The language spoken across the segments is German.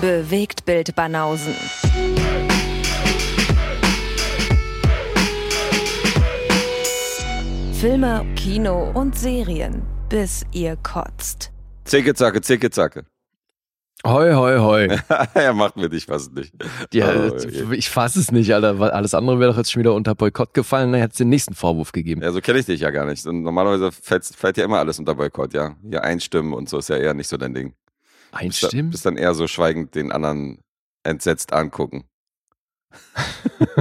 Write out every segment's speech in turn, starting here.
Bewegt Bild Banausen. Filme, Kino und Serien, bis ihr kotzt. Zicke, zacke, zicke, zacke. Hoi, hoi, hoi. ja, macht mir dich fast nicht. Ja, Oh, ich fasse es nicht, Alter. weil Alles andere wäre doch jetzt schon wieder unter Boykott gefallen. Dann hätte es den nächsten Vorwurf gegeben. Ja, so kenne ich dich ja gar nicht. Und normalerweise fällt, fällt ja immer alles unter Boykott, ja. Ja, einstimmen und so ist ja eher nicht so dein Ding. Bist, da, Einstimmen? bist dann eher so schweigend den anderen entsetzt angucken.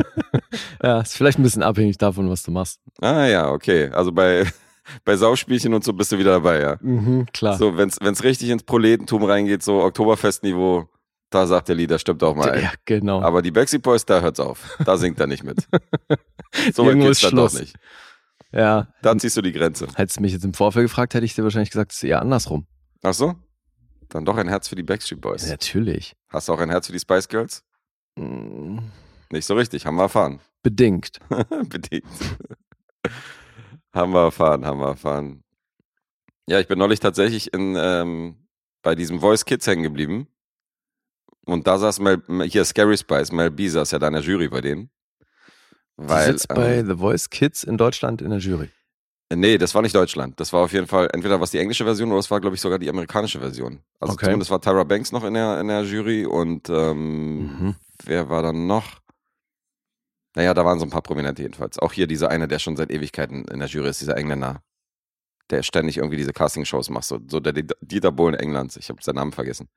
Ja, ist vielleicht ein bisschen abhängig davon, was du machst. Ah ja, okay. Also bei, bei Sauspielchen und so bist du wieder dabei, ja. Mhm, klar. So, wenn's, wenn's richtig ins Proletentum reingeht, so Oktoberfestniveau, da sagt der Lied, das stimmt auch mal ein. ja, genau. Aber die Backstreet Boys, da hört's auf. Da singt er nicht mit. so weit geht's dann doch nicht. ja, Da ziehst du die Grenze. hättest du mich jetzt im Vorfeld gefragt, hätte ich dir wahrscheinlich gesagt, es ist eher andersrum. Ach so? Dann doch ein Herz für die Backstreet Boys. Natürlich. Hast du auch ein Herz für die Spice Girls? Mm, Nicht so richtig, haben wir erfahren. Bedingt. Bedingt. haben wir erfahren, haben wir erfahren. Ja, ich bin neulich tatsächlich in, ähm, bei diesem Voice Kids hängen geblieben. Und da saß Mel, hier Scary Spice, Mel B saß ja da in der Jury bei denen. Die Weil, sitzt bei ähm, The Voice Kids in Deutschland in der Jury. Nee, das war nicht Deutschland. Das war auf jeden Fall entweder was die englische Version oder es war, glaube ich, sogar die amerikanische Version. Also Okay. zumindest war Tyra Banks noch in der, in der Jury und ähm, Mhm. wer war dann noch? Naja, da waren so ein paar Prominente jedenfalls. Auch hier dieser eine, der schon seit Ewigkeiten in der Jury ist, dieser Engländer, der ständig irgendwie diese Castingshows macht, so, so der Dieter Bohlen Englands. Ich habe seinen Namen vergessen.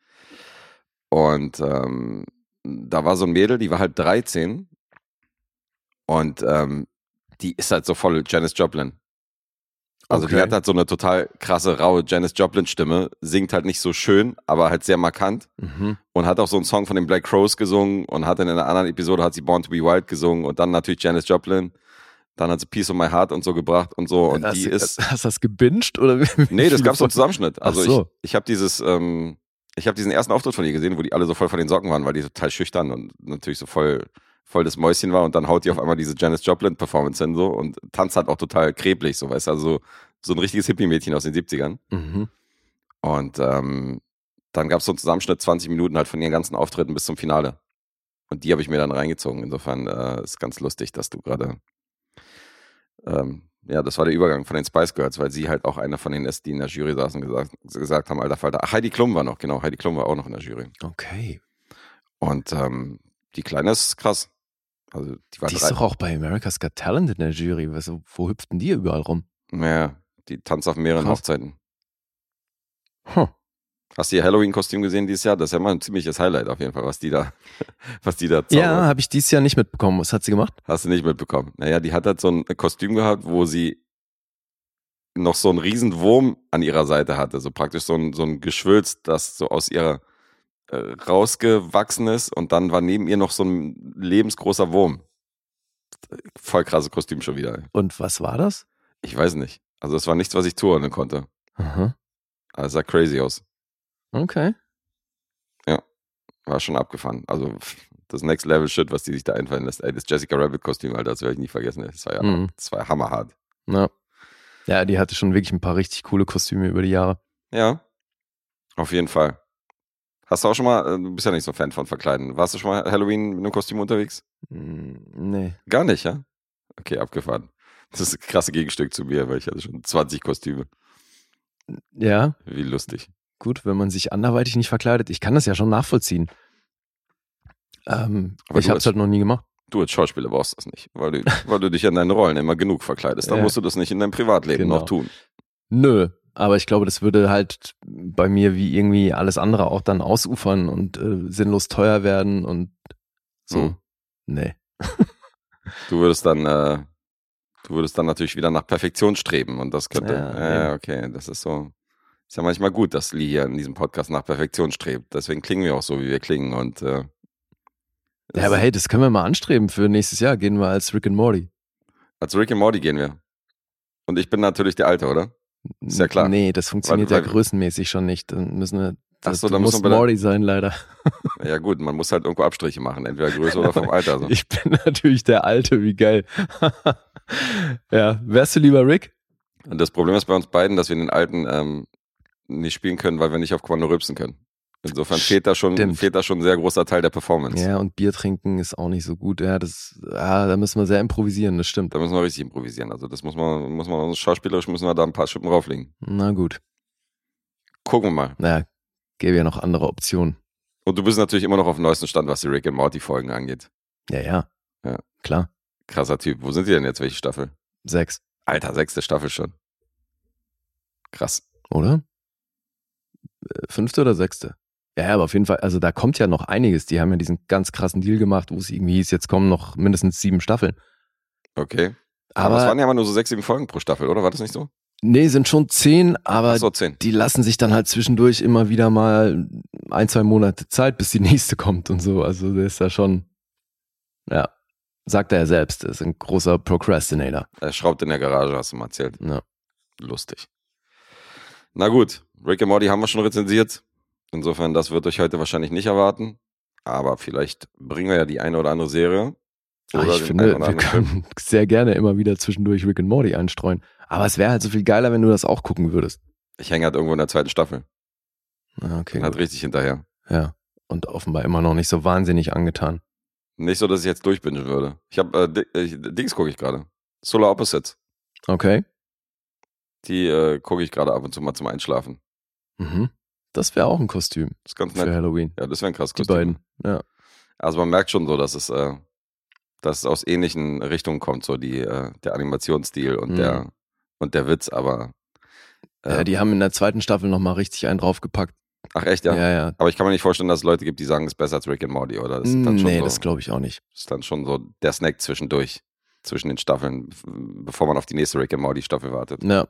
Und ähm, da war so ein Mädel, die war halt 13 und ähm, die ist halt so voll Janis Joplin. Also die Okay. hat halt so eine total krasse, raue Janis Joplin-Stimme, singt halt nicht so schön, aber halt sehr markant Mhm. und hat auch so einen Song von den Black Crows gesungen und hat in einer anderen Episode hat sie Born to be Wild gesungen und dann natürlich Janis Joplin. Dann hat sie Peace of My Heart und so gebracht und so und hast, die ist hast du das gebinged? Oder Nee, das gab so einen Zusammenschnitt. Also so. ich, ich habe dieses, ähm, ich habe diesen ersten Auftritt von ihr gesehen, wo die alle so voll von den Socken waren, weil die total schüchtern und natürlich so voll, voll das Mäuschen war und dann haut die auf einmal diese Janis Joplin Performance hin so und tanzt halt auch total kreblich, so weißt du, also so, so ein richtiges Hippie-Mädchen aus den 70ern. Mhm. Und ähm, dann gab es so einen Zusammenschnitt, 20 Minuten halt von ihren ganzen Auftritten bis zum Finale. Und die habe ich mir dann reingezogen. Insofern äh, ist ganz lustig, dass du gerade, ähm, ja, das war der Übergang von den Spice Girls, weil sie halt auch einer von denen ist, die in der Jury saßen und gesagt, gesagt haben, alter Falter. Ach, Heidi Klum war noch, genau, Heidi Klum war auch noch in der Jury. Okay. Und ähm, die Kleine ist krass. Also die war Die ist doch auch bei America's Got Talent in der Jury. Was, wo hüpft denn die überall rum? ja, die tanzt auf mehreren Krass. Hochzeiten. Huh. Hast du ihr Halloween-Kostüm gesehen dieses Jahr? Das ist ja mal ein ziemliches Highlight auf jeden Fall, was die da, was die da Ja, zaubert. habe ich dieses Jahr nicht mitbekommen. Was hat sie gemacht? Hast du nicht mitbekommen. Naja, die hat halt so ein Kostüm gehabt, wo sie noch so einen riesen Wurm an ihrer Seite hatte. So praktisch so ein, so ein Geschwülz, das so aus ihrer äh, rausgewachsen ist und dann war neben ihr noch so ein lebensgroßer Wurm. Voll krasses Kostüm schon wieder. Und was war das? Ich weiß nicht. Also es war nichts, was ich zuordnen konnte. Aha. Aber es sah crazy aus. Okay. War schon abgefahren. Also das Next Level Shit, was die sich da einfallen lässt. Ey, das Jessica Rabbit Kostüm, Alter, das werde ich nie vergessen. Das war ja, Mhm. das war ja hammerhart. Ja. Ja, die hatte schon wirklich ein paar richtig coole Kostüme über die Jahre. Ja, auf jeden Fall. Hast du auch schon mal, äh, du bist ja nicht so ein Fan von Verkleiden. Warst du schon mal Halloween mit einem Kostüm unterwegs? Hm, nee. Gar nicht, ja? Okay, abgefahren. Das ist ein krasses Gegenstück zu mir, weil ich hatte schon 20 Kostüme. Ja, Wie lustig. gut, wenn man sich anderweitig nicht verkleidet. Ich kann das ja schon nachvollziehen. Ähm, Aber ich habe es halt noch nie gemacht. Du als Schauspieler brauchst das nicht, weil du, weil du dich an deinen Rollen immer genug verkleidest. Dann Ja. musst du das nicht in deinem Privatleben Genau. noch tun. Nö, aber ich glaube, das würde halt bei mir wie irgendwie alles andere auch dann ausufern und äh, sinnlos teuer werden und so. Mhm. Nee. Du würdest dann, äh, du würdest dann natürlich wieder nach Perfektion streben und das könnte, Ja, ja, eben. okay, das ist so, ist ja manchmal gut, dass Lee hier in diesem Podcast nach Perfektion strebt. Deswegen klingen wir auch so, wie wir klingen und, äh, Ja, aber hey, das können wir mal anstreben für nächstes Jahr. Gehen wir als Rick and Morty. Als Rick and Morty gehen wir. Und ich bin natürlich der Alte, oder? Ist ja klar. Nee, das funktioniert Weil- ja weil- größenmäßig schon nicht. Dann müssen wir. Das, so, dann da- Morty sein, leider. Ja gut, man muss halt irgendwo Abstriche machen, entweder Größe oder vom Alter. So. Ich bin natürlich der Alte, wie geil. ja, wärst du lieber Rick? Und das Problem ist bei uns beiden, dass wir den Alten ähm, nicht spielen können, weil wir nicht auf Kommando rülpsen können. Insofern fehlt da schon, fehlt da schon ein sehr großer Teil der Performance. Ja, und Bier trinken ist auch nicht so gut. Ja, das, ja, da müssen wir sehr improvisieren, das stimmt. Da müssen wir richtig improvisieren. Also das muss man, muss man schauspielerisch müssen wir da ein paar Schippen drauflegen. Na gut. Gucken wir mal. Naja, gäbe ja noch andere Optionen. Und du bist natürlich immer noch auf dem neuesten Stand, was die Rick and Morty Folgen angeht. Ja, ja. Ja. Klar. Krasser Typ. Wo sind die denn jetzt? Welche Staffel? Sechs, Alter, sechste Staffel schon. Krass. oder? Äh, Fünfte oder sechste? Ja, ja, aber auf jeden Fall, also da kommt ja noch einiges. Die haben ja diesen ganz krassen Deal gemacht, wo es irgendwie hieß, jetzt kommen noch mindestens sieben Staffeln. Okay. Aber, Aber, es waren ja immer nur so sechs, sieben Folgen pro Staffel, oder? War das nicht so? nee, sind schon zehn, aber so, zehn. die lassen sich dann halt zwischendurch immer wieder mal ein, zwei Monate Zeit, bis die nächste kommt und so. Also der ist da schon, ja, sagt er ja selbst, er ist ein großer Procrastinator. Er schraubt in der Garage, hast du mal erzählt. Ja. Lustig. Na gut, Rick and Morty haben wir schon rezensiert. Insofern, das wird euch heute wahrscheinlich nicht erwarten. Aber vielleicht bringen wir ja die eine oder andere Serie. Ah, Oder ich finde, wir Film. können sehr gerne immer wieder zwischendurch Rick and Morty einstreuen. Aber es wäre halt so viel geiler, wenn du das auch gucken würdest. Ich hänge halt irgendwo in der zweiten Staffel. Ah, Okay. Bin halt richtig hinterher. Ja. Und offenbar immer noch nicht so wahnsinnig angetan. Nicht so, dass ich jetzt durchbingen würde. Ich habe äh, Dings gucke ich gerade. Solar Opposites. Okay. Die äh, gucke ich gerade ab und zu mal zum Einschlafen. Mhm. Das wäre auch ein Kostüm Das ist ganz für nett. Halloween. Ja, das wäre ein krass Die Kostüm. beiden. Ja. Also man merkt schon so, dass es, äh, dass es aus ähnlichen Richtungen kommt, so die, äh, der Animationsstil und Mhm. der und der Witz, aber äh, ja, die haben in der zweiten Staffel nochmal richtig einen draufgepackt. ach echt, ja? Ja, ja. Aber ich kann mir nicht vorstellen, dass es Leute gibt, die sagen, es ist besser als Rick and Morty, oder? Das nee, so, das glaube ich auch nicht. das ist dann schon so der Snack zwischendurch, zwischen den Staffeln, bevor man auf die nächste Rick and Morty Staffel wartet. Ja.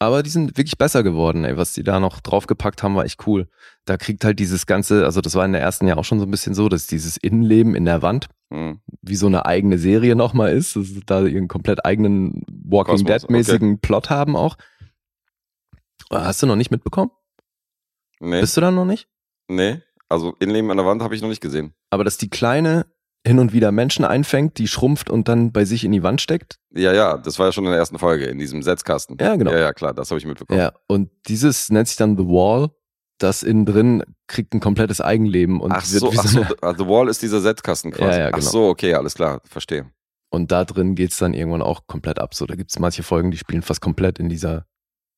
Aber die sind wirklich besser geworden, ey. Was die da noch draufgepackt haben, war echt cool. Da kriegt halt dieses ganze, also das war in der ersten ja auch schon so ein bisschen so, dass dieses Innenleben in der Wand Hm. wie so eine eigene Serie nochmal ist, dass sie da ihren komplett eigenen Walking Dead-mäßigen Plot haben auch. Hast du noch nicht mitbekommen? Nee, Bist du da noch nicht? nee. Also Innenleben an der Wand habe ich noch nicht gesehen. Aber dass die Kleine hin und wieder Menschen einfängt, die schrumpft und dann bei sich in die Wand steckt. Ja, ja, das war ja schon in der ersten Folge, in diesem Setzkasten. Ja, genau. Ja, ja, klar, das habe ich mitbekommen. Ja, und dieses nennt sich dann The Wall. Das innen drin kriegt ein komplettes Eigenleben und ach wird so, ach so also The Wall ist dieser Setzkasten quasi. Ja, ja, Ach genau. so, okay, alles klar, verstehe. Und da drin geht's dann irgendwann auch komplett ab. So, da gibt's manche Folgen, die spielen fast komplett in dieser,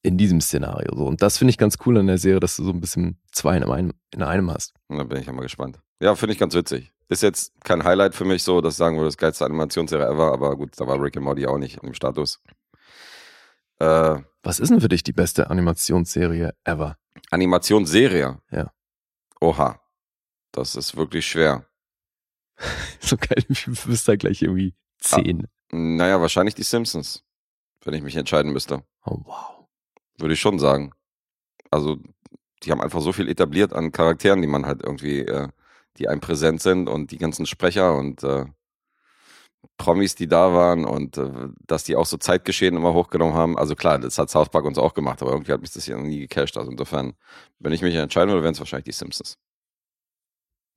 in diesem Szenario. So. Und das finde ich ganz cool an der Serie, dass du so ein bisschen zwei in einem, in einem hast. Und da bin ich ja mal gespannt. Ja, finde ich ganz witzig. Ist jetzt kein Highlight für mich so, dass ich sagen würde, das geilste Animationsserie ever, aber gut, da war Rick and Morty auch nicht dem Status. Äh, Was ist denn für dich die beste Animationsserie ever? Animationsserie. Ja. Oha. Das ist wirklich schwer. So geil, du bist da gleich irgendwie zehn. Naja, wahrscheinlich die Simpsons. Wenn ich mich entscheiden müsste. Oh, wow. Würde ich schon sagen. Also, die haben einfach so viel etabliert an Charakteren, die man halt irgendwie, äh, die einem präsent sind und die ganzen Sprecher und äh, Promis, die da waren und äh, dass die auch so Zeitgeschehen immer hochgenommen haben. Also klar, das hat South Park uns auch gemacht, aber irgendwie hat mich das hier noch nie gecasht. Also insofern, wenn ich mich entscheiden würde, wären es wahrscheinlich die Simpsons.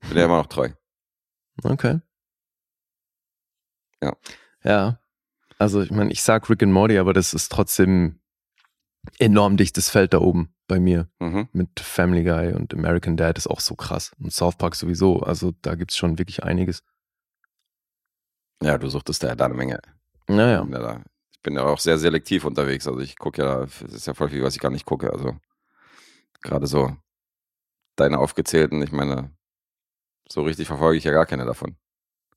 Bin ja immer noch treu. Okay. Ja. Ja. Also, ich meine, ich sag Rick and Morty, aber das ist trotzdem enorm dichtes Feld da oben bei mir. Mhm. Mit Family Guy und American Dad ist auch so krass. Und South Park sowieso. Also, da gibt's schon wirklich einiges. Ja, du suchtest da ja da eine Menge. Naja. ja ich bin ja auch sehr selektiv unterwegs. Also ich gucke ja, es ist ja voll viel, was ich gar nicht gucke. Also gerade so deine aufgezählten, ich meine, so richtig verfolge ich ja gar keine davon.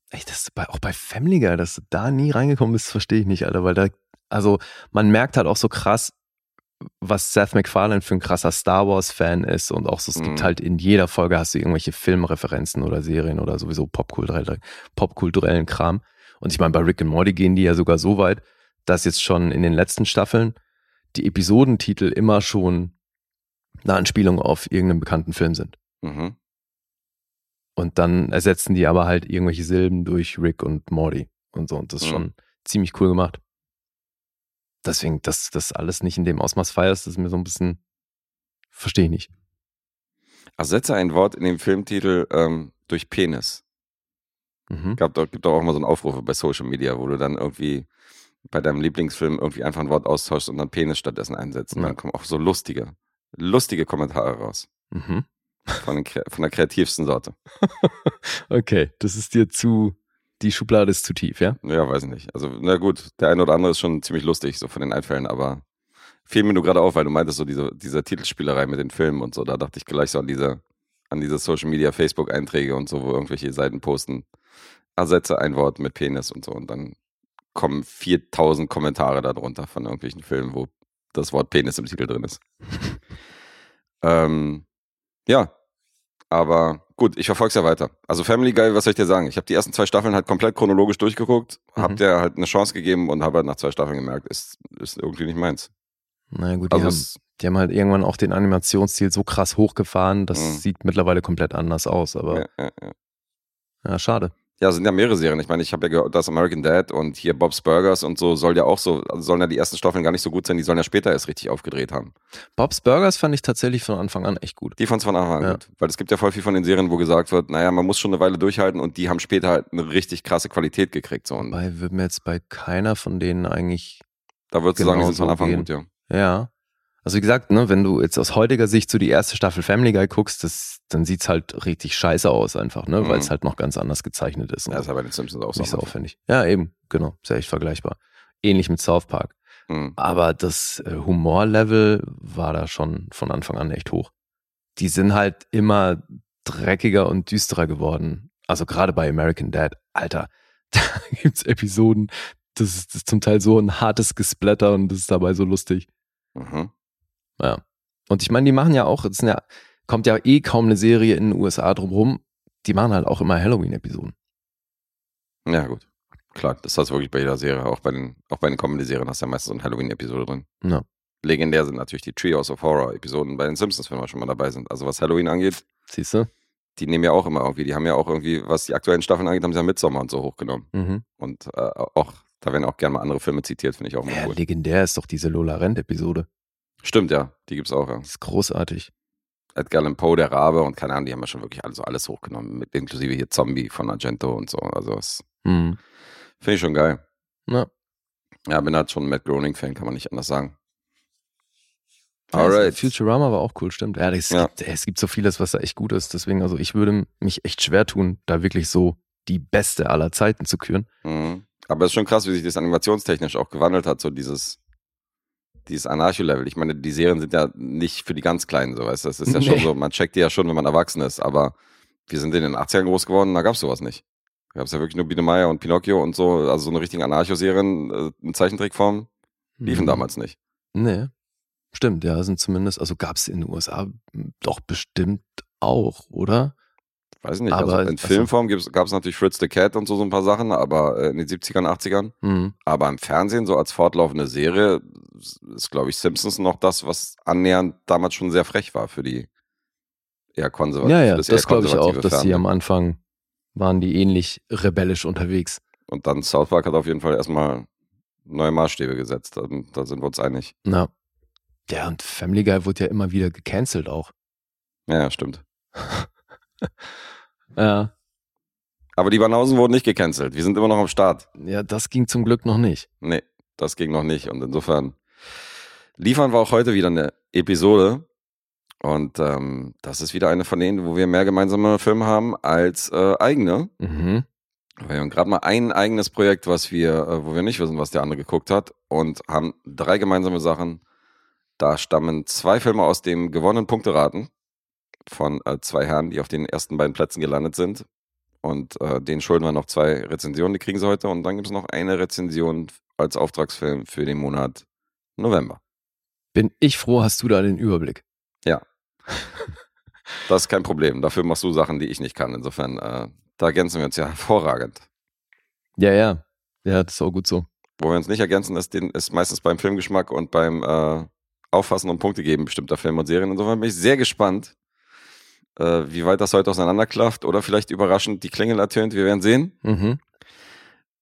Ey, das bei, auch bei Family Guy, dass du da nie reingekommen bist, verstehe ich nicht, Alter, weil da, also man merkt halt auch so krass, was Seth MacFarlane für ein krasser Star Wars-Fan ist und auch so, es gibt Mhm. halt in jeder Folge hast du irgendwelche Filmreferenzen oder Serien oder sowieso popkulturelle, popkulturellen Kram. Und ich meine, bei Rick and Morty gehen die ja sogar so weit, dass jetzt schon in den letzten Staffeln die Episodentitel immer schon eine Anspielung auf irgendeinen bekannten Film sind. Mhm. Und dann ersetzen die aber halt irgendwelche Silben durch Rick und Morty und so. Und das ist Mhm. schon ziemlich cool gemacht. Deswegen, dass das alles nicht in dem Ausmaß feierst, das ist mir so ein bisschen, verstehe ich nicht. Ersetze ein Wort in dem Filmtitel ähm, durch Penis. Mhm. Gab gibt doch auch mal so einen Aufruf bei Social Media, wo du dann irgendwie bei deinem Lieblingsfilm irgendwie einfach ein Wort austauschst und dann Penis stattdessen einsetzt. Und Ja. dann kommen auch so lustige, lustige Kommentare raus. Mhm. Von, den, von der kreativsten Sorte. Okay, das ist dir zu, die Schublade ist zu tief, ja? Ja, weiß ich nicht. Also, na gut, der eine oder andere ist schon ziemlich lustig, so von den Einfällen, aber fiel mir nur gerade auf, weil du meintest, so diese, diese Titelspielerei mit den Filmen und so, da dachte ich gleich so an diese, an diese Social Media, Facebook-Einträge und so, wo irgendwelche Seiten posten, ersetze ein Wort mit Penis und so und dann kommen 4000 Kommentare darunter von irgendwelchen Filmen, wo das Wort Penis im Titel drin ist. ähm, ja, aber gut, ich verfolge es ja weiter. Also Family Guy, was soll ich dir sagen? Ich habe die ersten zwei Staffeln halt komplett chronologisch durchgeguckt, Mhm. hab der halt eine Chance gegeben und habe halt nach zwei Staffeln gemerkt, ist, ist irgendwie nicht meins. Na gut, die, Also haben, es, die haben halt irgendwann auch den Animationsstil so krass hochgefahren, das Mhm. sieht mittlerweile komplett anders aus, aber ja, ja, ja. ja, schade. Ja, es sind ja mehrere Serien. Ich meine, ich habe ja gehört, das American Dad und hier Bob's Burgers und so soll ja auch so, also sollen ja die ersten Staffeln gar nicht so gut sein, die sollen ja später erst richtig aufgedreht haben. Bob's Burgers fand ich tatsächlich von Anfang an echt gut. Die fand's von Anfang an Ja. gut. Weil es gibt ja voll viel von den Serien, wo gesagt wird, naja, man muss schon eine Weile durchhalten und die haben später halt eine richtig krasse Qualität gekriegt. So. Wobei wird mir jetzt bei keiner von denen eigentlich, da würdest du sagen, die sind von Anfang an gut, ja. ja. Also wie gesagt, ne, wenn du jetzt aus heutiger Sicht so die erste Staffel Family Guy guckst, das, dann sieht's halt richtig scheiße aus einfach, ne, Mhm. weil es halt noch ganz anders gezeichnet ist. Ja, ist ja bei den Simpsons auch so. nicht so aufwendig. Ja, eben, genau, ist ja echt vergleichbar. Ähnlich mit South Park. Mhm. Aber das äh, Humorlevel war da schon von Anfang an echt hoch. Die sind halt immer dreckiger und düsterer geworden. Also gerade bei American Dad, Alter, da gibt's Episoden, das ist, das ist zum Teil so ein hartes Gesplatter und das ist dabei so lustig. Mhm. Ja. Und ich meine, die machen ja auch, es ja, kommt ja eh kaum eine Serie in den USA drumrum. Die machen halt auch immer Halloween-Episoden. Ja, gut. Klar, das hast du wirklich bei jeder Serie. Auch bei den, auch bei den Comedy-Serien hast du ja meistens so eine Halloween-Episode drin. Ja. Legendär sind natürlich die Trios of Horror-Episoden bei den Simpsons, wenn wir schon mal dabei sind. Also was Halloween angeht, Siehst du? die nehmen ja auch immer irgendwie, die haben ja auch irgendwie, was die aktuellen Staffeln angeht, haben sie ja Midsommar und so hochgenommen. Mhm. Und äh, auch, da werden auch gerne mal andere Filme zitiert, finde ich auch immer Ja, cool. legendär ist doch diese Lola Rent-Episode. Stimmt, ja, die gibt's auch, ja. Die ist großartig. Edgar Allan Poe, der Rabe und keine Ahnung, die haben ja schon wirklich alles, alles hochgenommen, mit, inklusive hier Zombie von Argento und so. Also das Mhm. finde ich schon geil. Na, Ja, bin halt schon ein Matt Groening-Fan, kann man nicht anders sagen. Alright. Alright. Futurama war auch cool, stimmt. Ja, es, Ja. Gibt, es gibt so vieles, was da echt gut ist. Deswegen, also ich würde mich echt schwer tun, da wirklich so die beste aller Zeiten zu küren. Mhm. Aber es ist schon krass, wie sich das animationstechnisch auch gewandelt hat, so dieses, dieses Anarcho-Level. Ich meine, die Serien sind ja nicht für die ganz Kleinen, so weißt du. Das ist ja schon Nee. so, man checkt die ja schon, wenn man erwachsen ist, aber wir sind in den 80ern groß geworden, da gab's sowas nicht. Da gab's ja wirklich nur Biene Meier und Pinocchio und so, also so eine richtige Anarcho-Serien äh, in Zeichentrickform, liefen Mhm. damals nicht. Nee. Stimmt, ja, sind zumindest, also gab es in den USA doch bestimmt auch, oder? Weiß nicht, Aber- also in also- Filmform gibt's, gab's natürlich Fritz the Cat und so, so ein paar Sachen, aber äh, in den 70ern, 80ern. Mhm. Aber im Fernsehen, so als fortlaufende Serie, ist, glaube ich, Simpsons noch das, was annähernd damals schon sehr frech war für die eher konservative. Ja, ja, das, eher glaube ich auch, konservative dass die Fernsehen. am Anfang waren die ähnlich rebellisch unterwegs. Und dann South Park hat auf jeden Fall erstmal neue Maßstäbe gesetzt. Da, da sind wir uns einig. Na. Ja, und Family Guy wurde ja immer wieder gecancelt auch. Ja, stimmt. Ja, Aber die Banausen wurden nicht gecancelt. Wir sind immer noch am Start. ja, das ging zum Glück noch nicht. Nee, das ging noch nicht. Und insofern liefern wir auch heute wieder eine Episode. Und ähm, das ist wieder eine von denen, wo wir mehr gemeinsame Filme haben als äh, eigene. Mhm. Wir haben gerade mal ein eigenes Projekt, was wir, äh, wo wir nicht wissen, was der andere geguckt hat, und haben drei gemeinsame Sachen. Da stammen zwei Filme aus dem gewonnenen Punkteraten von äh, zwei Herren, die auf den ersten beiden Plätzen gelandet sind. Und äh, denen schulden wir noch zwei Rezensionen, die kriegen sie heute. Und dann gibt es noch eine Rezension als Auftragsfilm für den Monat November. Bin ich froh, hast du da den Überblick. Das ist kein Problem. Dafür machst du Sachen, die ich nicht kann. Insofern, äh, da ergänzen wir uns ja hervorragend. Ja, ja. Ja, das ist auch gut so. Wo wir uns nicht ergänzen, ist, den, ist meistens beim Filmgeschmack und beim äh, Auffassen und Punkte geben bestimmter Filme und Serien. Insofern bin ich sehr gespannt, äh, wie weit das heute auseinanderklafft oder vielleicht überraschend die Klingel ertönt. Wir werden sehen. Mhm.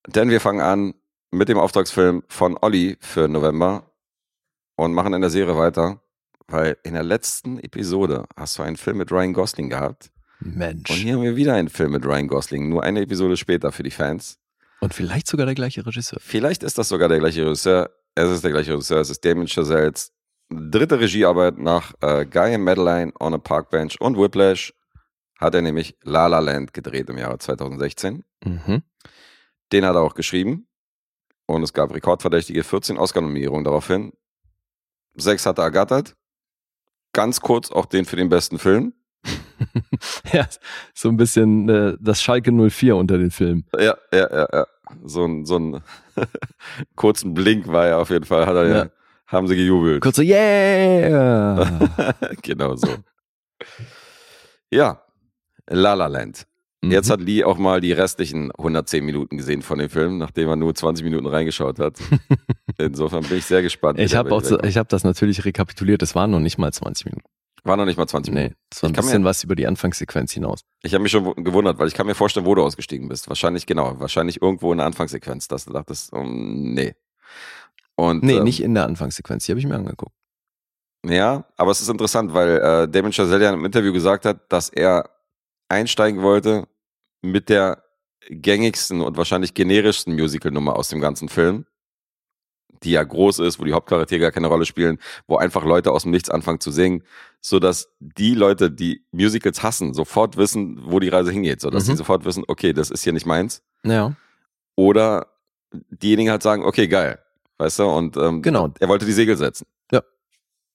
Denn wir fangen an mit dem Auftragsfilm von Olli für November und machen in der Serie weiter, weil in der letzten Episode hast du einen Film mit Ryan Gosling gehabt. Mensch. Und hier haben wir wieder einen Film mit Ryan Gosling, nur eine Episode später für die Fans. Und vielleicht sogar der gleiche Regisseur. Vielleicht ist das sogar der gleiche Regisseur. Es ist der gleiche Regisseur, es ist Damien Chazelles dritte Regiearbeit nach äh, Guy and Madeline on a Park Bench und Whiplash hat er nämlich La La Land gedreht im Jahre 2016. Mhm. Den hat er auch geschrieben. Und es gab rekordverdächtige 14 Oscar-Nominierungen daraufhin. Sechs hat er ergattert. Ganz kurz auch den für den besten Film. ja, so ein bisschen äh, das Schalke 04 unter den Filmen. Ja, ja, ja, ja. So ein, so ein kurzen Blink war er auf jeden Fall, hat er ja, Ja. Haben sie gejubelt. Kurz so, yeah! genau so. Ja, La La Land. Jetzt Mhm. hat Lee auch mal die restlichen 110 Minuten gesehen von dem Film, nachdem er nur 20 Minuten reingeschaut hat. Insofern bin ich sehr gespannt. Ich habe habe das natürlich rekapituliert. Es waren noch nicht mal 20 Minuten. War noch nicht mal 20 Minuten. Nee, es war ein kann mir- bisschen was über die Anfangssequenz hinaus. Ich habe mich schon gewundert, weil ich kann mir vorstellen, wo du ausgestiegen bist. Wahrscheinlich, genau, wahrscheinlich irgendwo in der Anfangssequenz, dass du dachtest, um, nee. Und, Nee, ähm, nicht in der Anfangssequenz. Die habe ich mir angeguckt. Ja, aber es ist interessant, weil äh, Damon Chazelle ja im Interview gesagt hat, dass er einsteigen wollte mit der gängigsten und wahrscheinlich generischsten Musical-Nummer aus dem ganzen Film, die ja groß ist, wo die Hauptcharaktere gar keine Rolle spielen, wo einfach Leute aus dem Nichts anfangen zu singen, so dass die Leute, die Musicals hassen, sofort wissen, wo die Reise hingeht, so dass Mhm. sie sofort wissen, okay, das ist hier nicht meins. Ja, Oder diejenigen halt sagen, okay, geil, weißt du, und ähm, Genau. er wollte die Segel setzen. Ja.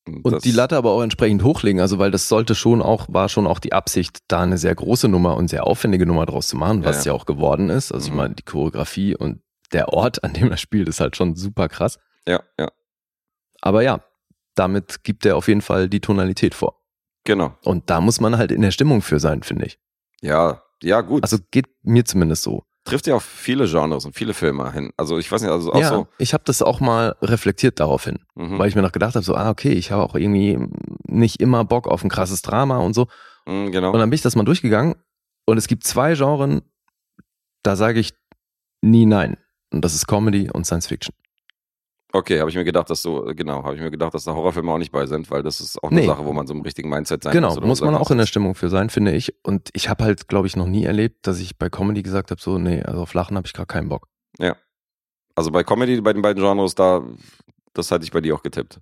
Und, und die Latte aber auch entsprechend hochlegen, also weil das sollte schon auch, war schon auch die Absicht, da eine sehr große Nummer und sehr aufwendige Nummer draus zu machen, was Ja, ja, ja. auch geworden ist. Also ich Mhm. meine, die Choreografie und der Ort, an dem er spielt, ist halt schon super krass. Ja, ja, Aber ja, damit gibt er auf jeden Fall die Tonalität vor. genau. Und da muss man halt in der Stimmung für sein, finde ich. Ja, ja, gut. Also geht mir zumindest so. Trifft ja auf viele Genres und viele Filme hin. Also ich weiß nicht, also auch ja, so. ich habe das auch mal reflektiert daraufhin, Mhm. weil ich mir noch gedacht habe, so, ah, okay, ich habe auch irgendwie nicht immer Bock auf ein krasses Drama und so. Mhm, genau. Und dann bin ich das mal durchgegangen und es gibt zwei Genres, da sage ich nie nein. Und das ist Comedy und Science Fiction. Okay, habe ich mir gedacht, dass so, genau, habe ich mir gedacht, dass da Horrorfilme auch nicht bei sind, weil das ist auch eine Nee. Sache, wo man so im richtigen Mindset sein genau, muss. oder muss man auch in der Stimmung für sein, finde ich. Und ich habe halt, glaube ich, noch nie erlebt, dass ich bei Comedy gesagt habe, so, nee, also auf Lachen habe ich gar keinen Bock. Also bei Comedy, bei den beiden Genres, da, das hätte ich bei dir auch getippt.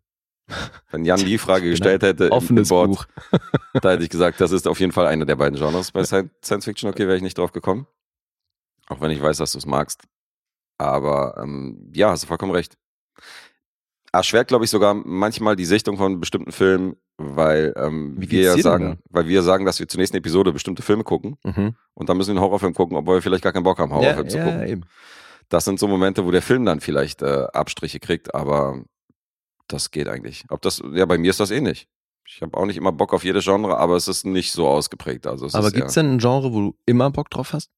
Wenn Jan die Frage gestellt hätte im, im Offenes Board, Buch. da hätte ich gesagt, das ist auf jeden Fall einer der beiden Genres. Bei Sci- Science Fiction, okay, wäre ich nicht drauf gekommen. Auch wenn ich weiß, dass du es magst. Aber ähm, ja, hast du vollkommen recht. Erschwert, glaube ich, sogar manchmal die Sichtung von bestimmten Filmen, weil ähm, wir ja sagen, weil wir sagen, dass wir zur nächsten Episode bestimmte Filme gucken Mhm. und dann müssen wir einen Horrorfilm gucken, obwohl wir vielleicht gar keinen Bock haben, Horrorfilm ja, zu ja, gucken. eben. Das sind so Momente, wo der Film dann vielleicht äh, Abstriche kriegt, aber das geht eigentlich. Ob das, ja, bei mir ist das ähnlich. Ich habe auch nicht immer Bock auf jedes Genre, aber es ist nicht so ausgeprägt. Also es Aber gibt's eher, denn ein Genre, wo du immer Bock drauf hast?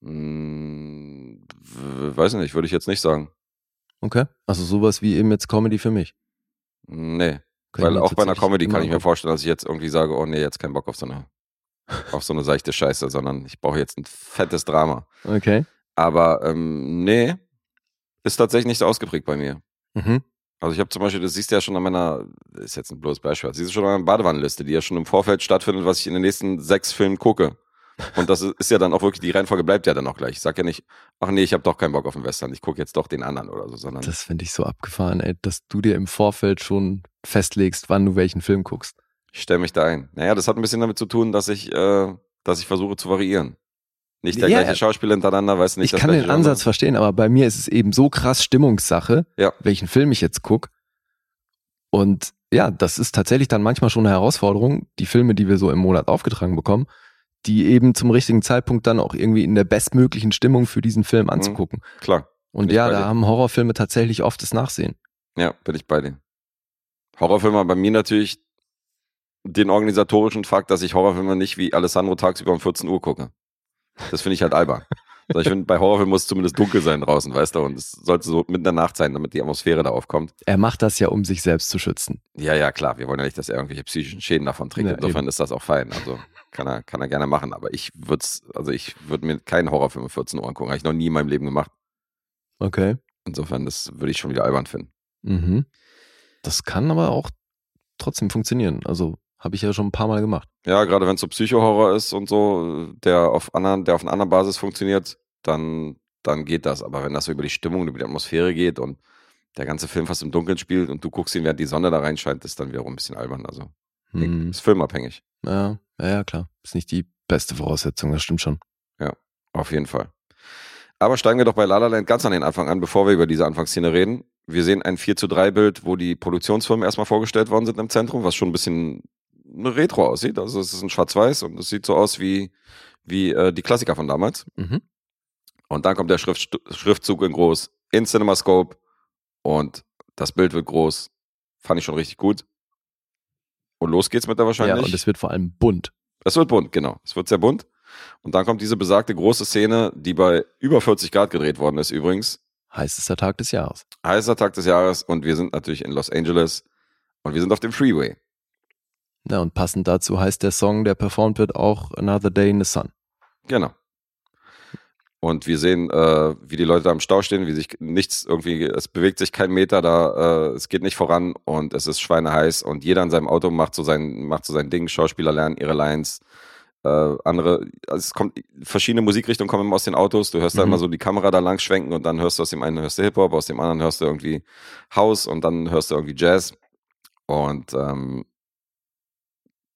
mh, weiß nicht, würde ich jetzt nicht sagen. Okay. Also sowas wie eben jetzt Comedy für mich. Nee, Kann ich weil auch bei einer Comedy kann ich mir vorstellen, dass ich jetzt irgendwie sage, oh nee, jetzt keinen Bock auf so eine, auf so eine seichte Scheiße, sondern ich brauche jetzt ein fettes Drama. Okay. Aber ähm, nee, ist tatsächlich nicht so ausgeprägt bei mir. Mhm. Also ich habe zum Beispiel, das siehst du ja schon an meiner, ist jetzt ein bloßes Beispiel, das siehst du schon an meiner Badewannenliste, die ja schon im Vorfeld stattfindet, was ich in den nächsten sechs Filmen gucke. Und das ist ja dann auch wirklich, die Reihenfolge bleibt ja dann auch gleich. Ich sag ja nicht, ach nee, ich habe doch keinen Bock auf den Western, ich gucke jetzt doch den anderen oder so, sondern Das finde ich so abgefahren, ey, dass du dir im Vorfeld schon festlegst, wann du welchen Film guckst. ich stelle mich da ein. Naja, das hat ein bisschen damit zu tun, dass ich, äh, dass ich versuche zu variieren. Nicht der Ja, gleiche Schauspieler hintereinander, weißt du nicht ich kann den Genre. Ansatz verstehen, aber bei mir ist es eben so krass Stimmungssache, Ja. welchen Film ich jetzt gucke. Und ja, das ist tatsächlich dann manchmal schon eine Herausforderung, die Filme, die wir so im Monat aufgetragen bekommen, die eben zum richtigen Zeitpunkt dann auch irgendwie in der bestmöglichen Stimmung für diesen Film anzugucken. Klar, Und ja, da haben Horrorfilme tatsächlich oft das Nachsehen. ja, bin ich bei dir. Horrorfilme haben bei mir natürlich den organisatorischen Fakt, dass ich Horrorfilme nicht wie Alessandro tagsüber um 14 Uhr gucke. Das finde ich halt albern. Also ich finde, bei Horrorfilmen muss es zumindest dunkel sein draußen, weißt du, und es sollte so mitten in der Nacht sein, damit die Atmosphäre da aufkommt. Er macht das ja, um sich selbst zu schützen. Ja, ja, klar, wir wollen ja nicht, dass er irgendwelche psychischen Schäden davon trägt. Ja, Insofern ist das auch fein. Also kann er, kann er gerne machen. Aber ich würde also ich würde mir keinen Horrorfilm um 14 Uhr angucken. Habe ich noch nie in meinem Leben gemacht. Okay. Insofern, das würde ich schon wieder albern finden. Mhm. Das kann aber auch trotzdem funktionieren. Also habe ich ja schon ein paar Mal gemacht. Ja, gerade wenn es so Psychohorror ist und so, der auf anderen, der auf einer anderen Basis funktioniert, dann, dann geht das. Aber wenn das so über die Stimmung, über die Atmosphäre geht und der ganze Film fast im Dunkeln spielt und du guckst ihn, während die Sonne da reinscheint, ist dann wiederum ein bisschen albern. Also Hm. ist filmabhängig. Ja, ja, ja, klar. Ist nicht die beste Voraussetzung, das stimmt schon. Auf jeden Fall. Aber steigen wir doch bei La La Land ganz an den Anfang an, bevor wir über diese Anfangsszene reden. Wir sehen ein 4 zu 3 Bild, wo die Produktionsfirmen erstmal vorgestellt worden sind im Zentrum, was schon ein bisschen retro aussieht. Also es ist ein Schwarz-Weiß und es sieht so aus wie, wie äh, die Klassiker von damals. Mhm. Und dann kommt der Schrift, Schriftzug in groß, in CinemaScope und das Bild wird groß. Fand ich schon richtig gut. Und los geht's mit der Ja, wahrscheinlich. und es wird vor allem bunt. Es wird bunt, genau. Es wird sehr bunt. Und dann kommt diese besagte große Szene, die bei über 40 Grad gedreht worden ist übrigens. Heißester Tag des Jahres. Heißer Tag des Jahres und wir sind natürlich in Los Angeles und wir sind auf dem Freeway. Ja, und passend dazu heißt der Song, der performt wird, auch Another Day in the Sun. Genau. Und wir sehen, äh, wie die Leute da am Stau stehen, wie sich nichts irgendwie, es bewegt sich kein Meter da, äh, es geht nicht voran und es ist schweineheiß und jeder in seinem Auto macht so sein, macht so sein Ding, Schauspieler lernen ihre Lines, äh, andere, also es kommt, verschiedene Musikrichtungen kommen immer aus den Autos, du hörst da Mhm. immer so die Kamera da lang schwenken und dann hörst du aus dem einen hörst du Hip-Hop, aus dem anderen hörst du irgendwie House und dann hörst du irgendwie Jazz und ähm,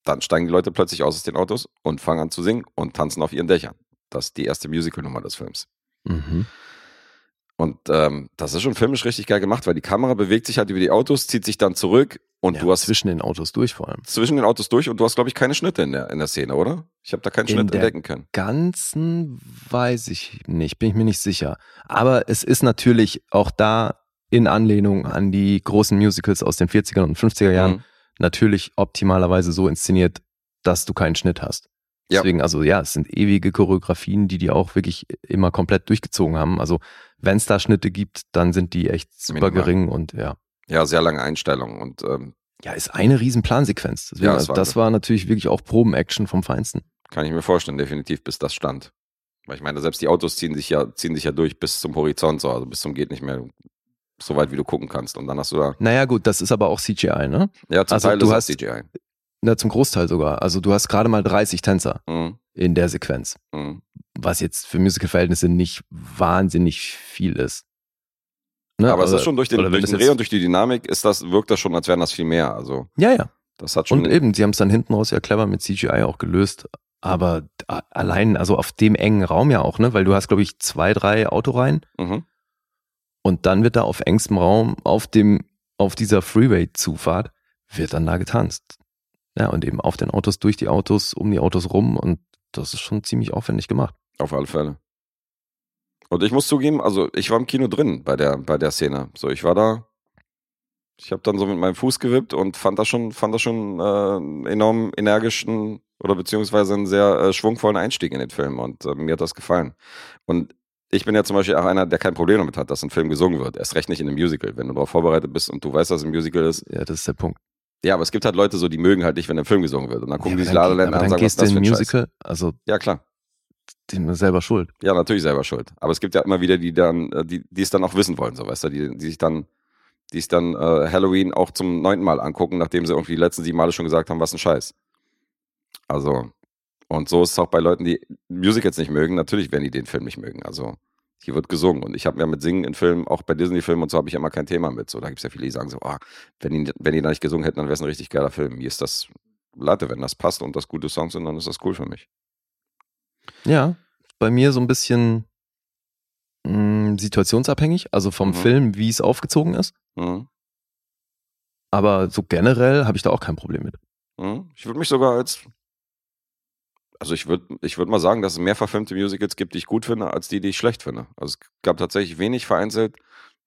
dann steigen die Leute plötzlich aus aus den Autos und fangen an zu singen und tanzen auf ihren Dächern. Das ist die erste Musical-Nummer des Films. Mhm. Und ähm, das ist schon filmisch richtig geil gemacht, weil die Kamera bewegt sich halt über die Autos, zieht sich dann zurück und ja, du hast zwischen den Autos durch vor allem. zwischen den Autos durch und du hast, glaube ich, keine Schnitte in der, in der Szene, oder? Ich habe da keinen In Schnitt entdecken können. Ganzen weiß ich nicht, bin ich mir nicht sicher. Aber es ist natürlich auch da in Anlehnung an die großen Musicals aus den 40er und 50er Jahren Mhm. natürlich optimalerweise so inszeniert, dass du keinen Schnitt hast. Ja. Deswegen, also ja, es sind ewige Choreografien, die die auch wirklich immer komplett durchgezogen haben. Also wenn es da Schnitte gibt, dann sind die echt super Minimal. gering und ja. Ja, sehr lange Einstellungen und ähm, Ja, ist eine riesen Plansequenz. Deswegen, Ja, das war das war natürlich wirklich auch Proben-Action vom Feinsten. kann ich mir vorstellen, definitiv, bis das stand. Weil ich meine, selbst die Autos ziehen sich ja, ziehen sich ja durch bis zum Horizont, so, also bis zum geht nicht mehr so weit, wie du gucken kannst. Und dann hast du da, Naja, gut, das ist aber auch CGI, ne? ja, zum Also Teil du ist hast- CGI. Na, zum Großteil sogar. Also du hast gerade mal 30 Tänzer Mhm. in der Sequenz, Mhm. was jetzt für Musical-Verhältnisse nicht wahnsinnig viel ist. Ne? Aber es Oder- ist schon durch den, durch den Dreh und durch die Dynamik ist das, wirkt das schon, als wären das viel mehr. Also Ja, ja. das hat schon. Und eben, sie haben es dann hinten raus ja clever mit CGI auch gelöst. Aber allein, also auf dem engen Raum ja auch, ne? Weil du hast, glaube ich, zwei, drei Autoreihen Mhm. und dann wird da auf engstem Raum auf dem, auf dieser Freeway-Zufahrt, wird dann da getanzt. Ja, und eben auf den Autos, durch die Autos, um die Autos rum und das ist schon ziemlich aufwendig gemacht. Auf alle Fälle. Und ich muss zugeben, also ich war im Kino drin bei der, bei der Szene. So, ich war da. Ich habe dann so mit meinem Fuß gewippt und fand das schon, fand das schon äh, einen enorm energischen oder beziehungsweise einen sehr äh, schwungvollen Einstieg in den Film und äh, mir hat das gefallen. Und ich bin ja zum Beispiel auch einer, der kein Problem damit hat, dass ein Film gesungen wird. Erst recht nicht in einem Musical. Wenn du darauf vorbereitet bist und du weißt, dass es ein Musical ist. Ja, das ist der Punkt. Ja, aber es gibt halt Leute so, die mögen halt nicht, wenn ein Film gesungen wird. Und dann gucken ja, die sich La La dann, Land aber an und sagen, was das für ein ein Scheiß. Musical, also Ja, klar. sind selber schuld. Ja, natürlich selber schuld. Aber es gibt ja immer wieder die dann, äh, die, die es dann auch wissen wollen, so weißt du, die, die sich dann, die es dann äh, Halloween auch zum neunten Mal angucken, nachdem sie irgendwie die letzten sieben Male schon gesagt haben, was ein Scheiß. Also, und so ist es auch bei Leuten, die Musicals nicht mögen, natürlich werden die den Film nicht mögen. Also, hier wird gesungen. Und ich habe ja mit Singen in Filmen, auch bei Disney-Filmen und so, habe ich ja immer kein Thema mit. So, da gibt es ja viele, die sagen so, ah, wenn die, wenn die da nicht gesungen hätten, dann wäre es ein richtig geiler Film. Mir ist das Latte, wenn das passt und das gute Songs sind, dann ist das cool für mich. Ja, bei mir so ein bisschen mh, situationsabhängig, also vom Mhm. Film, wie es aufgezogen ist. Mhm. Aber so generell habe ich da auch kein Problem mit. Mhm. Ich würde mich sogar als. Also ich würde ich würd mal sagen, dass es mehr verfilmte Musicals gibt, die ich gut finde, als die, die ich schlecht finde. Also es gab tatsächlich wenig vereinzelt,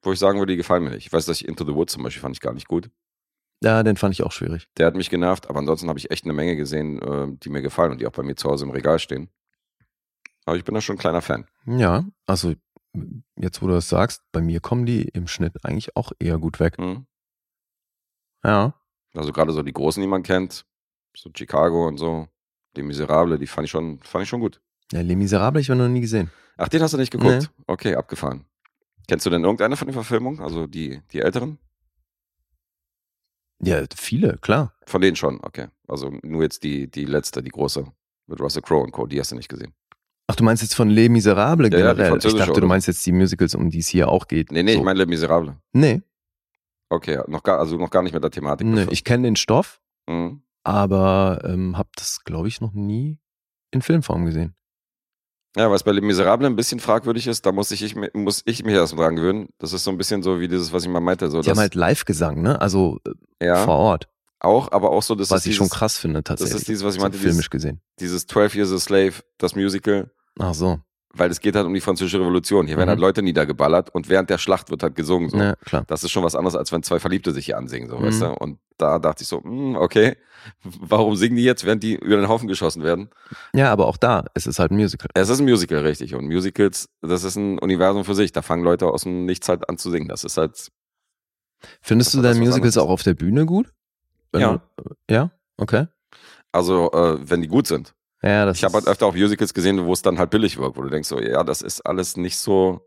wo ich sagen würde, die gefallen mir nicht. Ich weiß, dass ich Into the Woods zum Beispiel fand ich gar nicht gut. Ja, den fand ich auch schwierig. Der hat mich genervt, aber ansonsten habe ich echt eine Menge gesehen, äh, die mir gefallen und die auch bei mir zu Hause im Regal stehen. Aber ich bin da schon ein kleiner Fan. Ja, also jetzt, wo du das sagst, bei mir kommen die im Schnitt eigentlich auch eher gut weg. Mhm. Ja. Also gerade so die Großen, die man kennt, so Chicago und so, die Miserable, die fand ich schon, fand ich schon gut. Ja, Les Miserables, ich habe noch nie gesehen. Ach, den hast du nicht geguckt? Okay, abgefahren. Kennst du denn irgendeine von den Verfilmungen? Also die, die älteren? Ja, viele, klar. Von denen schon, okay. Also nur jetzt die, die letzte, die große, mit Russell Crowe und Co., die hast du nicht gesehen. Ach, du meinst jetzt von Les Miserables Ja, ja, generell? ich französische, dachte, du oder? meinst jetzt die Musicals, um die es hier auch geht. Nee, nee, so. ich meine Le Miserable. Nee, Okay, noch gar, also noch gar nicht mit der Thematik. Nee, befasst. ich kenne den Stoff, Mhm. Aber ähm, habe das, glaube ich, noch nie in Filmform gesehen. Ja, was bei Les Miserables ein bisschen fragwürdig ist, da muss ich, ich, muss ich mich erst mal dran gewöhnen. Das ist so ein bisschen so wie dieses, was ich mal meinte. So, Die haben halt Live-Gesang, ne? Also äh, ja, vor Ort. auch, aber auch so, das was ich dieses, schon krass finde tatsächlich. Das ist dieses, was ich so meinte, dieses, filmisch gesehen. dieses 12 Years a Slave, das Musical, Ach so. Weil es geht halt um die französische Revolution. Hier werden Mhm. halt Leute niedergeballert und während der Schlacht wird halt gesungen. So. Ja, klar. Das ist schon was anderes, als wenn zwei Verliebte sich hier ansingen, so, Mhm. weißt du? Und da dachte ich so, hm, okay, warum singen die jetzt, während die über den Haufen geschossen werden? Ja, aber auch da, es ist halt ein Musical. Es ist ein Musical, richtig. Und Musicals, das ist ein Universum für sich. Da fangen Leute aus dem Nichts halt an zu singen. Das ist halt, Findest du deine Musicals auch auf der Bühne gut? Wenn Ja. Du, ja? Okay. also, äh, wenn die gut sind. Ja, Ich habe halt öfter auch Musicals gesehen, wo es dann halt billig wirkt, wo du denkst so, ja, das ist alles nicht so,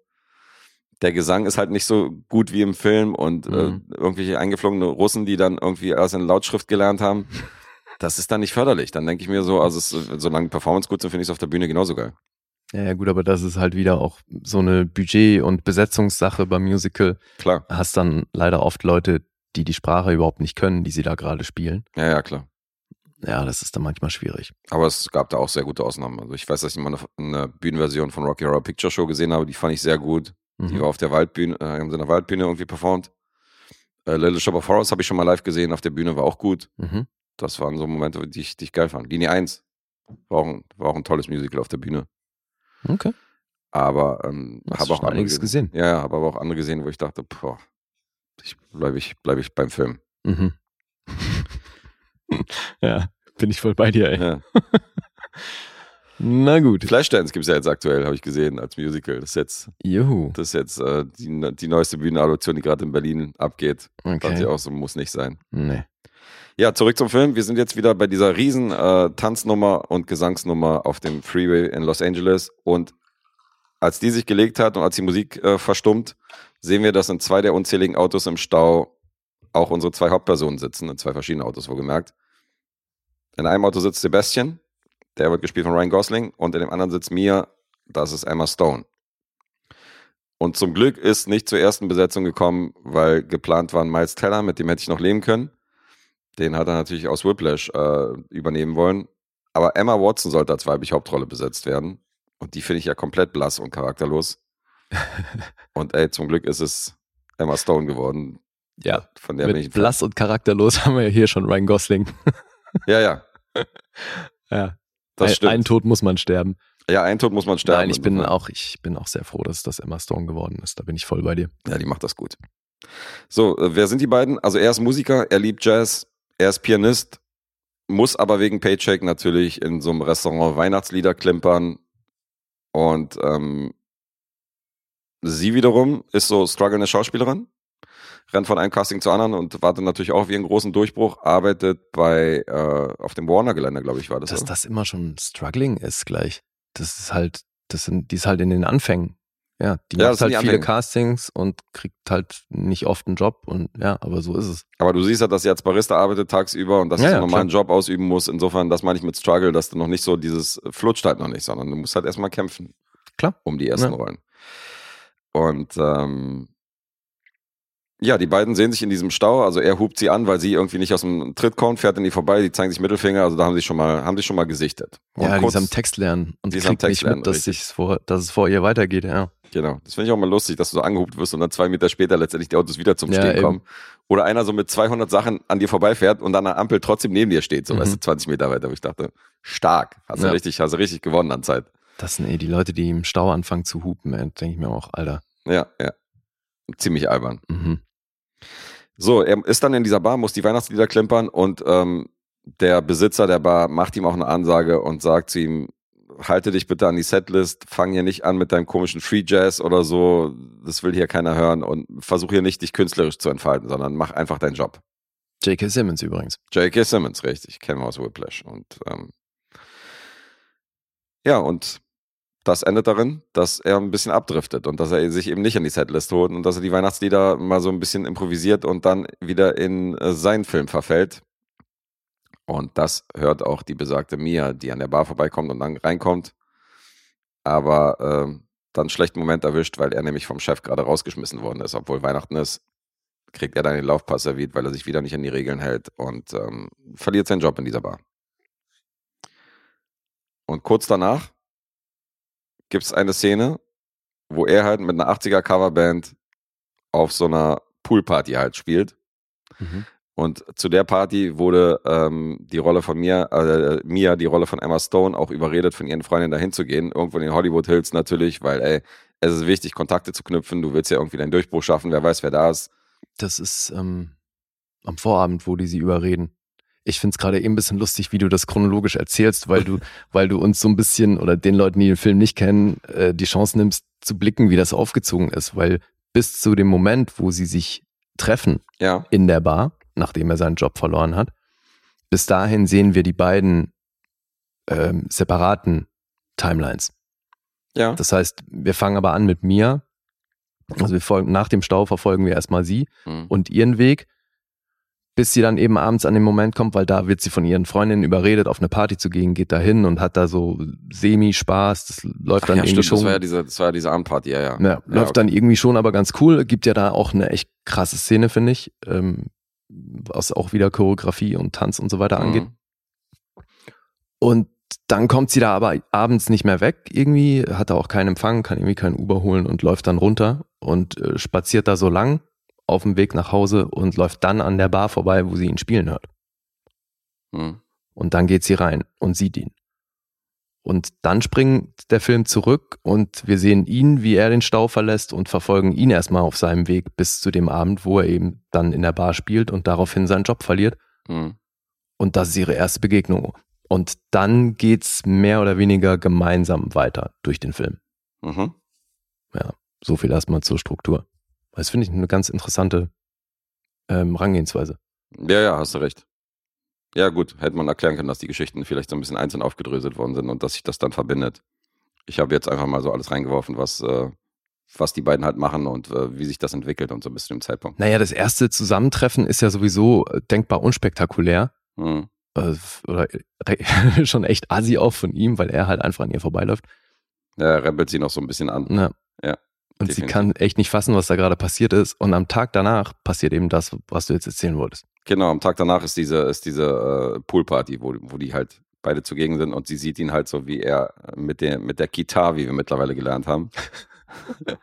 der Gesang ist halt nicht so gut wie im Film und Mhm. äh, irgendwelche eingeflogene Russen, die dann irgendwie alles in Lautschrift gelernt haben, das ist dann nicht förderlich. Dann denke ich mir so, also es, solange die Performance gut sind, finde ich es auf der Bühne genauso geil. Ja, ja, gut, aber das ist halt wieder auch so eine Budget- und Besetzungssache beim Musical. Klar, Hast dann leider oft Leute, die die Sprache überhaupt nicht können, die sie da gerade spielen. ja, ja, klar. Ja, das ist dann manchmal schwierig. Aber es gab da auch sehr gute Ausnahmen. Also ich weiß, dass ich mal eine, eine Bühnenversion von Rocky Horror Picture Show gesehen habe, die fand ich sehr gut. Die Mhm. war auf der Waldbühne, äh, haben sie in der Waldbühne irgendwie performt. Äh, Little Shop of Horrors habe ich schon mal live gesehen, auf der Bühne war auch gut. Mhm. Das waren so Momente, die ich, die ich geil fand. Linie 1 war auch, ein, war auch ein tolles Musical auf der Bühne. Okay. Aber ähm, habe auch andere gesehen. Ja, ja, habe aber auch andere gesehen, wo ich dachte, boah, ich bleibe ich, bleib ich beim Film. Mhm. ja, bin ich voll bei dir, ey. Ja. Na gut. Flashdance gibt es ja jetzt aktuell, habe ich gesehen, als Musical. Das ist jetzt, Juhu. das ist jetzt äh, die, die neueste Bühnenadoption, die gerade in Berlin abgeht. Fand ich Okay. auch so, muss nicht sein. Nee. Ja, zurück zum Film. Wir sind jetzt wieder bei dieser riesen äh, Tanznummer und Gesangsnummer auf dem Freeway in Los Angeles. Und als die sich gelegt hat und als die Musik äh, verstummt, sehen wir, dass in zwei der unzähligen Autos im Stau auch unsere zwei Hauptpersonen sitzen, in zwei verschiedenen Autos, wohlgemerkt. In einem Auto sitzt Sebastian, der wird gespielt von Ryan Gosling, und in dem anderen sitzt Mia, das ist Emma Stone. Und zum Glück ist nicht zur ersten Besetzung gekommen, weil geplant war ein Miles Teller, mit dem hätte ich noch leben können. Den hat er natürlich aus Whiplash äh, übernehmen wollen. Aber Emma Watson sollte als weibliche Hauptrolle besetzt werden. Und die finde ich ja komplett blass und charakterlos. und ey, zum Glück ist es Emma Stone geworden. Ja, Von der bin ich. Mit blass und charakterlos haben wir ja hier schon Ryan Gosling. Ja, ja, Ja. das ein, stimmt. Ein Tod muss man sterben. ja, ein Tod muss man sterben. Nein, ich bin auch, ich bin auch sehr froh, dass das Emma Stone geworden ist. Da bin ich voll bei dir. Ja, die macht das gut. So, äh, wer sind die beiden? Also er ist Musiker, er liebt Jazz, er ist Pianist, muss aber wegen Paycheck natürlich in so einem Restaurant Weihnachtslieder klimpern. Und ähm, sie wiederum ist so strugglende Schauspielerin, rennt von einem Casting zu anderen und wartet natürlich auch auf ihren großen Durchbruch, arbeitet bei äh, auf dem Warner-Gelände, glaube ich, war das. Dass oder? das immer schon struggling ist gleich. Das ist halt, das sind, die ist halt in den Anfängen. Ja, die Ja, macht halt viele. Castings und kriegt halt nicht oft einen Job und ja, aber so ist es. Aber du siehst halt, dass sie als Barista arbeitet tagsüber und dass Ja, sie ja, einen normalen Job ausüben muss. Insofern, das meine ich mit Struggle, dass du noch nicht so dieses flutscht halt noch nicht, sondern du musst halt erstmal kämpfen. Klar. Um die ersten Ja. Rollen. Und ähm, ja, die beiden sehen sich in diesem Stau. Also er hupt sie an, weil sie irgendwie nicht aus dem Tritt kommt, fährt in die vorbei, die zeigen sich Mittelfinger. Also da haben sie schon mal, haben sie schon mal gesichtet. Und ja, die kurz- ist am Text lernen und die kriegt nicht lernen, mit, dass, sich's vor, dass es vor ihr weitergeht. Ja. Genau. Das finde ich auch mal lustig, dass du so angehupt wirst und dann zwei Meter später letztendlich die Autos wieder zum Ja, Stehen eben. kommen. Oder einer so mit 200 Sachen an dir vorbeifährt und an der Ampel trotzdem neben dir steht, so Mhm. weißt du, 20 Meter weiter. Wo ich dachte, stark. Hast du Ja. richtig, hast du richtig gewonnen an Zeit. Das sind eh die Leute, die im Stau anfangen zu hupen, denke ich mir auch, Alter. Ja, ja. Ziemlich albern. Mhm. So, er ist dann in dieser Bar, muss die Weihnachtslieder klimpern und ähm, der Besitzer der Bar macht ihm auch eine Ansage und sagt zu ihm, halte dich bitte an die Setlist, fang hier nicht an mit deinem komischen Free Jazz oder so, das will hier keiner hören und versuch hier nicht dich künstlerisch zu entfalten, sondern mach einfach deinen Job. J.K. Simmons übrigens. J.K. Simmons, richtig, kennen wir aus Whiplash und ähm, ja, und das endet darin, dass er ein bisschen abdriftet und dass er sich eben nicht an die Setlist holt und dass er die Weihnachtslieder mal so ein bisschen improvisiert und dann wieder in äh, seinen Film verfällt. Und das hört auch die besagte Mia, die an der Bar vorbeikommt und dann reinkommt, aber ähm, dann einen schlechten Moment erwischt, weil er nämlich vom Chef gerade rausgeschmissen worden ist, obwohl Weihnachten ist. kriegt er dann den Laufpass serviert, weil er sich wieder nicht an die Regeln hält und ähm, verliert seinen Job in dieser Bar. Und kurz danach gibt es eine Szene, wo er halt mit einer 80er Coverband auf so einer Poolparty halt spielt. Mhm. Und zu der Party wurde ähm, die Rolle von Mia, äh, Mia, die Rolle von Emma Stone, auch überredet, von ihren Freundinnen dahin zu gehen. Irgendwo in den Hollywood Hills natürlich, weil, ey, es ist wichtig, Kontakte zu knüpfen. Du willst ja irgendwie deinen Durchbruch schaffen. Wer weiß, wer da ist. Das ist ähm, am Vorabend, wo die sie überreden. Ich finde es gerade eben ein bisschen lustig, wie du das chronologisch erzählst, weil du, weil du uns so ein bisschen oder den Leuten, die den Film nicht kennen, äh, die Chance nimmst, zu blicken, wie das aufgezogen ist. Weil bis zu dem Moment, wo sie sich treffen Ja. in der Bar, nachdem er seinen Job verloren hat, bis dahin sehen wir die beiden ähm, separaten Timelines. Ja. Das heißt, wir fangen aber an mit Mia. Also wir folgen, nach dem Stau verfolgen wir erstmal sie Mhm. und ihren Weg, bis sie dann eben abends an den Moment kommt, weil da wird sie von ihren Freundinnen überredet, auf eine Party zu gehen, geht da hin und hat da so Semi-Spaß. Das läuft Ach dann ja, irgendwie stimmt, schon. das war ja diese, das war ja diese Abendparty, ja, ja. Ja, läuft dann irgendwie schon aber ganz cool. Gibt ja da auch eine echt krasse Szene, finde ich, ähm, was auch wieder Choreografie und Tanz und so weiter angeht. Mhm. Und dann kommt sie da aber abends nicht mehr weg irgendwie, hat da auch keinen Empfang, kann irgendwie keinen Uber holen und läuft dann runter und äh, spaziert da so lang auf dem Weg nach Hause und läuft dann an der Bar vorbei, wo sie ihn spielen hört. Mhm. Und dann geht sie rein und sieht ihn. Und dann springt der Film zurück und wir sehen ihn, wie er den Stau verlässt und verfolgen ihn erstmal auf seinem Weg bis zu dem Abend, wo er eben dann in der Bar spielt und daraufhin seinen Job verliert. Mhm. Und das ist ihre erste Begegnung. Und dann geht's mehr oder weniger gemeinsam weiter durch den Film. Mhm. So viel erstmal zur Struktur. Das finde ich eine ganz interessante ähm, Rangehensweise. Ja, ja, hast du recht. Ja, gut, hätte man erklären können, dass die Geschichten vielleicht so ein bisschen einzeln aufgedröselt worden sind und dass sich das dann verbindet. Ich habe jetzt einfach mal so alles reingeworfen, was, äh, was die beiden halt machen und äh, wie sich das entwickelt und so bis zu dem Zeitpunkt. Naja, das erste Zusammentreffen ist ja sowieso äh, denkbar unspektakulär. Mhm. Äh, oder re- schon echt assi auch von ihm, weil er halt einfach an ihr vorbeiläuft. Ja, er rempelt sie noch so ein bisschen an. Ja. Ja, Und sie definitiv. kann echt nicht fassen, was da gerade passiert ist. Und am Tag danach passiert eben das, was du jetzt erzählen wolltest. Genau, am Tag danach ist diese, ist diese äh, Poolparty, wo, wo die halt beide zugegen sind und sie sieht ihn halt so, wie er mit der, mit der Gitarre, wie wir mittlerweile gelernt haben,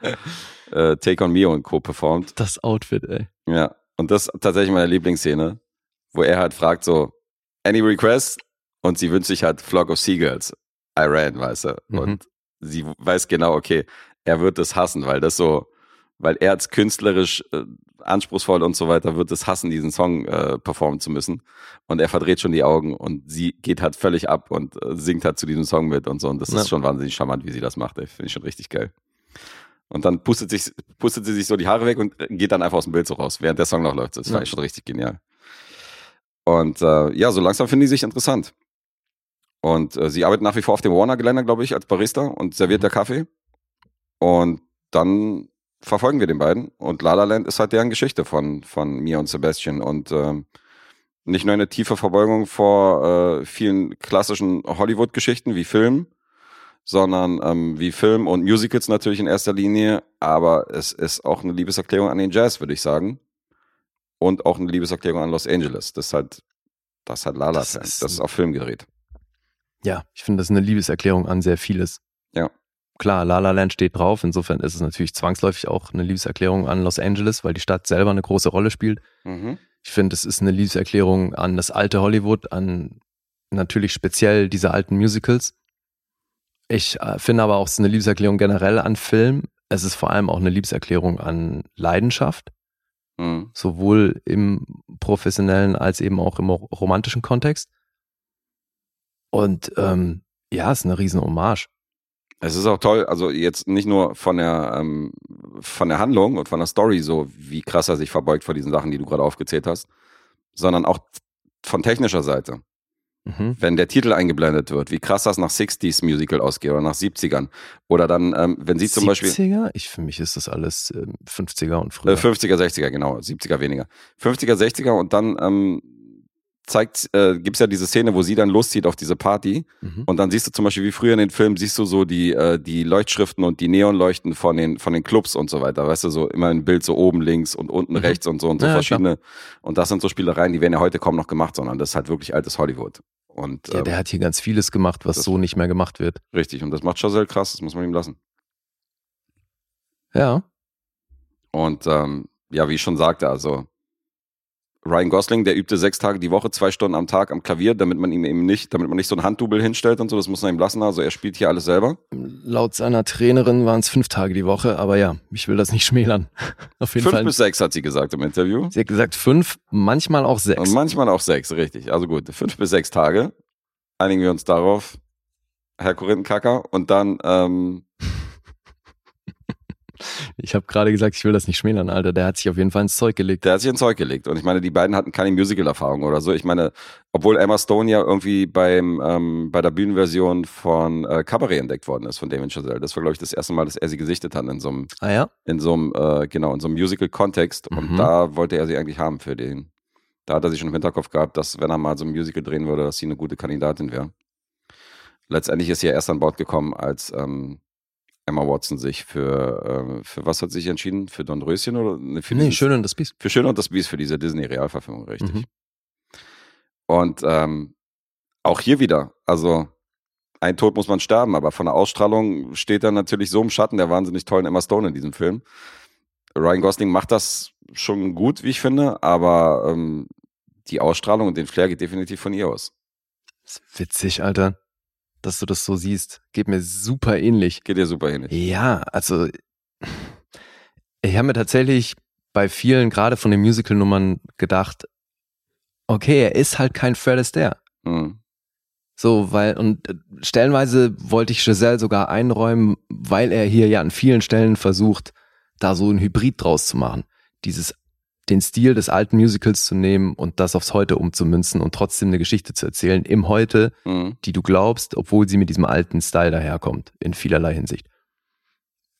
äh, Take on Me und Co. performt. Das Outfit, ey. Ja, und das ist tatsächlich meine Lieblingsszene, wo er halt fragt so, any request? Und sie wünscht sich halt Flock of Seagulls, Iran, weißt du? Mhm. Und sie weiß genau, okay, er wird es hassen, weil das so, weil er als künstlerisch äh, anspruchsvoll und so weiter wird es hassen, diesen Song äh, performen zu müssen. Und er verdreht schon die Augen und sie geht halt völlig ab und äh, singt halt zu diesem Song mit und so. Und das Ja. ist schon wahnsinnig charmant, wie sie das macht. Finde ich schon richtig geil. Und dann pustet, sich, pustet sie sich so die Haare weg und äh, geht dann einfach aus dem Bild so raus, während der Song noch läuft. Das Ja. fand ich schon richtig genial. Und äh, ja, so langsam finden die sich interessant. Und äh, sie arbeitet nach wie vor auf dem Warner-Geländer, glaube ich, als Barista und serviert Mhm. der Kaffee. Und dann verfolgen wir den beiden. Und La La Land ist halt deren Geschichte von, von Mia und Sebastian. Und ähm, nicht nur eine tiefe Verbeugung vor äh, vielen klassischen Hollywood-Geschichten wie Film, sondern ähm, wie Film und Musicals natürlich in erster Linie. Aber es ist auch eine Liebeserklärung an den Jazz, würde ich sagen. Und auch eine Liebeserklärung an Los Angeles. Das ist halt, das ist halt La La Das Land. ist- Das ist auf Film gedreht. Ja, ich finde das ist eine Liebeserklärung an sehr vieles. Ja. Klar, La La Land steht drauf. Insofern ist es natürlich zwangsläufig auch eine Liebeserklärung an Los Angeles, weil die Stadt selber eine große Rolle spielt. Mhm. Ich finde, es ist eine Liebeserklärung an das alte Hollywood, an natürlich speziell diese alten Musicals. Ich äh, finde aber auch, es ist eine Liebeserklärung generell an Film. Es ist vor allem auch eine Liebeserklärung an Leidenschaft, Mhm. sowohl im professionellen als eben auch im romantischen Kontext. Und ähm, ja, es ist eine riesen Hommage. Es ist auch toll, also jetzt nicht nur von der, ähm, von der Handlung und von der Story, so wie krass er sich verbeugt vor diesen Sachen, die du gerade aufgezählt hast, sondern auch von technischer Seite. Mhm. Wenn der Titel eingeblendet wird, wie krass das nach 60s Musical ausgeht oder nach 70ern. Oder dann, ähm, wenn sie zum Beispiel. 70er? Ich, für mich ist das alles ähm, 50er und früher. Äh, 50er, 60er, genau, 70er weniger. 50er, 60er und dann ähm, zeigt, äh, gibt's ja diese Szene, wo sie dann loszieht auf diese Party Mhm. und dann siehst du zum Beispiel wie früher in den Filmen, siehst du so die, äh, die Leuchtschriften und die Neonleuchten von den, von den Clubs und so weiter, weißt du, so immer ein Bild so oben links und unten Mhm. rechts und so und so Ja, verschiedene. Und das sind so Spielereien, die werden ja heute kaum noch gemacht, sondern das ist halt wirklich altes Hollywood. Und Ja, ähm, der hat hier ganz vieles gemacht, was so nicht mehr gemacht wird. richtig, und das macht Chazelle krass, das muss man ihm lassen. Ja. Und ähm, ja, wie ich schon sagte, also Ryan Gosling, der übte sechs Tage die Woche, zwei Stunden am Tag am Klavier, damit man ihm eben nicht, damit man nicht so ein Handdouble hinstellt und so, das muss man ihm lassen. Also er spielt hier alles selber. Laut seiner Trainerin waren es fünf Tage die Woche, aber ja, ich will das nicht schmälern. Auf jeden Fünf Fall. bis sechs hat sie gesagt im Interview. Sie hat gesagt fünf, manchmal auch sechs. Und manchmal auch sechs, richtig. Also gut, fünf bis sechs Tage. Einigen wir uns darauf, Herr Korinthenkacker. Und dann, ähm, Ich habe gerade gesagt, ich will das nicht schmälern, Alter. Der hat sich auf jeden Fall ins Zeug gelegt. der hat sich ins Zeug gelegt. Und ich meine, die beiden hatten keine Musical-Erfahrung oder so. Ich meine, obwohl Emma Stone ja irgendwie beim, ähm, bei der Bühnenversion von äh, Cabaret entdeckt worden ist, von Damien Chazelle. Das war, glaube ich, das erste Mal, dass er sie gesichtet hat in so einem Ah ja? in so einem, äh, genau, in so einem Musical-Kontext. Und Mhm. da wollte er sie eigentlich haben für den. Da hat er sich schon im Hinterkopf gehabt, dass wenn er mal so ein Musical drehen würde, dass sie eine gute Kandidatin wäre. Letztendlich ist sie ja erst an Bord gekommen, als ähm, Emma Watson sich für, äh, für was hat sich entschieden? Für Don Röschen oder? Ne, für Nee, schön und das Biest. Für Schön und das Biest, für diese Disney-Realverfilmung, richtig. Mhm. Und ähm, auch hier wieder, also ein Tod muss man sterben, aber von der Ausstrahlung steht er natürlich so im Schatten der wahnsinnig tollen Emma Stone in diesem Film. Ryan Gosling macht das schon gut, wie ich finde, aber ähm, die Ausstrahlung und den Flair geht definitiv von ihr aus. ist witzig, Alter, dass du das so siehst. Geht mir super ähnlich. Geht ihr super ähnlich. Ja, also ich habe mir tatsächlich bei vielen, gerade von den Musical-Nummern, gedacht, okay, er ist halt kein Fred Astaire. Mhm. So, weil, und äh, stellenweise wollte ich Giselle sogar einräumen, weil er hier ja an vielen Stellen versucht, da so ein Hybrid draus zu machen. Dieses, den Stil des alten Musicals zu nehmen und das aufs Heute umzumünzen und trotzdem eine Geschichte zu erzählen im Heute, Mhm. die du glaubst, obwohl sie mit diesem alten Style daherkommt, in vielerlei Hinsicht.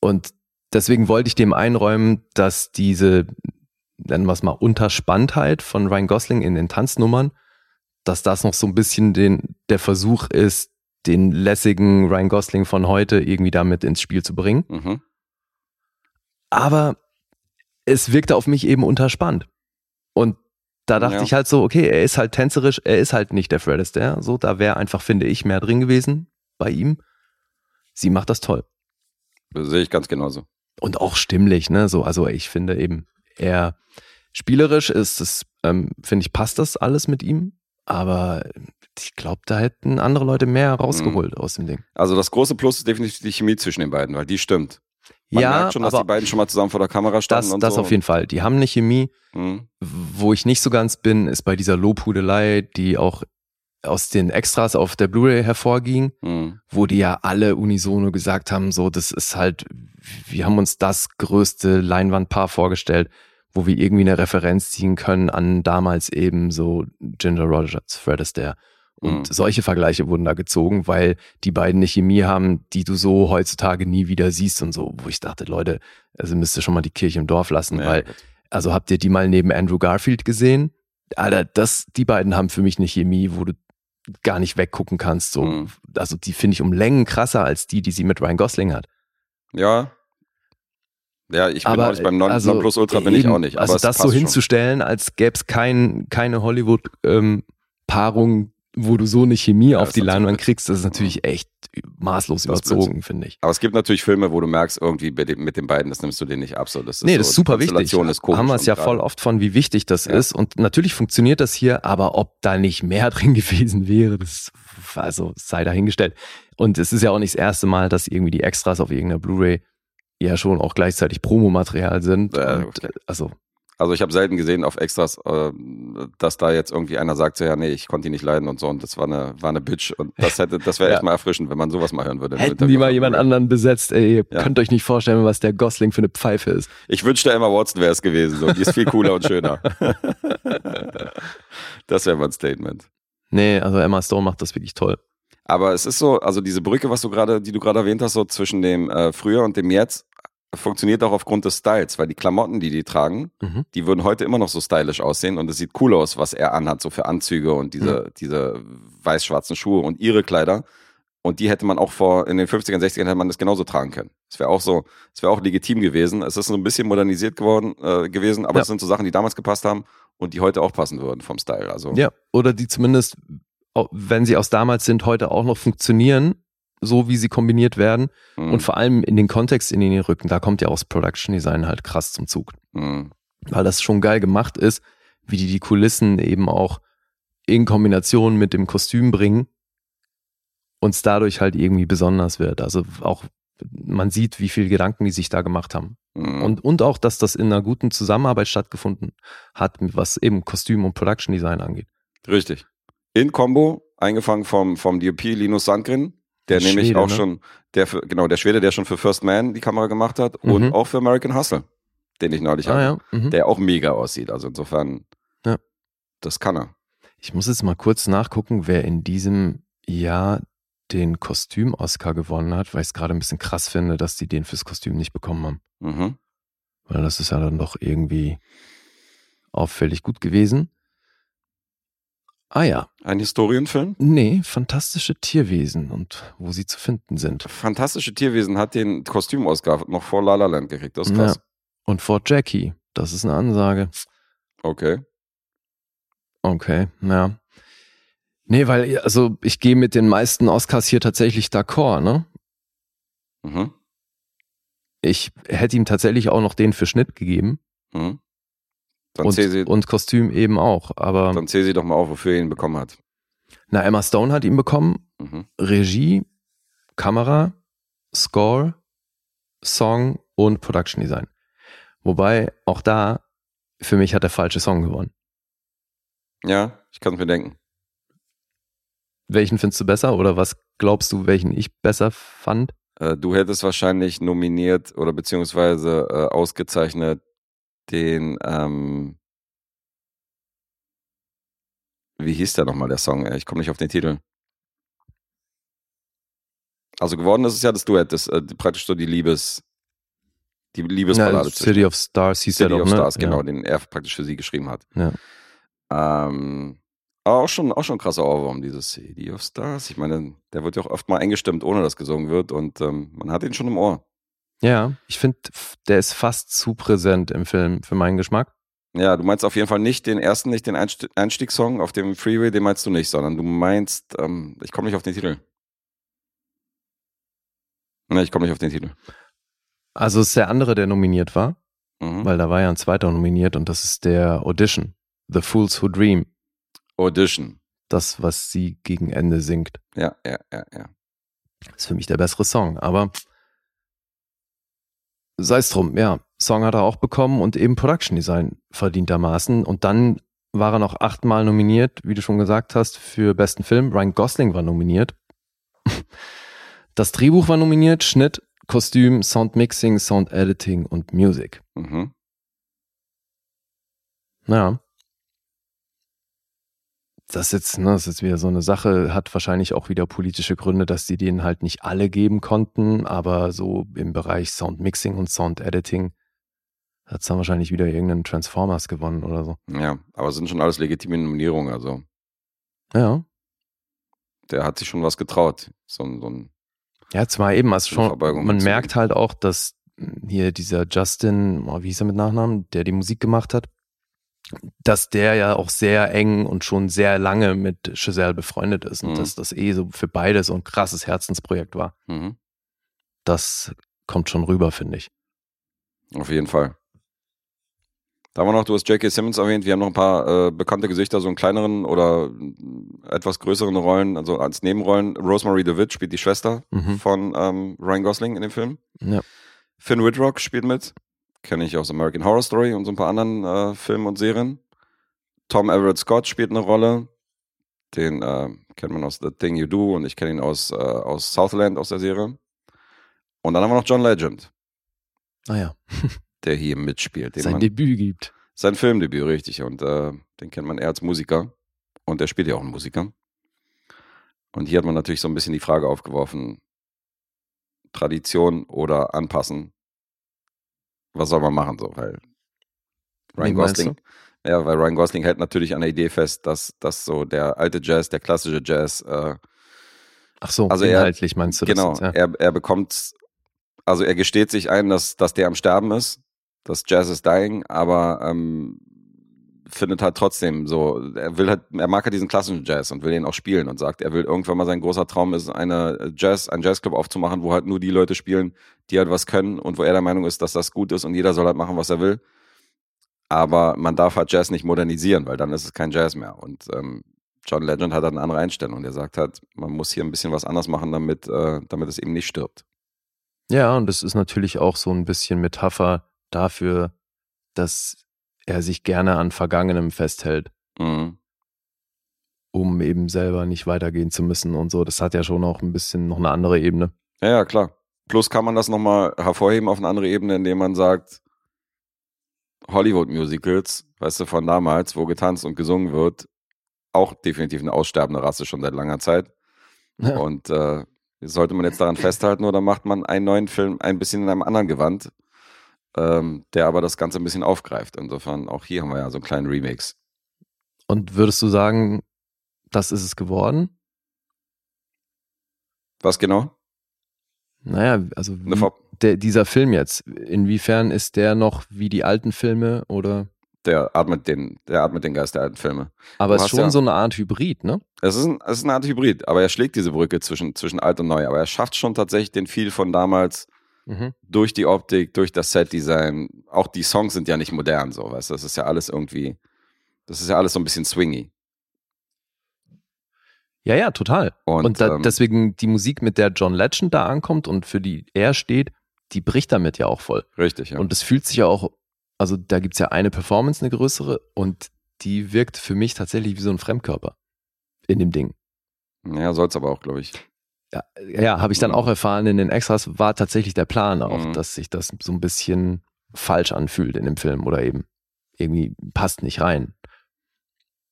Und deswegen wollte ich dem einräumen, dass diese, nennen wir es mal, Unterspanntheit von Ryan Gosling in den Tanznummern, dass das noch so ein bisschen den, der Versuch ist, den lässigen Ryan Gosling von heute irgendwie damit ins Spiel zu bringen. Mhm. Aber es wirkte auf mich eben unterspannt. Und da dachte Ja. ich halt so, okay, er ist halt tänzerisch, er ist halt nicht der Fred Astaire. So, da wäre einfach, finde ich, mehr drin gewesen bei ihm. Sie macht das toll. Das sehe ich ganz genauso. Und auch stimmlich, ne? So, also ich finde eben, er spielerisch ist es, ähm, finde ich, passt das alles mit ihm. Aber ich glaube, da hätten andere Leute mehr rausgeholt Mhm. aus dem Ding. Also das große Plus ist definitiv die Chemie zwischen den beiden, weil die stimmt. Man ja, merkt schon, dass die beiden schon mal zusammen vor der Kamera standen das, und das so. auf jeden Fall. Die haben eine Chemie. Mhm. Wo ich nicht so ganz bin, ist bei dieser Lobhudelei, die auch aus den Extras auf der Blu-ray hervorging, Mhm. wo die ja alle unisono gesagt haben, so, das ist halt, wir haben uns das größte Leinwandpaar vorgestellt, wo wir irgendwie eine Referenz ziehen können an damals eben so Ginger Rogers, Fred Astaire. Und Mhm. solche Vergleiche wurden da gezogen, weil die beiden eine Chemie haben, die du so heutzutage nie wieder siehst und so, wo ich dachte, Leute, also müsst ihr schon mal die Kirche im Dorf lassen, Ja, weil gut. also habt ihr die mal neben Andrew Garfield gesehen? Alter, das, die beiden haben für mich eine Chemie, wo du gar nicht weggucken kannst. So. Mhm. Also die finde ich um Längen krasser als die, die sie mit Ryan Gosling hat. Ja. Ja, ich bin aber auch nicht beim Non also, Nonplusultra bin ich eben, auch nicht. Also das so passt schon. hinzustellen, als gäbe es kein, keine Hollywood-Paarung, wo du so eine Chemie Ja, auf die Leinwand kriegst, das ist natürlich echt maßlos Das überzogen, finde ich. Aber es gibt natürlich Filme, wo du merkst, irgendwie mit, den beiden, das nimmst du denen nicht ab. So, das ist Nee, so, das ist super wichtig. Ist Haben wir es und ja voll oft von, wie wichtig das Ja. ist. Und natürlich funktioniert das hier, aber ob da nicht mehr drin gewesen wäre, das also sei dahingestellt. Und es ist ja auch nicht das erste Mal, dass irgendwie die Extras auf irgendeiner Blu-ray ja schon auch gleichzeitig Promomaterial sind. Ja, und, okay. äh, also Also ich habe selten gesehen auf Extras, äh, dass da jetzt irgendwie einer sagt, so, ja, nee, ich konnte die nicht leiden und so. Und das war eine, war eine Bitch. Und das hätte, das wäre Ja. echt mal erfrischend, wenn man sowas mal hören würde. hätten die mal jemand anderen besetzt, ey, ihr Ja. könnt euch nicht vorstellen, was der Gosling für eine Pfeife ist. Ich wünschte, Emma Watson wäre es gewesen. So. Die ist viel cooler und schöner. das wäre mal ein Statement. Nee, also Emma Stone macht das wirklich toll. Aber es ist so, also diese Brücke, was du gerade, die du gerade erwähnt hast, so zwischen dem äh, früher und dem jetzt, funktioniert auch aufgrund des Styles, weil die Klamotten, die die tragen, Mhm. die würden heute immer noch so stylisch aussehen und es sieht cool aus, was er anhat, so für Anzüge und diese, diese weiß-schwarzen Schuhe und ihre Kleider. Und die hätte man auch vor, in den 50ern, 60ern hätte man das genauso tragen können. Es wäre auch so, es wäre auch legitim gewesen. Es ist so ein bisschen modernisiert geworden, äh, gewesen, aber Ja. es sind so Sachen, die damals gepasst haben und die heute auch passen würden vom Style. Also, Ja, oder die zumindest, wenn sie aus damals sind, heute auch noch funktionieren, so wie sie kombiniert werden. mh, Und vor allem in den Kontext, in den die rücken, da kommt ja auch das Production Design halt krass zum Zug. mh, Weil das schon geil gemacht ist, wie die die Kulissen eben auch in Kombination mit dem Kostüm bringen und es dadurch halt irgendwie besonders wird. Also auch man sieht, wie viel Gedanken die sich da gemacht haben. mh. Und, und auch, dass das in einer guten Zusammenarbeit stattgefunden hat, was eben Kostüm und Production Design angeht. Richtig. In Combo, eingefangen vom, vom DOP Linus Sandgren, der nämlich Schwede, auch ne? schon, der für, genau, der Schwede, der schon für First Man die Kamera gemacht hat Mhm. und auch für American Hustle, den ich neulich hatte, Ah ja. Mhm. der auch mega aussieht. Also insofern, Ja. das kann er. Ich muss jetzt mal kurz nachgucken, wer in diesem Jahr den Kostüm-Oscar gewonnen hat, weil ich es gerade ein bisschen krass finde, dass die den fürs Kostüm nicht bekommen haben. Mhm. Weil das ist ja dann doch irgendwie auffällig gut gewesen. Ah ja, Ein Historienfilm. nee, fantastische Tierwesen und wo sie zu finden sind. Fantastische Tierwesen hat den Kostüm-Oscar noch vor La La Land gekriegt. Das ist krass. Ja. Und Fort Jackie, das ist eine Ansage. Okay. Okay, ja. Nee, weil, also ich gehe mit den meisten Oscars hier tatsächlich d'accord, ne? Mhm. Ich hätte ihm tatsächlich auch noch den für Schnitt gegeben. Mhm. Und, sie, und Kostüm eben auch. Aber dann zähl sie doch mal auf, wofür er ihn bekommen hat. na, Emma Stone hat ihn bekommen. Mhm. Regie, Kamera, Score, Song und Production Design. Wobei auch da für mich hat der falsche Song gewonnen. Ja, ich kann es mir denken. Welchen findest du besser oder was glaubst du, welchen ich besser fand? Äh, du hättest wahrscheinlich nominiert oder beziehungsweise äh, ausgezeichnet den, ähm, wie hieß der nochmal, der Song? ey? Ich komme nicht auf den Titel. Also geworden ist es ja das Duett, das, äh, praktisch so die Liebes, die Liebesballade. zwischen- City of Stars hieß City der doch, of ne? Stars, genau, Ja. den er praktisch für sie geschrieben hat. Ja. Ähm, auch schon, auch schon ein krasser Ohrwurm, dieses City of Stars. Ich meine, der wird ja auch oft mal eingestimmt, ohne dass gesungen wird und ähm, man hat ihn schon im Ohr. Ja, ich finde, der ist fast zu präsent im Film für meinen Geschmack. Ja, du meinst auf jeden Fall nicht den ersten, nicht den Einst Einstiegssong auf dem Freeway, den meinst du nicht, sondern du meinst, ähm, ich komme nicht auf den Titel. Ne, ich komme nicht auf den Titel. Also es ist der andere, der nominiert war, Mhm. weil da war ja ein zweiter nominiert und das ist der Audition. The Fools Who Dream. Audition. Das, was sie gegen Ende singt. Ja, ja, ja, ja. Ist für mich der bessere Song, aber sei es drum, ja. Song hat er auch bekommen und eben Production Design verdientermaßen. Und dann war er noch achtmal nominiert, wie du schon gesagt hast, für besten Film. Ryan Gosling war nominiert. Das Drehbuch war nominiert, Schnitt, Kostüm, Sound Mixing, Sound Editing und Music. Mhm. Ja. Das ist jetzt, ne, das ist jetzt wieder so eine Sache, hat wahrscheinlich auch wieder politische Gründe, dass die denen halt nicht alle geben konnten, aber so im Bereich Sound Mixing und Sound Editing hat es dann wahrscheinlich wieder irgendeinen Transformers gewonnen oder so. Ja, aber es sind schon alles legitime Nominierungen, also Ja. der hat sich schon was getraut. So, ein- so ein, Ja, zwar eben, also schon, man merkt halt auch, dass hier dieser Justin, oh, wie hieß er mit Nachnamen, der die Musik gemacht hat, dass der ja auch sehr eng und schon sehr lange mit Giselle befreundet ist und Mhm. dass das eh so für beide so ein krasses Herzensprojekt war. mhm. Das kommt schon rüber, finde ich. Auf jeden Fall. Da haben wir noch, du hast J.K. Simmons erwähnt, wir haben noch ein paar äh, bekannte Gesichter, so in kleineren oder äh, etwas größeren Rollen, also als Nebenrollen. Rosemary DeWitt spielt die Schwester Mhm. von ähm, Ryan Gosling in dem Film. Ja. Finn Whitrock spielt mit. Kenne ich aus American Horror Story und so ein paar anderen äh, Filmen und Serien. Tom Everett Scott spielt eine Rolle. Den äh, kennt man aus The Thing You Do und ich kenne ihn aus, äh, aus Southland aus der Serie. Und dann haben wir noch John Legend, Naja, der hier mitspielt. Den sein man, Debüt gibt. sein Filmdebüt, richtig. Und äh, den kennt man eher als Musiker. Und der spielt ja auch einen Musiker. Und hier hat man natürlich so ein bisschen die Frage aufgeworfen, Tradition oder anpassen. Was soll man machen so, weil Ryan Gosling, ja, weil Ryan Gosling hält natürlich an der Idee fest, dass, dass so der alte Jazz, der klassische Jazz, äh, Ach so, Also er- inhaltlich meinst du genau, das? jetzt, er, er bekommt, also er gesteht sich ein, dass, dass der am Sterben ist, dass Jazz is dying, aber ähm, findet halt trotzdem so, er will halt, er mag halt diesen klassischen Jazz und will den auch spielen und sagt, er will irgendwann mal sein großer Traum ist, eine Jazz, ein Jazzclub aufzumachen, wo halt nur die Leute spielen, die halt was können und wo er der Meinung ist, dass das gut ist und jeder soll halt machen, was er will. Aber man darf halt Jazz nicht modernisieren, weil dann ist es kein Jazz mehr. Und ähm, John Legend hat halt eine andere Einstellung. Der sagt halt, man muss hier ein bisschen was anders machen, damit, äh, damit es eben nicht stirbt. Ja, und das ist natürlich auch so ein bisschen Metapher dafür, dass er sich gerne an Vergangenem festhält, Mhm. um eben selber nicht weitergehen zu müssen und so. Das hat ja schon auch ein bisschen noch eine andere Ebene. Ja, ja, klar. Plus kann man das nochmal hervorheben auf eine andere Ebene, indem man sagt, Hollywood-Musicals, weißt du, von damals, wo getanzt und gesungen wird, auch definitiv eine aussterbende Rasse schon seit langer Zeit. Ja. Und äh, sollte man jetzt daran festhalten oder macht man einen neuen Film ein bisschen in einem anderen Gewand, ähm, der aber das Ganze ein bisschen aufgreift. Insofern, auch hier haben wir ja so einen kleinen Remix. Und würdest du sagen, das ist es geworden? Was genau? Naja, also der, dieser Film jetzt, inwiefern ist der noch wie die alten Filme oder? der atmet den, der atmet den Geist der alten Filme. Aber es ist schon ja- so eine Art Hybrid, ne? Es ist, ein, es ist eine Art Hybrid, aber er schlägt diese Brücke zwischen, zwischen alt und neu. Aber er schafft schon tatsächlich den viel von damals Mhm. durch die Optik, durch das Setdesign. Auch die Songs sind ja nicht modern, so, weißt du? Das ist ja alles irgendwie, das ist ja alles so ein bisschen swingy. Ja, ja, total. Und, Und, da, ähm, deswegen die Musik, mit der John Legend da ankommt und für die er steht, die bricht damit ja auch voll. richtig, ja. Und es fühlt sich ja auch, also da gibt's ja eine Performance, eine größere, und die wirkt für mich tatsächlich wie so ein Fremdkörper in dem Ding. ja, soll's aber auch, glaube ich. Ja, ja habe ich dann Mhm. auch erfahren in den Extras, war tatsächlich der Plan auch, Mhm. dass sich das so ein bisschen falsch anfühlt in dem Film oder eben irgendwie passt nicht rein.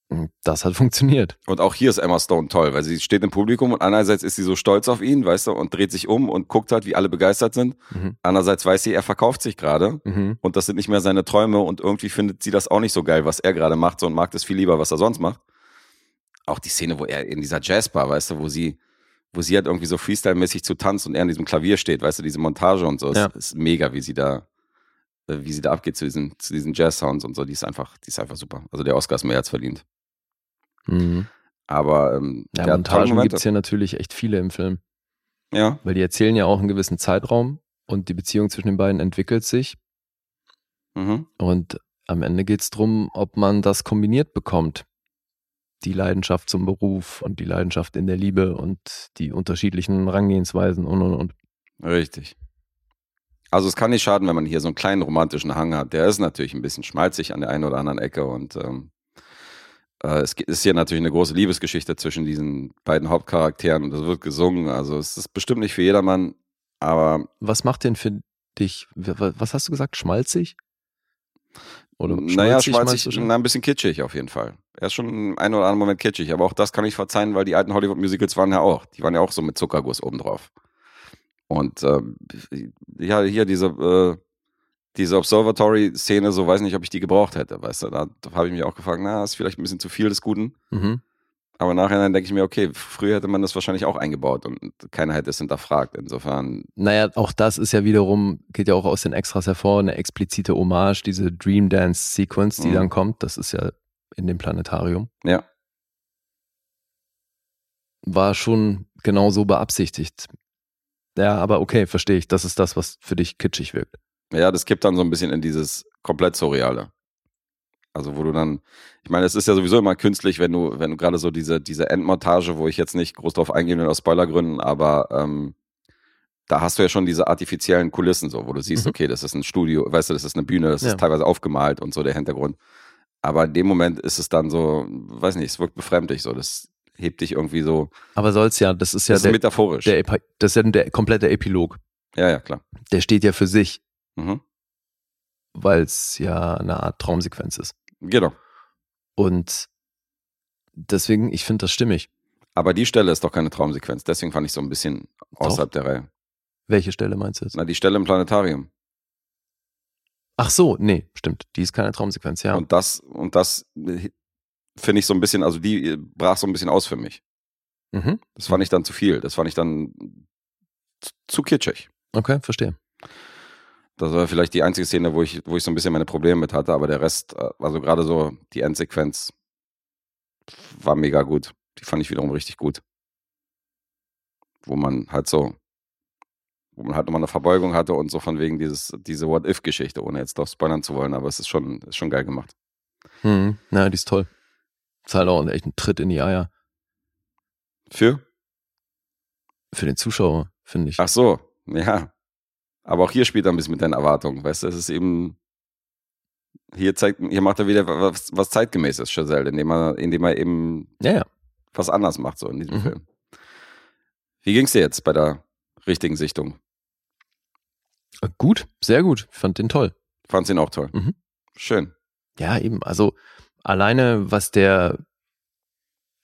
Und das hat funktioniert. Und auch hier ist Emma Stone toll, weil sie steht im Publikum und einerseits ist sie so stolz auf ihn, weißt du, und dreht sich um und guckt halt, wie alle begeistert sind. Mhm. Andererseits weiß sie, er verkauft sich gerade Mhm. und das sind nicht mehr seine Träume und irgendwie findet sie das auch nicht so geil, was er gerade macht, so und mag das viel lieber, was er sonst macht. Auch die Szene, wo er in dieser Jazzbar, weißt du, wo sie, wo sie halt irgendwie so Freestyle-mäßig zu tanzt und er an diesem Klavier steht, weißt du, diese Montage und so, Ja. ist, ist mega, wie sie da, äh, wie sie da abgeht zu diesen, zu diesen Jazz-Sounds und so, die ist einfach, die ist einfach super. Also der Oscar ist mehr als verdient. Mhm. Aber ähm, Ja, Montagen Momente. gibt's hier natürlich echt viele im Film. Ja, Weil die erzählen ja auch einen gewissen Zeitraum und die Beziehung zwischen den beiden entwickelt sich. mhm. Und am Ende geht's drum, ob man das kombiniert bekommt. Die Leidenschaft zum Beruf und die Leidenschaft in der Liebe und die unterschiedlichen Herangehensweisen und und und. Richtig. Also es kann nicht schaden, wenn man hier so einen kleinen romantischen Hang hat. Der ist natürlich ein bisschen schmalzig an der einen oder anderen Ecke und ähm, äh, es ist hier natürlich eine große Liebesgeschichte zwischen diesen beiden Hauptcharakteren und es wird gesungen. Also es ist bestimmt nicht für jedermann, aber Was macht denn für dich, wa- was hast du gesagt, schmalzig? Oder naja, schmalzig, schon? na, ein bisschen kitschig auf jeden Fall. Er ist schon einen oder anderen Moment kitschig, aber auch das kann ich verzeihen, weil die alten Hollywood-Musicals waren ja auch. Die waren ja auch so mit Zuckerguss obendrauf. Und ähm, ja, hier diese, äh, diese Observatory-Szene, so weiß nicht, ob ich die gebraucht hätte, weißt du, da, da habe ich mich auch gefragt, na, ist vielleicht ein bisschen zu viel des Guten. Mhm. Aber nachher denke ich mir, okay, früher hätte man das wahrscheinlich auch eingebaut und keiner hätte es hinterfragt. Insofern, Naja, auch das ist ja wiederum, geht ja auch aus den Extras hervor, eine explizite Hommage, diese Dream Dance Sequence, die Mhm. dann kommt, das ist ja in dem Planetarium, ja, war schon genau so beabsichtigt. Ja, aber okay, verstehe ich. Das ist das, was für dich kitschig wirkt. ja, das kippt dann so ein bisschen in dieses komplett Surreale. Also wo du dann, ich meine, es ist ja sowieso immer künstlich, wenn du, wenn du gerade so diese, diese Endmontage, wo ich jetzt nicht groß drauf eingehen will aus Spoilergründen, aber ähm, da hast du ja schon diese artifiziellen Kulissen so, wo du siehst, Mhm. okay, das ist ein Studio, weißt du, das ist eine Bühne, das Ja. ist teilweise aufgemalt und so der Hintergrund. Aber in dem Moment ist es dann so, weiß nicht, es wirkt befremdlich so, das hebt dich irgendwie so, Aber soll's ja, das ist ja das ist der, metaphorisch. der, das ist ja der komplette Epilog. ja, ja, klar. Der steht ja für sich, Mhm. weil es ja eine Art Traumsequenz ist. Genau. Und deswegen, ich finde das stimmig. Aber die Stelle ist doch keine Traumsequenz, deswegen fand ich so ein bisschen außerhalb der Reihe. Welche Stelle meinst du jetzt? Na, die Stelle im Planetarium. Ach so, nee, stimmt. Die ist keine Traumsequenz, ja. Und das, und das äh, finde ich so ein bisschen, also die äh, brach so ein bisschen aus für mich. mhm. Das fand ich dann zu viel. Das fand ich dann zu kitschig. Okay, verstehe. Das war vielleicht die einzige Szene, wo ich, wo ich so ein bisschen meine Probleme mit hatte, aber der Rest, also gerade so die Endsequenz war mega gut. Die fand ich wiederum richtig gut. Wo man halt so, wo man halt nochmal eine Verbeugung hatte und so von wegen dieses, diese What-If-Geschichte, ohne jetzt doch spoilern zu wollen, aber es ist schon, ist schon geil gemacht. Mhm. Na, die ist toll. Ist halt auch echt ein Tritt in die Eier Für? für den Zuschauer, finde ich. Ach so, ja. Aber auch hier spielt er ein bisschen mit deinen Erwartungen, weißt du, es ist eben, hier zeigt, hier macht er wieder was, was zeitgemäßes, Chazelle, indem er, indem er eben Ja, ja. was anders macht, so in diesem Mhm. Film. Wie ging's dir jetzt bei der richtigen Sichtung? Äh, Gut, sehr gut. Ich fand den toll. Fand's ihn auch toll. Mhm. Schön. Ja, eben. Also alleine, was der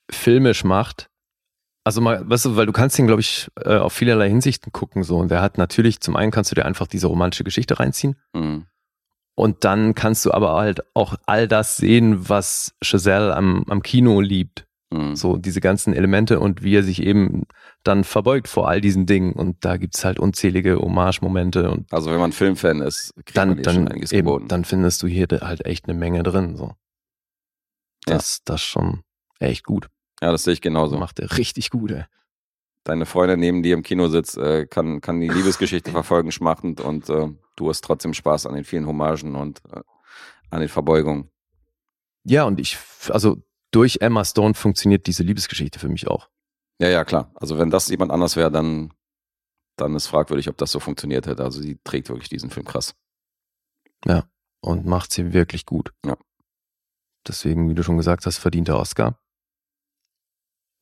filmisch macht, also mal, weißt du, weil du kannst ihn, glaube ich, äh, auf vielerlei Hinsichten gucken so. Und der hat natürlich, zum einen kannst du dir einfach diese romantische Geschichte reinziehen. Mhm. Und dann kannst du aber halt auch all das sehen, was Chazelle am, am Kino liebt. Mhm. So diese ganzen Elemente und wie er sich eben dann verbeugt vor all diesen Dingen. Und da gibt's halt unzählige Hommage-Momente und Also wenn man Filmfan ist, kriegt man dann, hier schon dann, einiges eben, dann findest du hier halt echt eine Menge drin. So. Das, das schon echt gut. Ja, das sehe ich genauso. Macht er richtig gut, ey. Deine Freundin neben dir im Kino sitzt, äh, kann, kann die Liebesgeschichte verfolgen, schmachtend und äh, du hast trotzdem Spaß an den vielen Hommagen und äh, an den Verbeugungen. Ja, und ich, also durch Emma Stone funktioniert diese Liebesgeschichte für mich auch. Ja, ja, klar. Also wenn das jemand anders wäre, dann, dann ist fragwürdig, ob das so funktioniert hätte. Also die trägt wirklich diesen Film krass. Und macht sie wirklich gut. Ja. Deswegen, wie du schon gesagt hast, verdient der Oscar.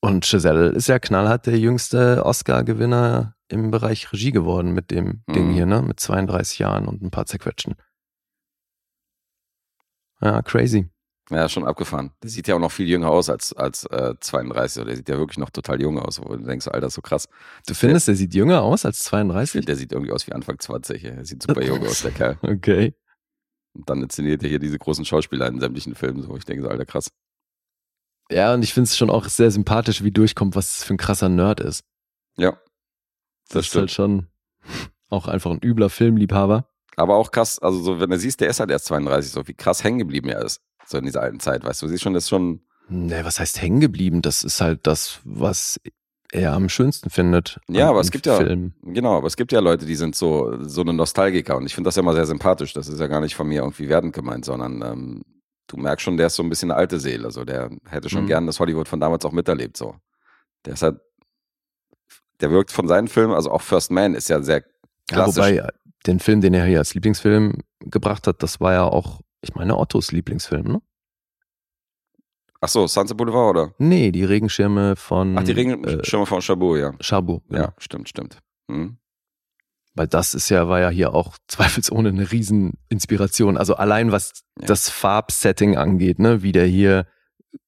Und Giselle ist ja knallhart der jüngste Oscar-Gewinner im Bereich Regie geworden mit dem Mhm. Ding hier, ne? Mit 32 Jahren und ein paar zerquetschen. Ja, crazy. Ja, schon abgefahren. Der sieht ja auch noch viel jünger aus als, als äh, 32. Der sieht ja wirklich noch total jung aus, wo du denkst, Alter, ist so krass. Du findest, der sieht jünger aus als Ich 32? finde, der sieht irgendwie aus wie Anfang 20. Er sieht super jung aus, der Kerl. Okay. Und dann inszeniert er hier diese großen Schauspieler in sämtlichen Filmen. So, ich denke so, Alter, krass. Ja, und ich finde es schon auch sehr sympathisch, wie durchkommt, was das für ein krasser Nerd ist. Ja, Das, das ist halt stimmt. schon auch einfach ein übler Filmliebhaber. Aber auch krass, also so, wenn du siehst, der ist halt erst 32, so wie krass hängen geblieben er ist. So in dieser alten Zeit, weißt du, siehst schon, das ist schon, Ne, was heißt hängen geblieben? Das ist halt das, was er am schönsten findet. Ja, aber es gibt ja- Filmen. genau, aber es gibt ja Leute, die sind so, so eine Nostalgiker und ich finde das ja immer sehr sympathisch. Das ist ja gar nicht von mir irgendwie werdend gemeint, sondern ähm, du merkst schon, der ist so ein bisschen eine alte Seele. So, der hätte schon Mhm. gern das Hollywood von damals auch miterlebt. So. Der ist halt, der wirkt von seinen Filmen, also auch First Man ist ja sehr Ja, klassisch. wobei, äh, den Film, den er hier als Lieblingsfilm gebracht hat, das war ja auch, ich meine, Ottos Lieblingsfilm, ne? Ach so, Sunset Boulevard oder? Nee, die Regenschirme von Ach, die äh, Regenschirme von Chabot, ja. Chabot. Ja, Genau. stimmt, stimmt. Mhm. Weil das ist ja, war ja hier auch zweifelsohne eine Rieseninspiration. Also allein was Ja. das Farbsetting angeht, ne, wie der hier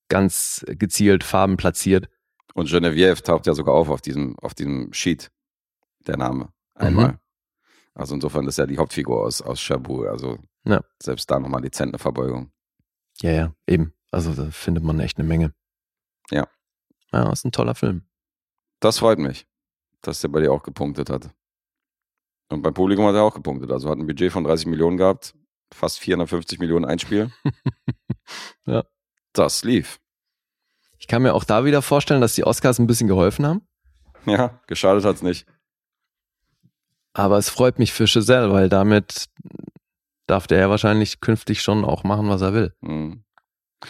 ganz gezielt Farben platziert. Und Geneviève taucht ja sogar auf auf diesem, auf diesem Sheet, der Name. Einmal. Mhm. Also insofern ist er die Hauptfigur aus, aus Chabot. Also Ja. selbst da nochmal dezent eine Verbeugung. Ja, ja, eben. Also da findet man echt eine Menge. Ja. Ja, ist ein toller Film. Das freut mich, dass der bei dir auch gepunktet hat. Und beim Publikum hat er auch gepunktet. Also hat ein Budget von 30 Millionen gehabt, fast 450 Millionen Einspiel. Ja. Das lief. Ich kann mir auch da wieder vorstellen, dass die Oscars ein bisschen geholfen haben. Ja, geschadet hat's nicht. Aber es freut mich für Giselle, weil damit darf der ja wahrscheinlich künftig schon auch machen, was er will. Mhm.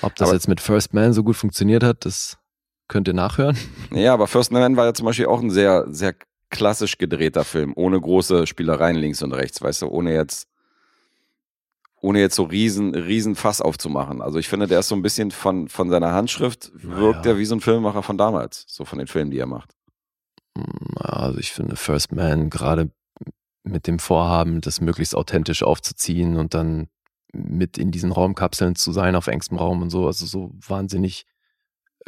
Ob das Aber- jetzt mit First Man so gut funktioniert hat, das könnt ihr nachhören. Ja, aber First Man war ja zum Beispiel auch ein sehr, sehr klassisch gedrehter Film, ohne große Spielereien links und rechts, weißt du, ohne jetzt, ohne jetzt so riesen, riesen Fass aufzumachen. Also ich finde, der ist so ein bisschen von, von seiner Handschrift, wirkt Ja. er wie so ein Filmemacher von damals, so von den Filmen, die er macht. Also ich finde First Man gerade mit dem Vorhaben, das möglichst authentisch aufzuziehen und dann mit in diesen Raumkapseln zu sein auf engstem Raum und so, also so wahnsinnig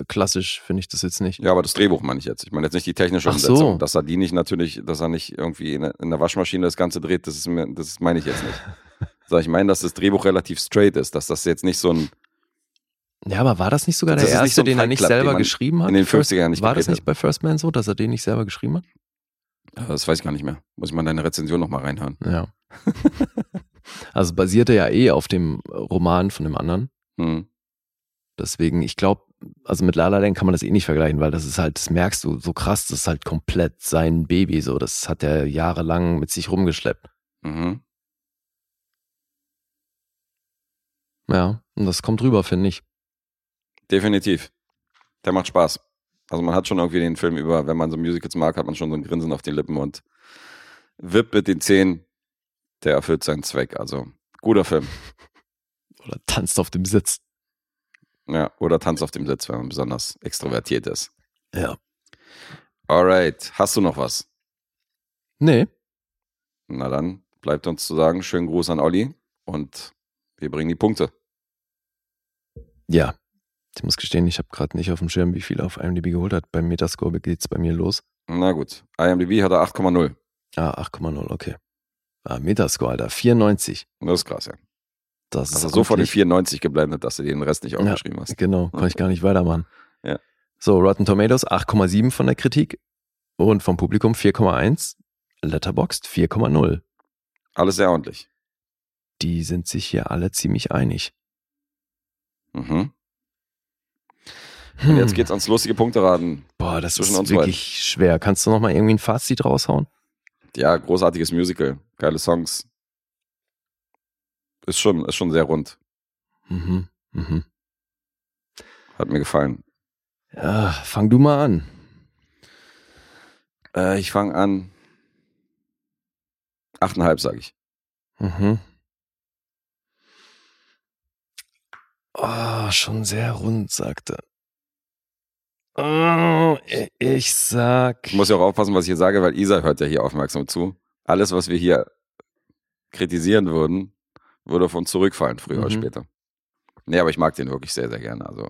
klassisch finde ich das jetzt nicht. Ja, aber das Drehbuch meine ich jetzt. Ich meine jetzt nicht die technische Ach so. Umsetzung. Dass er die nicht natürlich, dass er nicht irgendwie in, der- in der Waschmaschine das Ganze dreht, das ist mir, das meine ich jetzt nicht. Sag ich meine, dass das Drehbuch relativ straight ist, dass das jetzt nicht so ein Ja, aber war das nicht sogar der erste, so den er nicht Club, selber geschrieben hat? in den First- 50ern nicht War das nicht bei First Man so, dass er den nicht selber geschrieben hat? Ja, Das weiß ich gar nicht mehr. Muss ich mal in deine Rezension nochmal reinhören. Ja. also basierte ja eh auf dem Roman von dem anderen. Hm. Deswegen, ich glaube, also mit La La Land kann man das eh nicht vergleichen, weil das ist halt, das merkst du so krass, das ist halt komplett sein Baby so. Das hat er jahrelang mit sich rumgeschleppt. Mhm. Ja, und das kommt rüber, finde ich. Definitiv. Der macht Spaß. Also man hat schon irgendwie den Film über, wenn man so Musicals mag, hat man schon so ein Grinsen auf den Lippen und Wip mit den Zehen, der erfüllt seinen Zweck. Also guter Film. Oder tanzt auf dem Sitz. Ja, oder Tanz auf dem Sitz, wenn man besonders extrovertiert ist. Ja. Alright, hast du noch was? Nee. Na dann bleibt uns zu sagen, schönen Gruß an Olli und wir bringen die Punkte. Ja. Ich muss gestehen, ich habe gerade nicht auf dem Schirm, wie viel er auf IMDb geholt hat. Beim Metascore geht's bei mir los. Na gut, IMDb hat er 8,0. Ah, 8,0, okay. Ah, Metascore, Alter, 94. Das ist krass, ja. Das Hast ist so vor den amtlich. 94 geblendet, dass du den Rest nicht aufgeschrieben hast. Genau, kann ich gar nicht weitermachen. Ja. So, Rotten Tomatoes 8,7 von der Kritik und vom Publikum 4,1. Letterboxd 4,0. Alles sehr ordentlich. Die sind sich hier alle ziemlich einig. Mhm. Hm. Und jetzt geht's ans lustige Punkteraten. Boah, das ist wirklich schwer. Kannst du noch mal irgendwie ein Fazit raushauen? Ja, großartiges Musical, geile Songs. Ist schon, ist schon sehr rund. Mhm. Mhm. Hat mir gefallen. Ja, fang du mal an. Äh, ich fange an. Achteinhalb, sage ich. Mhm. Oh, schon sehr rund, sagte. Oh, ich sag. Ich muss ja auch aufpassen, was ich hier sage, weil Isa hört ja hier aufmerksam zu. Alles, was wir hier kritisieren würden, würde auf uns zurückfallen, früher oder Mhm. später. Nee, aber ich mag den wirklich sehr, sehr gerne. Also,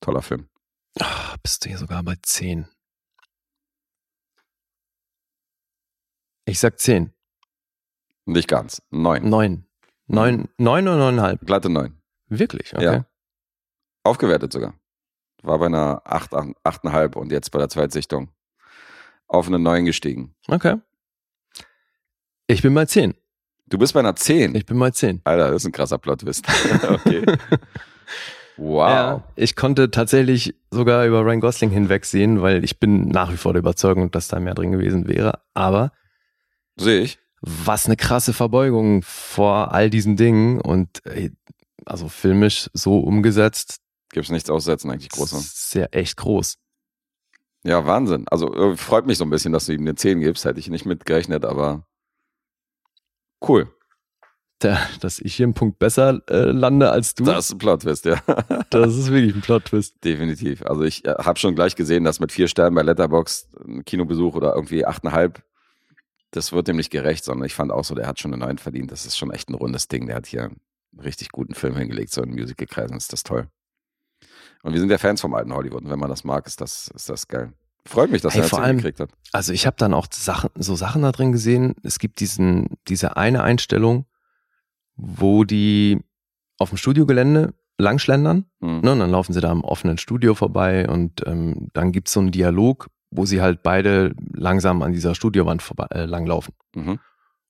toller Film. Ah, bist du hier sogar bei 10. Ich sag 10. Nicht ganz. Neun. 9. 9, 9 oder 9,5? Glatte neun. Wirklich? Okay. Ja. Aufgewertet sogar. War bei einer acht, acht, achteinhalb und jetzt bei der Zweitsichtung auf eine neun gestiegen. Okay. Ich bin bei 10. Du bist bei einer zehn. Ich bin bei 10. Alter, das ist ein krasser Plot-Twist. okay. Wow. Ja, ich konnte tatsächlich sogar über Ryan Gosling hinwegsehen, weil ich bin nach wie vor der Überzeugung, dass da mehr drin gewesen wäre. Aber Sehe ich. was eine krasse Verbeugung vor all diesen Dingen und ey, also filmisch so umgesetzt, Gibt's nichts aussetzen, eigentlich großer. ist sehr echt groß. Ja, Wahnsinn. Also äh, freut mich so ein bisschen, dass du ihm eine 10 gibst. Hätte ich nicht mitgerechnet, aber cool. Da, dass ich hier einen Punkt besser äh, lande als du, Das ist ein Plot-Twist, ja. das ist wirklich ein Plot-Twist. Definitiv. Also ich äh, habe schon gleich gesehen, dass mit vier Sternen bei Letterbox ein Kinobesuch oder irgendwie achteinhalb, das wird dem nicht gerecht, sondern ich fand auch so, der hat schon eine 9 verdient. Das ist schon echt ein rundes Ding. Der hat hier einen richtig guten Film hingelegt, so in Musicalkreisen ist das toll. Und wir sind ja Fans vom alten Hollywood und wenn man das mag, ist das, ist das geil. Freut mich, dass Hey, er das allem- gekriegt hat. Also ich habe dann auch Sachen, so Sachen da drin gesehen. Es gibt diesen, diese eine Einstellung, wo die auf dem Studiogelände langschlendern. Hm. Ne, und dann laufen sie da am offenen Studio vorbei und ähm, dann gibt's so einen Dialog, wo sie halt beide langsam an dieser Studiowand vorbei, äh, langlaufen. Mhm.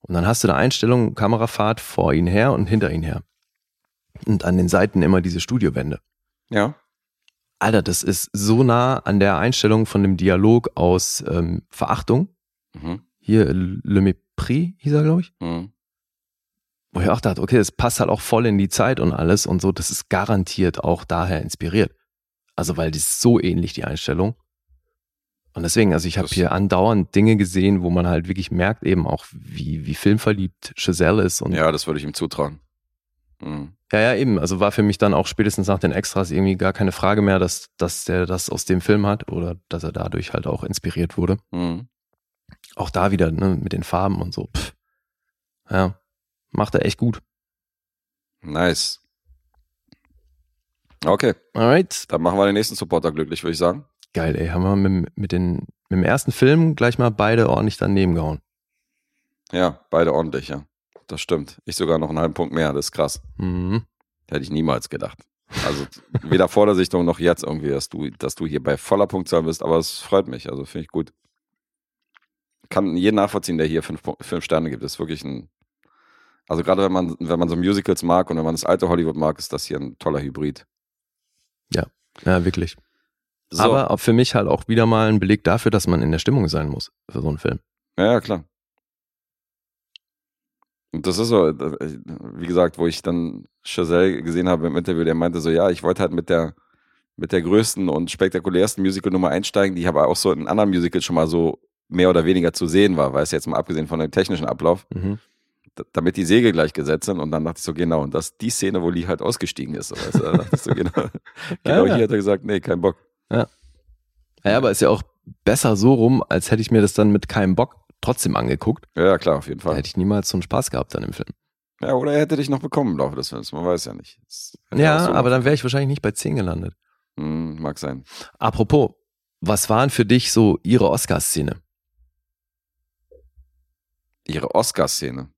Und dann hast du da Einstellungen, Kamerafahrt vor ihnen her und hinter ihnen her. Und an den Seiten immer diese Studiowände. Ja. Alter, das ist so nah an der Einstellung von dem Dialog aus ähm, Verachtung. Mhm. Hier, Le Mépris hieß er, glaube ich. Mhm. Wo ich auch dachte, okay, das passt halt auch voll in die Zeit und alles und so. Das ist garantiert auch daher inspiriert. Also, weil die ist so ähnlich, die Einstellung. Und deswegen, also ich habe Das- hier andauernd Dinge gesehen, wo man halt wirklich merkt, eben auch, wie, wie filmverliebt Giselle ist. Und Ja, das würde ich ihm zutrauen. Mhm. Ja, ja, eben. Also war für mich dann auch spätestens nach den Extras irgendwie gar keine Frage mehr, dass, dass der das aus dem Film hat oder dass er dadurch halt auch inspiriert wurde. Mhm. Auch da wieder, ne, mit den Farben und so. Pff. Ja, macht er echt gut. Nice. Okay, Alright. dann machen wir den nächsten Supporter glücklich, würde ich sagen. Geil, ey. Haben wir mit, mit, den, mit dem ersten Film gleich mal beide ordentlich daneben gehauen. Ja, beide ordentlich, ja. Das stimmt. Ich sogar noch einen halben Punkt mehr, das ist krass. Mhm. Hätte ich niemals gedacht. Also weder vor der Sichtung noch jetzt irgendwie, dass du, dass du hier bei voller Punktzahl bist, aber es freut mich, also finde ich gut. Kann jeden nachvollziehen, der hier fünf, fünf Sterne gibt. Das ist wirklich ein. Also gerade wenn man, wenn man so Musicals mag und wenn man das alte Hollywood mag, ist das hier ein toller Hybrid. Ja, wirklich. So, Aber für mich halt auch wieder mal ein Beleg dafür, dass man in der Stimmung sein muss für so einen Film. Ja, ja, klar. Und das ist so, äh, wie gesagt, wo ich dann Chazelle gesehen habe im Interview, der meinte so, ja, ich wollte halt mit der, mit der größten und spektakulärsten Musical-Nummer einsteigen, die aber auch so in anderen Musicals schon mal so mehr oder weniger zu sehen war, weil es jetzt mal abgesehen von dem technischen Ablauf, Mhm. damit die Segel gleich gesetzt sind und dann dachte ich so, genau, und das ist die Szene, wo Lee halt ausgestiegen ist. So, weißt du? Da dachte ich so, genau, genau Ja, ja. hier hat er gesagt, nee, kein Bock. Ja, aber ist ja auch besser so rum, als hätte ich mir das dann mit keinem Bock trotzdem angeguckt. Ja, klar, auf jeden Da Fall. hätte ich niemals so einen Spaß gehabt dann im Film. Ja, oder er hätte dich noch bekommen im Laufe des Films, man weiß ja nicht. Das Ja, so aber dann wäre ich wahrscheinlich nicht bei 10 gelandet. Hm, mag sein. Apropos, was waren für dich so ihre Oscar-Szene? Ihre Oscar-Szene.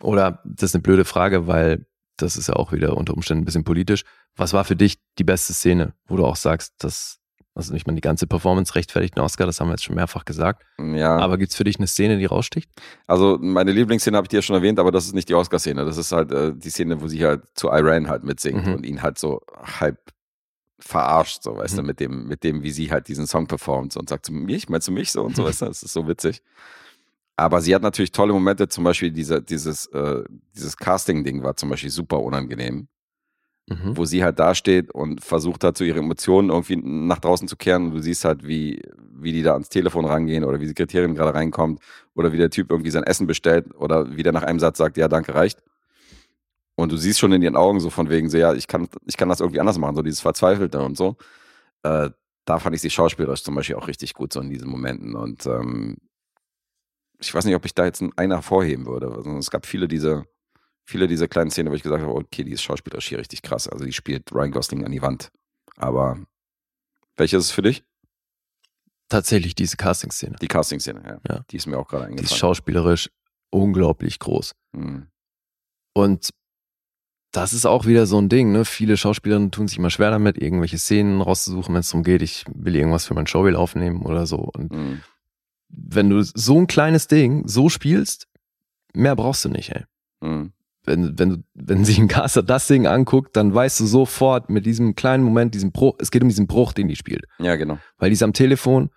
Oder das ist eine blöde Frage, weil das ist ja auch wieder unter Umständen ein bisschen politisch. Was war für dich die beste Szene, wo du auch sagst, dass, also nicht mal die ganze Performance rechtfertigt einen Oscar, das haben wir jetzt schon mehrfach gesagt. Ja, Aber gibt's für dich eine Szene, die raussticht? also meine Lieblingsszene habe ich dir ja schon erwähnt, aber das ist nicht die Oscar-Szene. Das ist halt äh, die Szene, wo sie halt zu Iran halt mitsingt Mhm. und ihn halt so halb verarscht, so weißt du, Mhm. mit dem, mit dem, wie sie halt diesen Song performt und sagt zu mich, meinst du mich so und so, weißt du, das ist so witzig. Aber sie hat natürlich tolle Momente, zum Beispiel dieser, dieses, äh, dieses Casting-Ding war zum Beispiel super unangenehm. Mhm. wo sie halt dasteht und versucht hat, so ihre Emotionen irgendwie nach draußen zu kehren. Und du siehst halt, wie, wie die da ans Telefon rangehen oder wie die Sekretärin gerade reinkommt oder wie der Typ irgendwie sein Essen bestellt oder wie der nach einem Satz sagt, ja, danke, reicht. Und du siehst schon in ihren Augen so von wegen so, ja, ich kann, ich kann das irgendwie anders machen, so dieses Verzweifelte und so. Äh, da fand ich sie schauspielerisch zum Beispiel auch richtig gut so in diesen Momenten. Und ähm, ich weiß nicht, ob ich da jetzt einen einer hervorheben würde. Also, es gab viele dieser, viele dieser kleinen Szenen, wo ich gesagt habe, okay, die ist schauspielerisch hier richtig krass. Also die spielt Ryan Gosling an die Wand. Aber welche ist es für dich? Tatsächlich diese Casting-Szene. Die Casting-Szene, ja. Ja. Die ist mir auch gerade Die ist eingefallen. schauspielerisch unglaublich groß. Mhm. Und das ist auch wieder so ein Ding, ne? Viele Schauspielerinnen tun sich immer schwer damit, irgendwelche Szenen rauszusuchen, wenn es darum geht, ich will irgendwas für mein Showreel aufnehmen oder so. Und Mhm. wenn du so ein kleines Ding so spielst, mehr brauchst du nicht, ey. Mhm. Wenn, wenn, du- wenn sich ein Caster das Ding anguckt, dann weißt du sofort mit diesem kleinen Moment, diesem Bruch, es geht um diesen Bruch, den die spielt. Ja, genau. Weil die ist am Telefon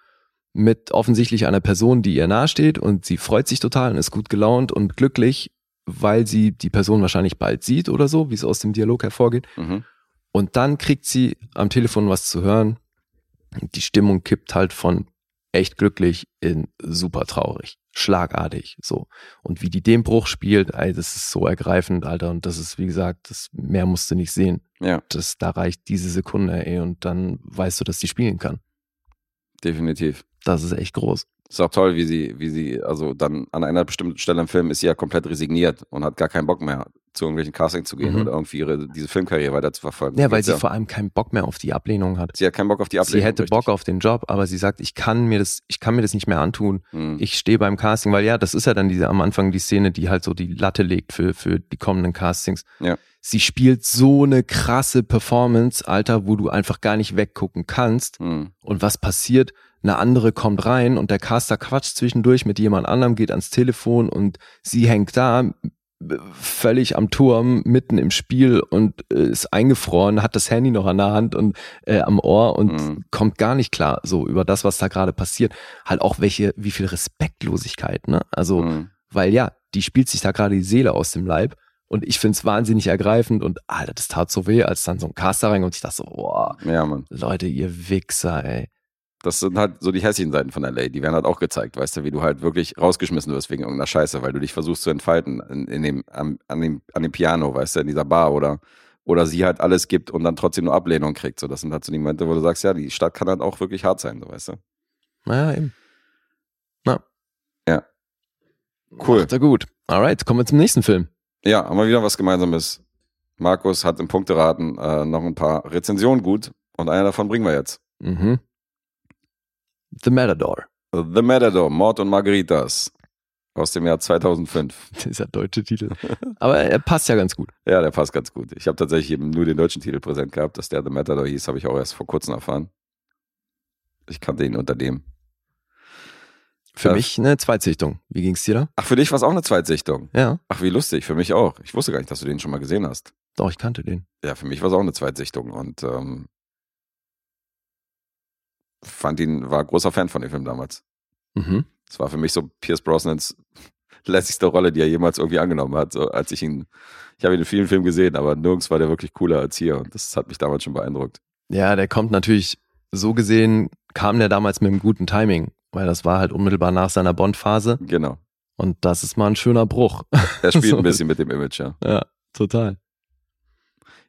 mit offensichtlich einer Person, die ihr nahesteht und sie freut sich total und ist gut gelaunt und glücklich, weil sie die Person wahrscheinlich bald sieht oder so, wie es aus dem Dialog hervorgeht. Mhm. Und dann kriegt sie am Telefon was zu hören. Die Stimmung kippt halt von echt glücklich in super traurig, schlagartig, so. Und wie die den Bruch spielt, ey, das ist so ergreifend, Alter. Und das ist, wie gesagt, das mehr musst du nicht sehen. Ja, Das, da reicht diese Sekunde, ey, und dann weißt du, dass die spielen kann. definitiv. Das ist echt groß. Ist auch toll, wie sie, wie sie, also dann an einer bestimmten Stelle im Film ist sie ja komplett resigniert und hat gar keinen Bock mehr, zu irgendwelchen Casting zu gehen Mhm. oder irgendwie ihre, diese Filmkarriere weiter zu verfolgen. Ja, weil sie vor allem keinen Bock mehr auf die Ablehnung hat. sie hat keinen Bock auf die Ablehnung. Sie hätte richtig. Bock auf den Job, aber sie sagt, ich kann mir das, ich kann mir das nicht mehr antun. Mhm. Ich stehe beim Casting, weil ja, das ist ja dann diese am Anfang die Szene, die halt so die Latte legt für, für die kommenden Castings. Ja. Sie spielt so eine krasse Performance, Alter, wo du einfach gar nicht weggucken kannst. Mhm. Und was passiert? Eine andere kommt rein und der Caster quatscht zwischendurch mit jemand anderem, geht ans Telefon und sie hängt da völlig am Turm, mitten im Spiel und äh, ist eingefroren, hat das Handy noch an der Hand und äh, am Ohr und Mhm. kommt gar nicht klar so über das, was da gerade passiert. Halt auch welche, wie viel Respektlosigkeit, ne? Also, Mhm. weil ja, die spielt sich da gerade die Seele aus dem Leib. Und ich find's wahnsinnig ergreifend und Alter, das tat so weh, als dann so ein Caster rein und ich dachte so, boah, Ja. Leute, ihr Wichser, ey. Das sind halt so die hässlichen Seiten von LA. Die werden halt auch gezeigt, weißt du, wie du halt wirklich rausgeschmissen wirst wegen irgendeiner Scheiße, weil du dich versuchst zu entfalten in, in dem, am, an, dem, an dem Piano, weißt du, in dieser Bar oder, oder sie halt alles gibt und dann trotzdem nur Ablehnung kriegt. So, das sind halt so die Momente, wo du sagst, ja, die Stadt kann halt auch wirklich hart sein, so, weißt du. Naja, eben. Na. Ja. Cool. Macht er gut. Alright, kommen wir zum nächsten Film. Ja, haben wir wieder was Gemeinsames. Markus hat im Punkteraten äh, noch ein paar Rezensionen gut und einer davon bringen wir jetzt. Mhm. The Matador. The Matador, Mord und Margaritas. aus dem Jahr 2005. Dieser deutsche Titel. Aber er passt ja ganz gut. Ja, der passt ganz gut. Ich habe tatsächlich eben nur den deutschen Titel präsent gehabt, dass der The Matador hieß, habe ich auch erst vor kurzem erfahren. Ich kannte ihn unter dem. Für Ja. mich eine Zweitsichtung. Wie ging's dir da? Ach, für dich war es auch eine Zweitsichtung. Ja, Ach, wie lustig. Für mich auch. Ich wusste gar nicht, dass du den schon mal gesehen hast. doch, ich kannte den. Ja, für mich war es auch eine Zweitsichtung und ähm, fand ihn, war großer Fan von dem Film damals. Mhm. Es war für mich so Pierce Brosnans lässigste Rolle, die er jemals irgendwie angenommen hat. So, als ich ihn, ich habe ihn in vielen Filmen gesehen, aber nirgends war der wirklich cooler als hier und das hat mich damals schon beeindruckt. Ja, der kommt natürlich, so gesehen, kam der damals mit einem guten Timing, weil das war halt unmittelbar nach seiner Bond-Phase Genau. und das ist mal ein schöner Bruch. Er spielt So. ein bisschen mit dem Image, ja. ja, total.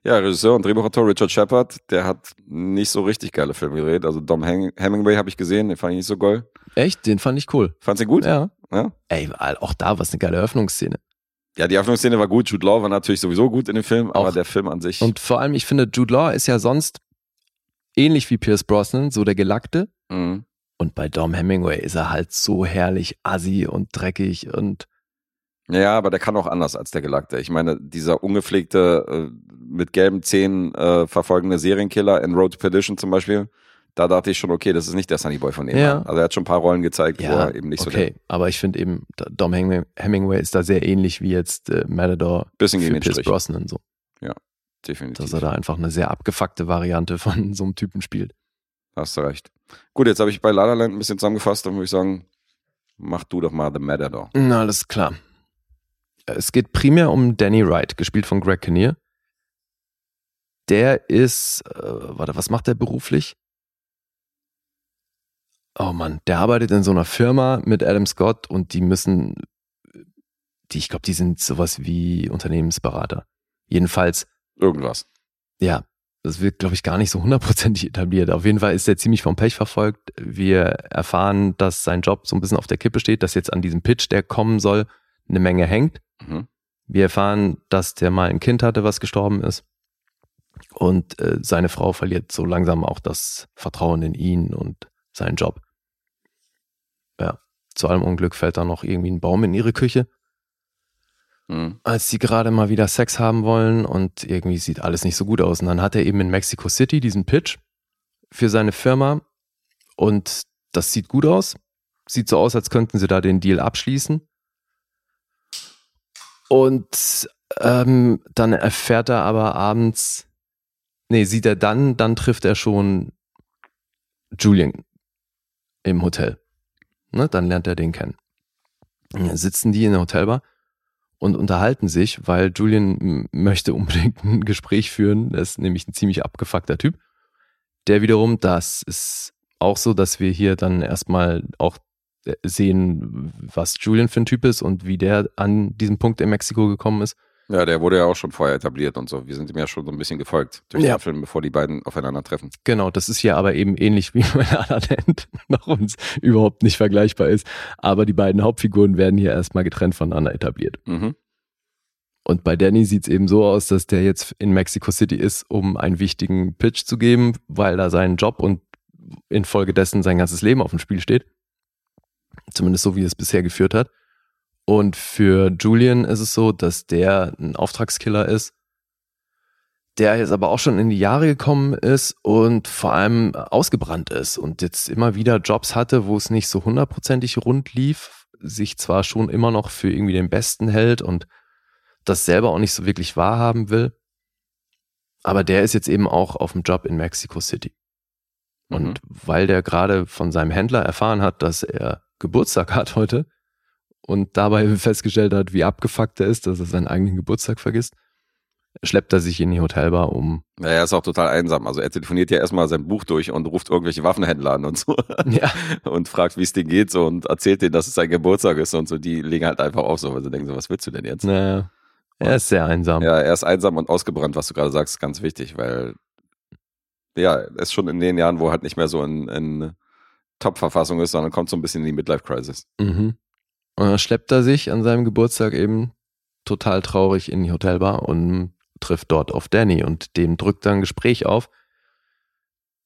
Ja, Regisseur und Drehbuchautor Richard Shepard, der hat nicht so richtig geile Filme gedreht. Also Dom Heng Hemingway habe ich gesehen, den fand ich nicht so geil. Echt? Den fand ich cool. Fandst du ihn gut? Ja. ja. Ey, auch da war es eine geile Eröffnungsszene. Ja, die Eröffnungsszene war gut. Jude Law war natürlich sowieso gut in dem Film, aber Auch. der Film an sich. Und vor allem, ich finde, Jude Law ist ja sonst ähnlich wie Pierce Brosnan, so der Gelackte. Mhm. Und bei Dom Hemingway ist er halt so herrlich assi und dreckig und Ja, aber der kann auch anders als der Gelackte. Ich meine, dieser ungepflegte, äh, mit gelben Zähnen äh, verfolgende Serienkiller in Road to Perdition zum Beispiel, da dachte ich schon, okay, das ist nicht der Sunny Boy von ihm. Ja. Also er hat schon ein paar Rollen gezeigt, wo ja, er eben nicht so okay. Aber ich finde eben, Dom Hemingway, ist da sehr ähnlich wie jetzt äh, Matador bisschen für gegen Pierce. Brosnan so. Definitiv. Dass er da einfach eine sehr abgefuckte Variante von so einem Typen spielt. Hast du recht. Gut, jetzt habe ich bei La La Land ein bisschen zusammengefasst, dann würde ich sagen, mach du doch mal The Matador. Na, alles klar. Es geht primär um Danny Wright, gespielt von Greg Kinnear. Der ist, äh, warte, was macht der beruflich? Oh Mann, der arbeitet in so einer Firma mit Adam Scott und die müssen, die, ich glaube, die sind sowas wie Unternehmensberater. Jedenfalls, Irgendwas. ja, das wird, glaube ich, gar nicht so hundertprozentig etabliert. Auf jeden Fall ist er ziemlich vom Pech verfolgt. Wir erfahren, dass sein Job so ein bisschen auf der Kippe steht, dass jetzt an diesem Pitch, der kommen soll, eine Menge hängt. Mhm. Wir erfahren, dass der mal ein Kind hatte, was gestorben ist. Und äh, seine Frau verliert so langsam auch das Vertrauen in ihn und seinen Job. Ja, zu allem Unglück fällt da noch irgendwie ein Baum in ihre Küche, Mhm. als sie gerade mal wieder Sex haben wollen und irgendwie sieht alles nicht so gut aus. Und dann hat er eben in Mexico City diesen Pitch für seine Firma und das sieht gut aus. Sieht so aus, als könnten sie da den Deal abschließen. Und ähm, dann erfährt er aber abends, nee, sieht er dann, dann trifft er schon Julian im Hotel. Ne, dann lernt er den kennen. Dann sitzen die in der Hotelbar und unterhalten sich, weil Julian möchte unbedingt ein Gespräch führen. Er ist nämlich ein ziemlich abgefuckter Typ. Der wiederum, das ist auch so, dass wir hier dann erstmal auch sehen, was Julian für ein Typ ist und wie der an diesem Punkt in Mexiko gekommen ist. Ja, der wurde ja auch schon vorher etabliert und so. Wir sind ihm ja schon so ein bisschen gefolgt durch Ja. den Film, bevor die beiden aufeinandertreffen. Genau, das ist hier aber eben ähnlich wie bei La noch uns überhaupt nicht vergleichbar ist. Aber die beiden Hauptfiguren werden hier erstmal getrennt voneinander etabliert. Mhm. Und bei Danny sieht es eben so aus, dass der jetzt in Mexico City ist, um einen wichtigen Pitch zu geben, weil da sein Job und infolgedessen sein ganzes Leben auf dem Spiel steht. Zumindest so, wie es bisher geführt hat. Und für Julian ist es so, dass der ein Auftragskiller ist, der jetzt aber auch schon in die Jahre gekommen ist und vor allem ausgebrannt ist und jetzt immer wieder Jobs hatte, wo es nicht so hundertprozentig rund lief, sich zwar schon immer noch für irgendwie den Besten hält und das selber auch nicht so wirklich wahrhaben will. Aber der ist jetzt eben auch auf dem Job in Mexico City. Und weil der gerade von seinem Händler erfahren hat, dass er Geburtstag hat heute und dabei festgestellt hat, wie abgefuckt er ist, dass er seinen eigenen Geburtstag vergisst, schleppt er sich in die Hotelbar um. Ja, er ist auch total einsam. Also er telefoniert ja erstmal sein Buch durch und ruft irgendwelche Waffenhändler an und so Ja, und fragt, wie es denen geht so und erzählt denen, dass es sein Geburtstag ist und so. Die legen halt einfach auf so, weil sie denken so, was willst du denn jetzt? naja, er ist sehr einsam. Ja, er ist einsam und ausgebrannt, was du gerade sagst, ist ganz wichtig, weil ja, er ist schon in den Jahren, wo er halt nicht mehr so in, in Top-Verfassung ist, sondern kommt so ein bisschen in die Midlife-Crisis. Mhm. Und dann schleppt er sich an seinem Geburtstag eben total traurig in die Hotelbar und trifft dort auf Danny und dem drückt er ein Gespräch auf.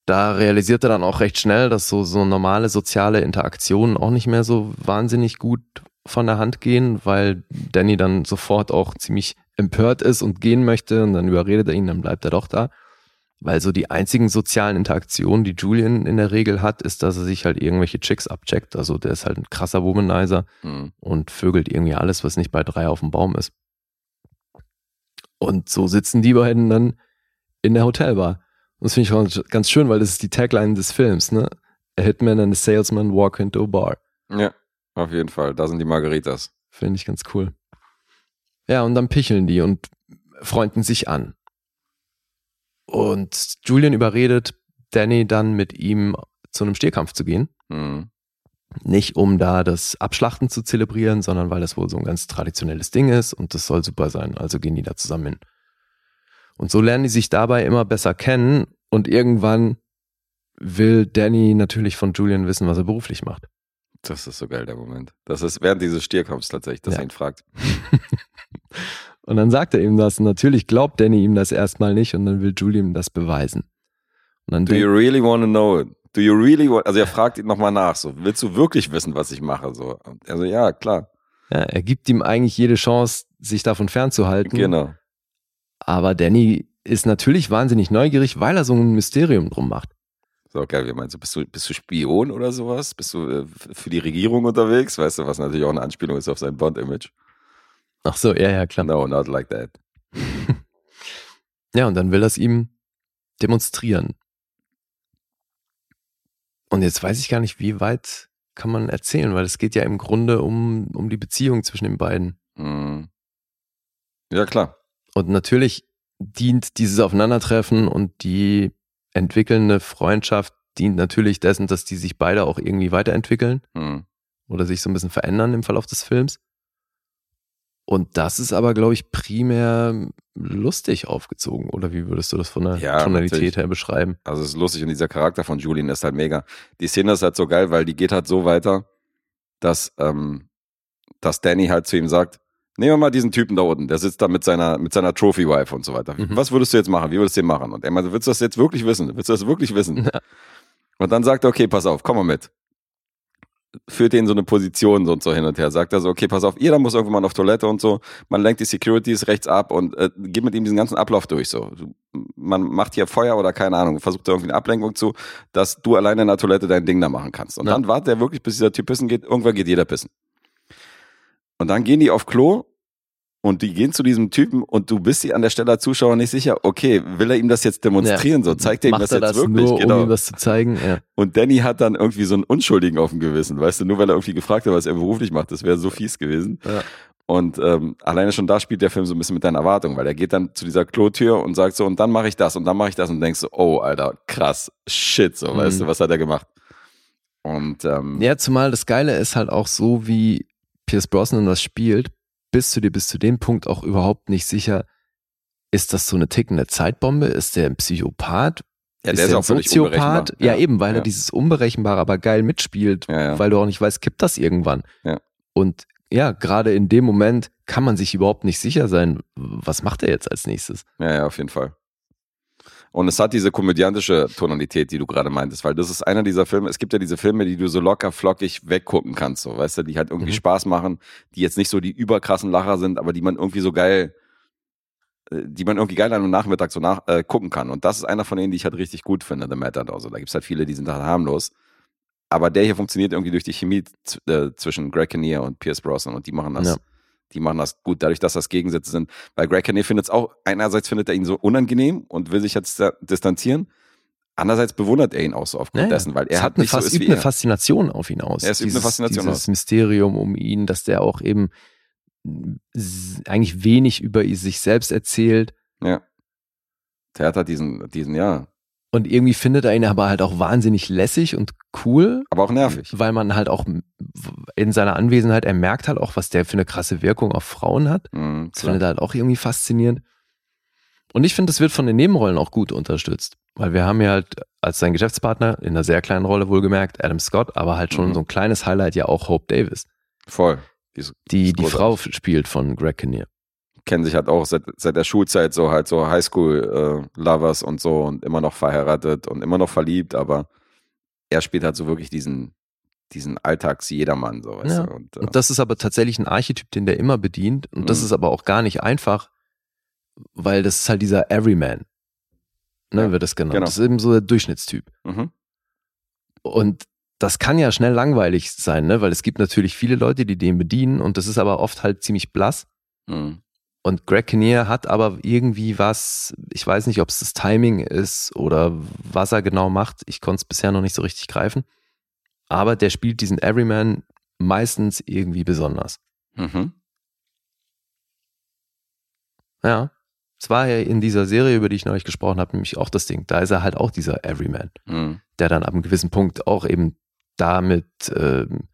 Da realisiert er dann auch recht schnell, dass so, so normale soziale Interaktionen auch nicht mehr so wahnsinnig gut von der Hand gehen, weil Danny dann sofort auch ziemlich empört ist und gehen möchte und dann überredet er ihn, dann bleibt er doch da. Weil so die einzigen sozialen Interaktionen, die Julian in der Regel hat, ist, dass er sich halt irgendwelche Chicks abcheckt. Also der ist halt ein krasser Womanizer Mhm. und vögelt irgendwie alles, was nicht bei drei auf dem Baum ist. Und so sitzen die beiden dann in der Hotelbar. Und das finde ich auch ganz schön, weil das ist die Tagline des Films, ne? A Hitman and a Salesman walk into a bar. Ja, auf jeden Fall. Da sind die Margaritas. Finde ich ganz cool. Ja, und dann picheln die und freunden sich an. Und Julian überredet Danny dann mit ihm zu einem Stierkampf zu gehen. Mhm. Nicht um da das Abschlachten zu zelebrieren, sondern weil das wohl so ein ganz traditionelles Ding ist und das soll super sein. Also gehen die da zusammen hin. Und so lernen die sich dabei immer besser kennen und irgendwann will Danny natürlich von Julian wissen, was er beruflich macht. Das ist so geil, der Moment. Das ist während dieses Stierkampfs tatsächlich, dass Ja. er ihn fragt. Und dann sagt er ihm das. Und natürlich glaubt Danny ihm das erstmal nicht und dann will Julian ihm das beweisen. Und dann Do you really want to know it? Do you really want, also er fragt ihn nochmal nach, so, willst du wirklich wissen, was ich mache? So, also ja, klar, ja, er gibt ihm eigentlich jede Chance, sich davon fernzuhalten. genau. Aber Danny ist natürlich wahnsinnig neugierig, weil er so ein Mysterium drum macht. So, geil, wie meinst du, bist du, bist du Spion oder sowas? Bist du äh, für die Regierung unterwegs? Weißt du, was natürlich auch eine Anspielung ist auf sein Bond-Image? Ach so, ja, ja, klar. No, not like that. Ja, und dann will er es ihm demonstrieren. Und jetzt weiß ich gar nicht, wie weit kann man erzählen, weil es geht ja im Grunde um, um die Beziehung zwischen den beiden. Mhm. Ja, klar. Und natürlich dient dieses Aufeinandertreffen und die entwickelnde Freundschaft dient natürlich dessen, dass die sich beide auch irgendwie weiterentwickeln Mhm. oder sich so ein bisschen verändern im Verlauf des Films. Und das ist aber, glaube ich, primär lustig aufgezogen. Oder wie würdest du das von der Ja, Tonalität natürlich. her beschreiben? Also es ist lustig und dieser Charakter von Julian ist halt mega. Die Szene ist halt so geil, weil die geht halt so weiter, dass, ähm, dass Danny halt zu ihm sagt, nehmen wir mal diesen Typen da unten, der sitzt da mit seiner, mit seiner Trophy-Wife und so weiter. Mhm. Was würdest du jetzt machen? Wie würdest du den machen? Und er meinte, willst du das jetzt wirklich wissen? Willst du das wirklich wissen? Ja. Und dann sagt er, okay, pass auf, komm mal mit. Führt den so eine Position so und so hin und her. Sagt er so, okay, pass auf, jeder muss irgendwann auf Toilette und so. Man lenkt die Securities rechts ab und äh, geht mit ihm diesen ganzen Ablauf durch. So, man macht hier Feuer oder keine Ahnung, versucht da irgendwie eine Ablenkung zu, dass du alleine in der Toilette dein Ding da machen kannst. Und Ja. dann wartet er wirklich, bis dieser Typ pissen geht. Irgendwann geht jeder pissen. Und dann gehen die auf Klo und die gehen zu diesem Typen und du bist dir an der Stelle als Zuschauer nicht sicher, okay, will er ihm das jetzt demonstrieren? So, zeigt er ihm das er jetzt das wirklich? nur, genau. um ihm das zu zeigen? Ja. Und Danny hat dann irgendwie so einen Unschuldigen auf dem Gewissen, weißt du, nur weil er irgendwie gefragt hat, was er beruflich macht. Das wäre so fies gewesen. Ja. Und ähm, alleine schon da spielt der Film so ein bisschen mit deinen Erwartungen, weil er geht dann zu dieser Klotür und sagt so, und dann mache ich das und dann mache ich das und denkst so, oh, Alter, krass, shit, so, Mhm. weißt du, was hat er gemacht? Und ähm, ja, zumal das Geile ist halt auch so, wie Pierce Brosnan das spielt, bist du dir bis zu dem Punkt auch überhaupt nicht sicher, ist das so eine tickende Zeitbombe? Ist der ein Psychopath? ja, ist der ist der auch ein Soziopath? unberechenbar. Ja, eben, weil ja. er dieses Unberechenbare aber geil mitspielt, Ja, ja. weil du auch nicht weißt, kippt das irgendwann. Ja. Und ja, gerade in dem Moment kann man sich überhaupt nicht sicher sein, was macht er jetzt als nächstes? Ja, ja, auf jeden Fall. Und es hat diese komödiantische Tonalität, die du gerade meintest, weil das ist einer dieser Filme, es gibt ja diese Filme, die du so locker flockig weggucken kannst, so, weißt du, die halt irgendwie Mhm. Spaß machen, die jetzt nicht so die überkrassen Lacher sind, aber die man irgendwie so geil, äh, die man irgendwie geil an einem Nachmittag so nach, äh, gucken kann. Und das ist einer von denen, die ich halt richtig gut finde, The Matador. So, da gibt's halt viele, die sind halt harmlos. Aber der hier funktioniert irgendwie durch die Chemie äh, zwischen Greg Kinnear und Pierce Brosnan und die machen das, Ja. Die machen das gut, dadurch, dass das Gegensätze sind. Weil Greg Kinnear findet es auch, einerseits findet er ihn so unangenehm und will sich jetzt distanzieren. Andererseits bewundert er ihn auch so aufgrund Ja, ja. dessen, weil er hat eine, nicht so ist übt eine er. Faszination auf ihn aus. Ja, es übt eine Faszination dieses aus. Mysterium um ihn, dass der auch eben eigentlich wenig über sich selbst erzählt. Ja. Der hat halt diesen, diesen, ja, Und irgendwie findet er ihn aber halt auch wahnsinnig lässig und cool, aber auch nervig. weil man halt auch in seiner Anwesenheit, er merkt halt auch, was der für eine krasse Wirkung auf Frauen hat. Mhm, Das findet er halt auch irgendwie faszinierend. Und ich finde, das wird von den Nebenrollen auch gut unterstützt. Weil wir haben ja halt als sein Geschäftspartner in einer sehr kleinen Rolle wohlgemerkt Adam Scott, aber halt schon Mhm. so ein kleines Highlight ja auch Hope Davis, Voll. Die die die. Frau spielt von Greg Kinnear. Kennen sich halt auch seit, seit der Schulzeit so halt so Highschool-Lovers und so und immer noch verheiratet und immer noch verliebt, aber er spielt halt so wirklich diesen, diesen Alltags-Jedermann, so Ja. Und, äh, Und das ist aber tatsächlich ein Archetyp, den der immer bedient. Und das Mhm. ist aber auch gar nicht einfach, weil das ist halt dieser Everyman. Ne, Ja, wird das genannt. genau. Das ist eben so der Durchschnittstyp. mhm. Und das kann ja schnell langweilig sein, ne? weil es gibt natürlich viele Leute, die den bedienen und das ist aber oft halt ziemlich blass. Mhm. Und Greg Kinnear hat aber irgendwie was, ich weiß nicht, ob es das Timing ist oder was er genau macht. Ich konnte es bisher noch nicht so richtig greifen. Aber der spielt diesen Everyman meistens irgendwie besonders. Mhm. Ja. Es war ja in dieser Serie, über die ich neulich gesprochen habe, nämlich auch das Ding. Da ist er halt auch dieser Everyman, Mhm. der dann ab einem gewissen Punkt auch eben damit ähm,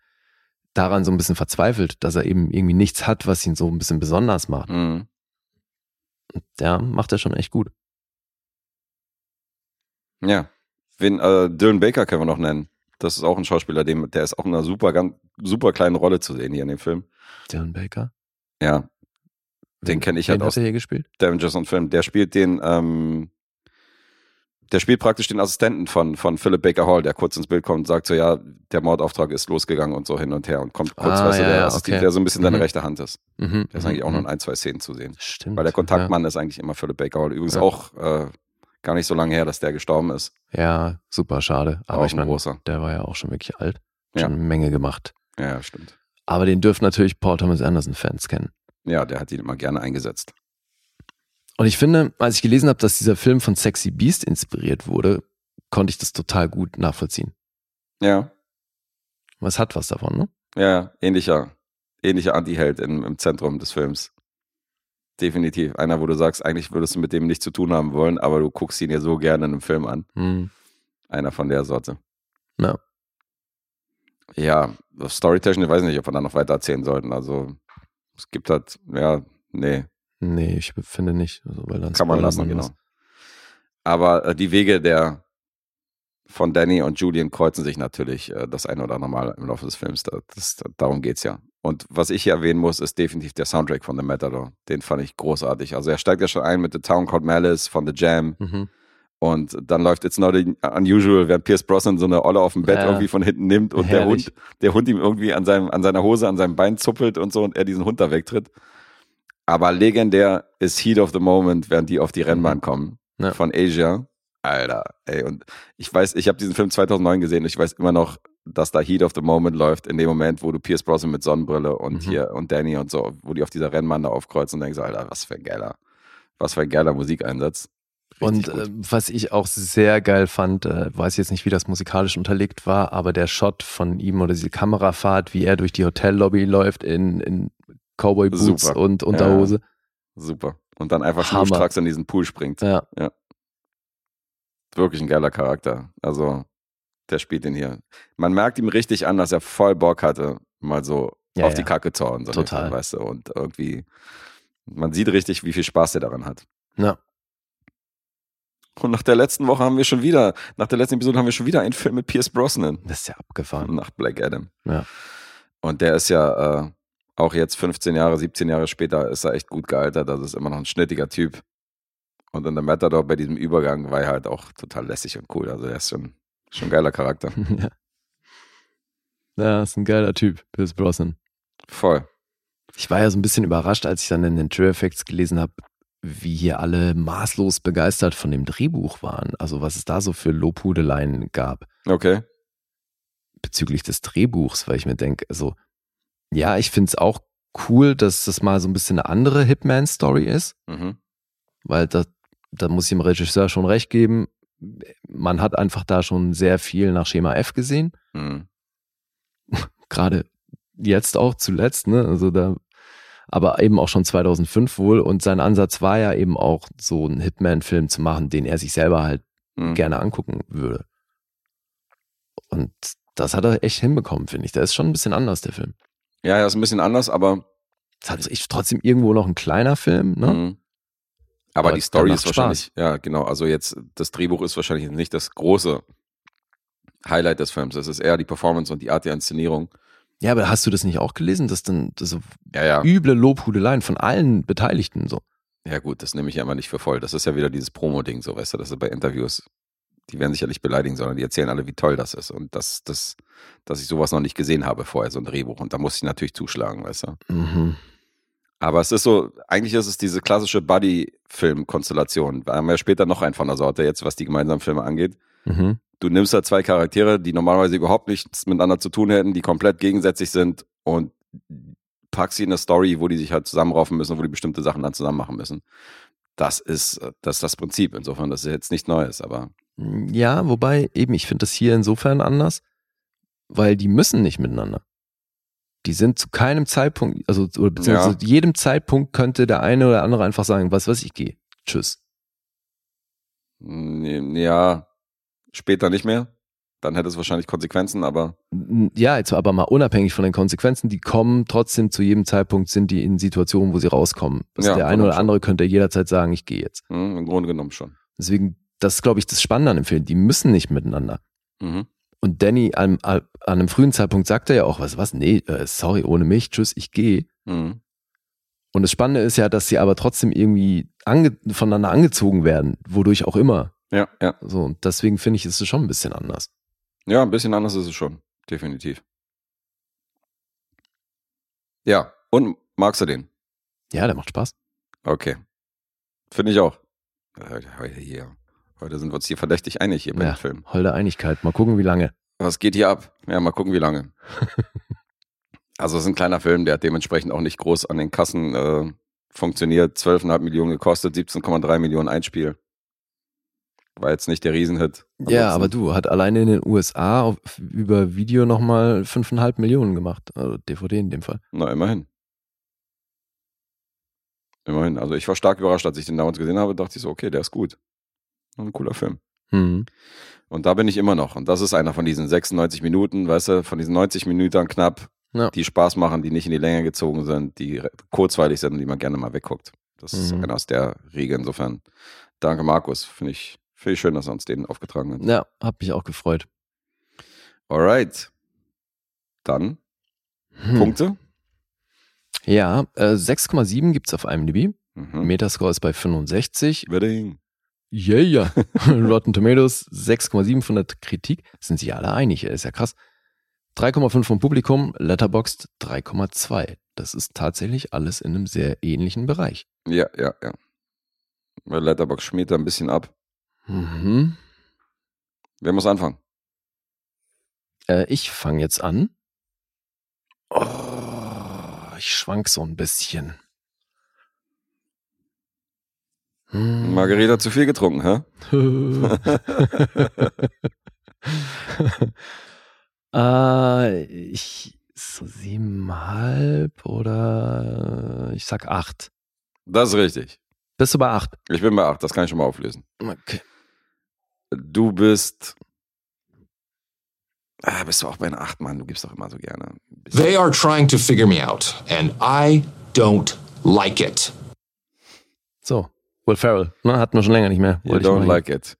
daran so ein bisschen verzweifelt, dass er eben irgendwie nichts hat, was ihn so ein bisschen besonders macht. Mhm. Der macht er schon echt gut. Ja. Wen, äh, Dylan Baker können wir noch nennen. Das ist auch ein Schauspieler, dem, der ist auch in einer super, ganz, super kleinen Rolle zu sehen hier in dem Film. Dylan Baker. Ja, Den kenn ich halt Wen aus- Hat er hier gespielt? Avengers und Film. Der spielt den, ähm, der spielt praktisch den Assistenten von, von Philip Baker Hall, der kurz ins Bild kommt und sagt so, ja, der Mordauftrag ist losgegangen und so hin und her und kommt kurz, Ah, weißt du, ja, der ja, Assistent, okay. der so ein bisschen seine Mhm. rechte Hand ist. Mhm. Der ist eigentlich auch mhm, nur in ein, zwei Szenen zu sehen. Stimmt. Weil der Kontaktmann ist eigentlich immer Philip Baker Hall. Übrigens Ja. auch äh, gar nicht so lange her, dass der gestorben ist. Ja, ja super schade. Aber Auch ich ein meine, großer. der war ja auch schon wirklich alt. Ja. Schon eine Menge gemacht. Ja, ja, stimmt. Aber den dürfen natürlich Paul Thomas Anderson-Fans kennen. Ja, der hat ihn immer gerne eingesetzt. Und ich finde, als ich gelesen habe, dass dieser Film von Sexy Beast inspiriert wurde, konnte ich das total gut nachvollziehen. Ja, Was hat was davon, ne? ja, ähnlicher, ähnlicher Anti-Held im, im Zentrum des Films. Definitiv. Einer, wo du sagst, eigentlich würdest du mit dem nichts zu tun haben wollen, aber du guckst ihn dir so gerne in einem Film an. Hm. Einer von der Sorte. Ja. Ja, Storytechnisch, ich weiß nicht, ob wir da noch weiter erzählen sollten. Also, es gibt halt, ja, nee, Nee, ich finde nicht. Also, weil dann kann man lassen, genau. was. Aber äh, die Wege der von Danny und Julian kreuzen sich natürlich äh, das eine oder andere Mal im Laufe des Films. Da, das, darum geht's ja. Und was ich hier erwähnen muss, ist definitiv der Soundtrack von The Matador. Den fand ich großartig. Also er steigt ja schon ein mit The Town Called Malice von The Jam Mhm. und dann läuft It's Not Unusual, während Pierce Brosnan so eine Olle auf dem Bett Ja. irgendwie von hinten nimmt und der Herrlich. Hund, der Hund ihm irgendwie an, seinem, an seiner Hose, an seinem Bein zuppelt und so und er diesen Hund da wegtritt. Aber legendär ist Heat of the Moment, während die auf die Rennbahn kommen Ja. von Asia. Alter, ey, und ich weiß, ich habe diesen Film 2009 gesehen und ich weiß immer noch, dass da Heat of the Moment läuft, in dem Moment, wo du Pierce Brosnan mit Sonnenbrille und Mhm. hier und Danny und so, wo die auf dieser Rennbahn da aufkreuzen und denkst, Alter, was für ein geiler, was für ein geiler Musikeinsatz. Und Richtig gut. äh, was ich auch sehr geil fand, äh, weiß jetzt nicht, wie das musikalisch unterlegt war, aber der Shot von ihm oder diese Kamerafahrt, wie er durch die Hotellobby läuft in, in Cowboy Boots Super. und Unterhose. Super. Und dann einfach schnurstracks in diesen Pool springt. Ja. Wirklich ein geiler Charakter. Also, der spielt den hier. Man merkt ihm richtig an, dass er voll Bock hatte, mal so Ja, auf die ja. Kacke zu hauen. So Total. Fall, weißt du, und irgendwie, man sieht richtig, wie viel Spaß er daran hat. Ja. Und nach der letzten Woche haben wir schon wieder, nach der letzten Episode haben wir schon wieder einen Film mit Pierce Brosnan. Das ist ja abgefahren. Nach Black Adam. Ja. Und der ist ja äh, auch jetzt 15 Jahre, 17 Jahre später, ist er echt gut gealtert. Das ist immer noch ein schnittiger Typ. Und in der Matador bei diesem Übergang war er halt auch total lässig und cool. Also er ist schon, schon ein geiler Charakter. ja. Ja, ist ein geiler Typ, Pierce Brosnan. Voll. Ich war ja so ein bisschen überrascht, als ich dann in den True Effects gelesen habe, wie hier alle maßlos begeistert von dem Drehbuch waren. Also was es da so für Lobhudeleien gab Okay. bezüglich des Drehbuchs, weil ich mir denke, also ja, ich finde es auch cool, dass das mal so ein bisschen eine andere Hitman-Story ist, Mhm. weil da, da muss ich dem Regisseur schon recht geben. Man hat einfach da schon sehr viel nach Schema F gesehen. Mhm. gerade jetzt auch zuletzt, ne? Also da, aber eben auch schon 2005 wohl. Und sein Ansatz war ja eben auch so einen Hitman-Film zu machen, den er sich selber halt Mhm. gerne angucken würde. Und das hat er echt hinbekommen, finde ich. Der ist schon ein bisschen anders, der Film. Ja, ja, ist ein bisschen anders, aber, hat ist trotzdem irgendwo noch ein kleiner Film, ne? mhm. aber, Aber die Story ist wahrscheinlich, ja, genau. Also jetzt, das Drehbuch ist wahrscheinlich nicht das große Highlight des Films. Es ist eher die Performance und die Art der Inszenierung. Ja, aber hast du das nicht auch gelesen, dass dann das so Ja, ja. üble Lobhudeleien von allen Beteiligten so? Ja, gut, das nehme ich ja immer nicht für voll. Das ist ja wieder dieses Promo-Ding, so weißt du, das ist bei Interviews die werden sich ja nicht beleidigen, sondern die erzählen alle, wie toll das ist. Und dass, dass, dass ich sowas noch nicht gesehen habe vorher, so ein Drehbuch. Und da muss ich natürlich zuschlagen, weißt du. Mhm. Aber es ist so, eigentlich ist es diese klassische Buddy-Film-Konstellation. Wir haben ja später noch einen von der Sorte, jetzt was die gemeinsamen Filme angeht. Mhm. Du nimmst da zwei Charaktere, die normalerweise überhaupt nichts miteinander zu tun hätten, die komplett gegensätzlich sind und packst sie in eine Story, wo die sich halt zusammenraufen müssen, wo die bestimmte Sachen dann zusammen machen müssen. Das ist, das ist das Prinzip. Insofern, das ist jetzt nicht Neues, aber Ja, wobei eben, ich finde das hier insofern anders, weil die müssen nicht miteinander. Die sind zu keinem Zeitpunkt, also oder beziehungsweise Ja. zu jedem Zeitpunkt könnte der eine oder andere einfach sagen, was weiß ich, gehe. Tschüss. Nee, Ja, später nicht mehr. Dann hätte es wahrscheinlich Konsequenzen, aber Ja, jetzt aber mal unabhängig von den Konsequenzen, die kommen trotzdem zu jedem Zeitpunkt, sind die in Situationen, wo sie rauskommen. Also Ja, der eine oder schon. andere könnte jederzeit sagen, ich gehe jetzt. hm, im Grunde genommen schon. Deswegen, das ist, glaube ich, das Spannende an dem Film. Die müssen nicht miteinander. Mhm. Und Danny an, an einem frühen Zeitpunkt sagt er ja auch, was, was, nee, äh, sorry, ohne mich, tschüss, ich gehe. Mhm. Und das Spannende ist ja, dass sie aber trotzdem irgendwie ange voneinander angezogen werden, wodurch auch immer. Ja, ja. So, und deswegen finde ich, ist es schon ein bisschen anders. Ja, ein bisschen anders ist es schon. Definitiv. Ja, und magst du den? Ja, der macht Spaß. Okay. Finde ich auch. Heute hier. Heute sind wir uns hier verdächtig einig hier bei Ja. dem Film. Holde Einigkeit. Mal gucken, wie lange. Was geht hier ab? Ja, mal gucken, wie lange. also, es ist ein kleiner Film, der hat dementsprechend auch nicht groß an den Kassen äh, funktioniert. 12,5 Millionen gekostet, 17,3 Millionen Einspiel. War jetzt nicht der Riesenhit. Ja, Ansonsten- aber du, hat alleine in den USA auf, über Video nochmal 5,5 Millionen gemacht. Also DVD in dem Fall. Na, immerhin. Immerhin. Also, ich war stark überrascht, als ich den damals gesehen habe, dachte ich so, okay, der ist gut. Ein cooler Film. Mhm. Und da bin ich immer noch. Und das ist einer von diesen 96 Minuten, weißt du, von diesen 90 Minuten knapp, Ja. die Spaß machen, die nicht in die Länge gezogen sind, die kurzweilig sind und die man gerne mal wegguckt. Das ist Mhm. einer aus der Regel. Insofern, danke Markus. Finde ich, finde ich schön, dass er uns den aufgetragen hat. Ja, hat mich auch gefreut. Alright. Dann Hm. Punkte. Ja, äh, 6,7 gibt's auf IMDb. Mhm. Metascore ist bei 65. Wedding. Yeah, ja. Rotten Tomatoes 6,7 von der Kritik. Sind sich alle einig, ist ja krass. 3,5 vom Publikum, Letterboxd 3,2. Das ist tatsächlich alles in einem sehr ähnlichen Bereich. Ja, ja, ja. Weil Letterbox schmiert da ein bisschen ab. Mhm. Wer muss anfangen? Äh, ich fange jetzt an. Oh, ich schwank so ein bisschen. Hm. Margarita zu viel getrunken, hä? äh, ich so siebenhalb oder ich sag acht. Das ist richtig. Bist du bei acht? Ich bin bei 8, das kann ich schon mal auflösen. Okay. Du bist. Ah, bist du auch bei einer 8, Mann? Du gibst doch immer so gerne. They are trying to figure me out, and I don't like it. So, Will Ferrell, ne, hatten wir schon länger nicht mehr. You don't like it.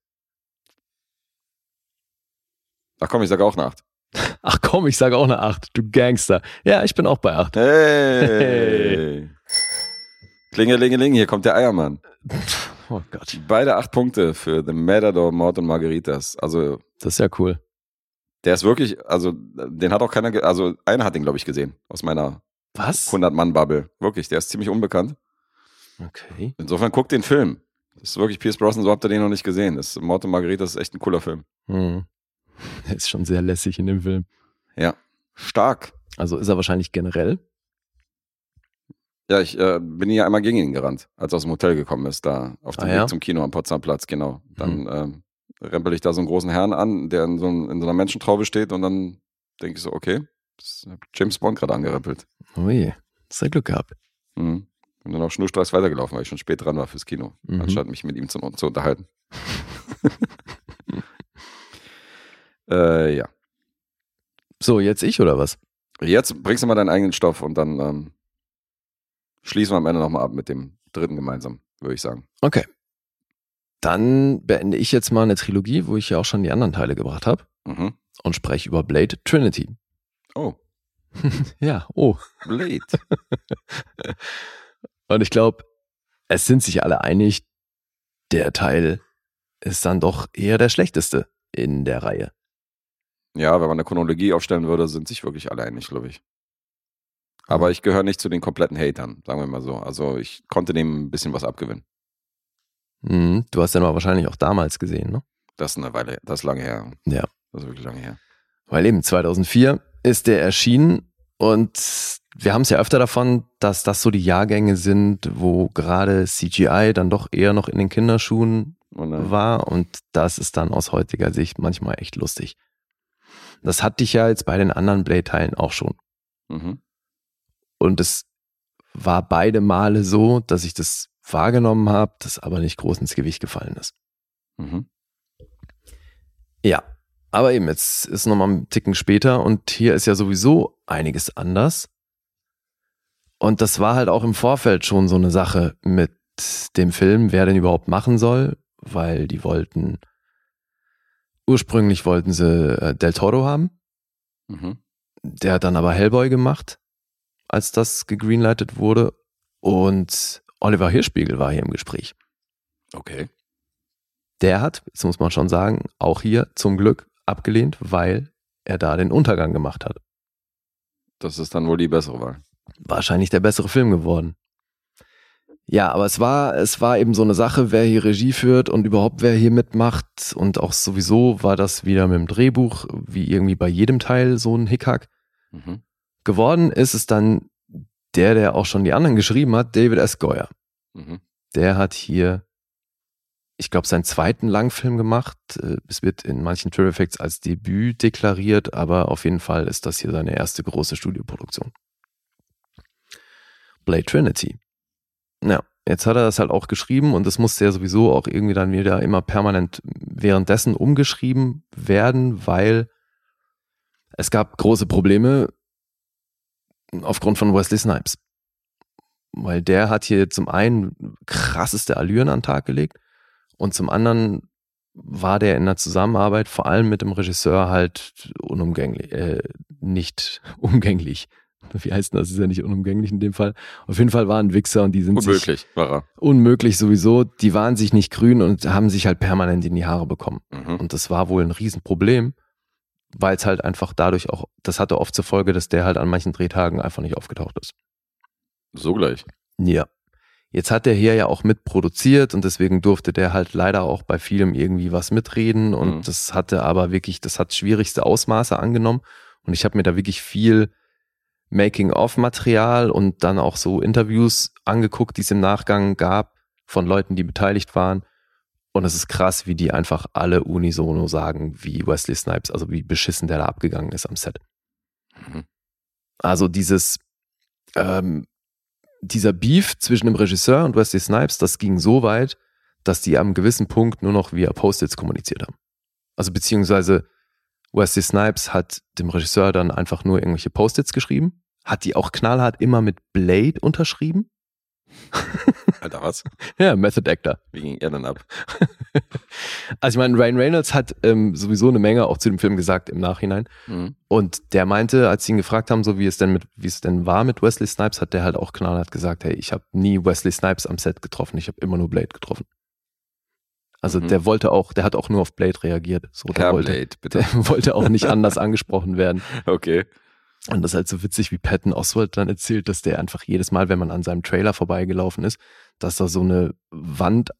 Ach komm, ich sag auch eine 8. hier- Ach komm, ich sage auch eine acht. Du Gangster. Ja, ich bin auch bei acht. Hey! Klingelingeling, hier kommt der Eiermann. Oh Gott, Beide 8 Punkte für The Matador, Mord und Margaritas. Also, das ist ja cool. der ist wirklich, also, den hat auch keiner, also, einer hat den, glaube ich, gesehen. Aus meiner Was? 100-Mann-Bubble. Wirklich, der ist ziemlich unbekannt. Okay. Insofern guckt den Film. Das ist wirklich Pierce Brosnan, so habt ihr den noch nicht gesehen. Das Mord und Margarita ist echt ein cooler Film. Hm. Er ist schon sehr lässig in dem Film. Ja. Stark. Also ist er wahrscheinlich generell. Ja, ich äh, bin hier einmal gegen ihn gerannt, als er aus dem Hotel gekommen ist, da auf dem Ah, Weg ja? Mhm. zum Kino am Potsdamer Platz, genau. Dann ähm, rempel ich da so einen großen Herrn an, der in so, einem- in so einer Menschentraube steht und dann denke ich so, okay, James Bond gerade angerempelt. Ui, du Glück gehabt. Mhm. Und dann auch schnurstracks weitergelaufen, weil ich schon spät dran war fürs Kino, Mhm. anstatt mich mit ihm zu, zu unterhalten. äh, ja. So, jetzt ich oder was? Jetzt bringst du mal deinen eigenen Stoff und dann ähm, schließen wir am Ende nochmal ab mit dem dritten gemeinsam, würde ich sagen. Okay. Dann beende ich jetzt mal eine Trilogie, wo ich ja auch schon die anderen Teile gebracht habe Mhm. und spreche über Blade Trinity. Oh, Ja, oh. Blade. Und ich glaube, es sind sich alle einig, der Teil ist dann doch eher der schlechteste in der Reihe. Ja, wenn man eine Chronologie aufstellen würde, sind sich wirklich alle einig, glaube ich. Aber ich gehöre nicht zu den kompletten Hatern, sagen wir mal so. Also ich konnte dem ein bisschen was abgewinnen. Mhm, du hast den aber wahrscheinlich auch damals gesehen, ne? Das ist eine Weile, das ist lange her. Ja. Das ist wirklich lange her. Weil eben 2004 ist der erschienen und wir haben es ja öfter davon, dass das so die Jahrgänge sind, wo gerade CGI dann doch eher noch in den Kinderschuhen äh, war und das ist dann aus heutiger Sicht manchmal echt lustig. Das hatte ich ja jetzt bei den anderen Blade-Teilen auch schon. mhm. Und es war beide Male so, dass ich das wahrgenommen habe, das aber nicht groß ins Gewicht gefallen ist. Mhm. Ja, aber eben, jetzt ist nochmal ein Ticken später und hier ist ja sowieso einiges anders. Und das war halt auch im Vorfeld schon so eine Sache mit dem Film, wer den überhaupt machen soll, weil die wollten, ursprünglich wollten sie äh, Del Toro haben, Mhm. der hat dann aber Hellboy gemacht, als das gegreenlightet wurde und Oliver Hirschspiegel war hier im Gespräch. Okay. Der hat, jetzt muss man schon sagen, auch hier zum Glück abgelehnt, weil er da den Untergang gemacht hat. Das ist dann wohl die bessere Wahl. Wahrscheinlich der bessere Film geworden. Ja, aber es war, es war eben so eine Sache, wer hier Regie führt und überhaupt wer hier mitmacht. Und auch sowieso war das wieder mit dem Drehbuch, wie irgendwie bei jedem Teil so ein Hickhack. Mhm. Geworden ist es dann der, der auch schon die anderen geschrieben hat, David S. Goyer. Mhm. Der hat hier, ich glaube, seinen zweiten Langfilm gemacht. Äh, Es wird in manchen Trailer Effects als Debüt deklariert, aber auf jeden Fall ist das hier seine erste große Studioproduktion. Blade Trinity. Ja, jetzt hat er das halt auch geschrieben und das musste ja sowieso auch irgendwie dann wieder immer permanent währenddessen umgeschrieben werden, weil es gab große Probleme aufgrund von Wesley Snipes. Weil der hat hier zum einen krasseste Allüren an den Tag gelegt und zum anderen war der in der Zusammenarbeit vor allem mit dem Regisseur halt unumgänglich, äh, nicht umgänglich. Wie heißt denn das? Ist ja nicht unumgänglich in dem Fall. Auf jeden Fall waren Wichser und die sind sich Unmöglich, war er. unmöglich sowieso. Die waren sich nicht grün und haben sich halt permanent in die Haare bekommen. Mhm. Und das war wohl ein Riesenproblem, weil es halt einfach dadurch auch, das hatte oft zur Folge, dass der halt an manchen Drehtagen einfach nicht aufgetaucht ist. So gleich. Ja. Jetzt hat der hier ja auch mitproduziert und deswegen durfte der halt leider auch bei vielem irgendwie was mitreden und Mhm. das hatte aber wirklich, das hat schwierigste Ausmaße angenommen und ich habe mir da wirklich viel Making-of-Material und dann auch so Interviews angeguckt, die es im Nachgang gab von Leuten, die beteiligt waren und es ist krass, wie die einfach alle unisono sagen, wie Wesley Snipes, also wie beschissen der da abgegangen ist am Set. Mhm. Also dieses, ähm, dieser Beef zwischen dem Regisseur und Wesley Snipes, das ging so weit, dass die am gewissen Punkt nur noch via Post-its kommuniziert haben. Also beziehungsweise Wesley Snipes hat dem Regisseur dann einfach nur irgendwelche Post-its geschrieben, hat die auch knallhart immer mit Blade unterschrieben. Alter, was? Ja, Method Actor. Wie ging er denn ab? Also ich meine, Ryan Reynolds hat ähm, sowieso eine Menge auch zu dem Film gesagt im Nachhinein. Mhm. Und der meinte, als sie ihn gefragt haben, so wie es denn mit, wie es denn war mit Wesley Snipes, hat der halt auch knallhart gesagt, hey, ich habe nie Wesley Snipes am Set getroffen, ich habe immer nur Blade getroffen. Also Mhm. der wollte auch, der hat auch nur auf Blade reagiert. So, der wollte, Blade, bitte. der wollte auch nicht anders angesprochen werden. Okay. Und das ist halt so witzig, wie Patton Oswald dann erzählt, dass der einfach jedes Mal, wenn man an seinem Trailer vorbeigelaufen ist, dass da so eine Wand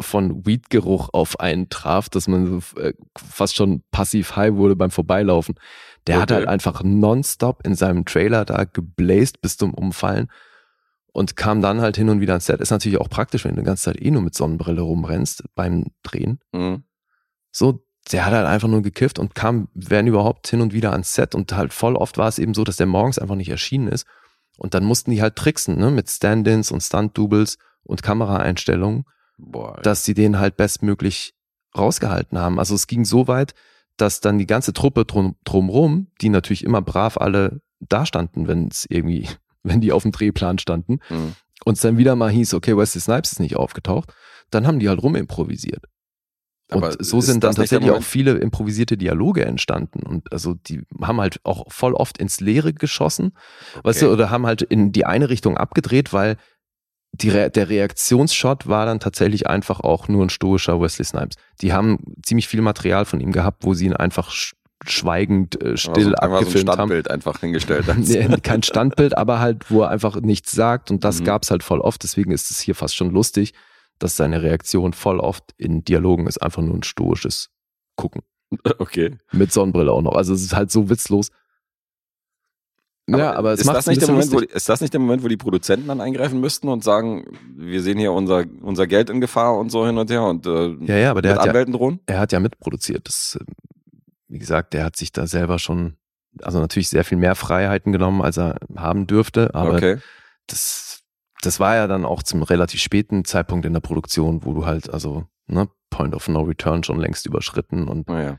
von Weedgeruch auf einen traf, dass man so äh, fast schon passiv high wurde beim Vorbeilaufen. Der hat Okay. halt einfach nonstop in seinem Trailer da gebläst bis zum Umfallen und kam dann halt hin und wieder ans Set. Ist natürlich auch praktisch, wenn du die ganze Zeit eh nur mit Sonnenbrille rumrennst beim Drehen. Mhm. So, der hat halt einfach nur gekifft und kam, wenn überhaupt, hin und wieder ans Set und halt voll oft war es eben so, dass der morgens einfach nicht erschienen ist und dann mussten die halt tricksen, ne, mit Stand-ins und Stunt-Doubles und Kameraeinstellungen, Boah. Dass sie den halt bestmöglich rausgehalten haben. Also es ging so weit, dass dann die ganze Truppe drum, drumrum, die natürlich immer brav alle dastanden, wenn es irgendwie, wenn die auf dem Drehplan standen, Mhm. und es dann wieder mal hieß, okay, Wesley Snipes ist nicht aufgetaucht, dann haben die halt rumimprovisiert. Und Aber so ist sind dann tatsächlich auch viele improvisierte Dialoge entstanden. Und also die haben halt auch voll oft ins Leere geschossen, weißt du, Okay. oder haben halt in die eine Richtung abgedreht, weil die Re der Reaktionsshot war dann tatsächlich einfach auch nur ein stoischer Wesley Snipes. Die haben ziemlich viel Material von ihm gehabt, wo sie ihn einfach sch schweigend, äh, still also, einmal so ein abgefilmt haben. Standbild einfach hingestellt. Nee, kein Standbild, aber halt, wo er einfach nichts sagt und das Mhm. gab's halt voll oft. Deswegen ist es hier fast schon lustig, dass seine Reaktion voll oft in Dialogen ist einfach nur ein stoisches Gucken. okay. Mit Sonnenbrille auch noch. Also es ist halt so witzlos. ja, aber es ist das, nicht der Moment, wo, lustig. ist das nicht der Moment, wo die Produzenten dann eingreifen müssten und sagen, wir sehen hier unser, unser Geld in Gefahr und so hin und her und äh, Ja, ja, aber der mit hat ja, Anwälten drohen? er hat ja mitproduziert. Das, äh, wie gesagt, der hat sich da selber schon, also natürlich sehr viel mehr Freiheiten genommen, als er haben dürfte, aber okay. das, das war ja dann auch zum relativ späten Zeitpunkt in der Produktion, wo du halt, also, ne, Point of No Return schon längst überschritten und Naja.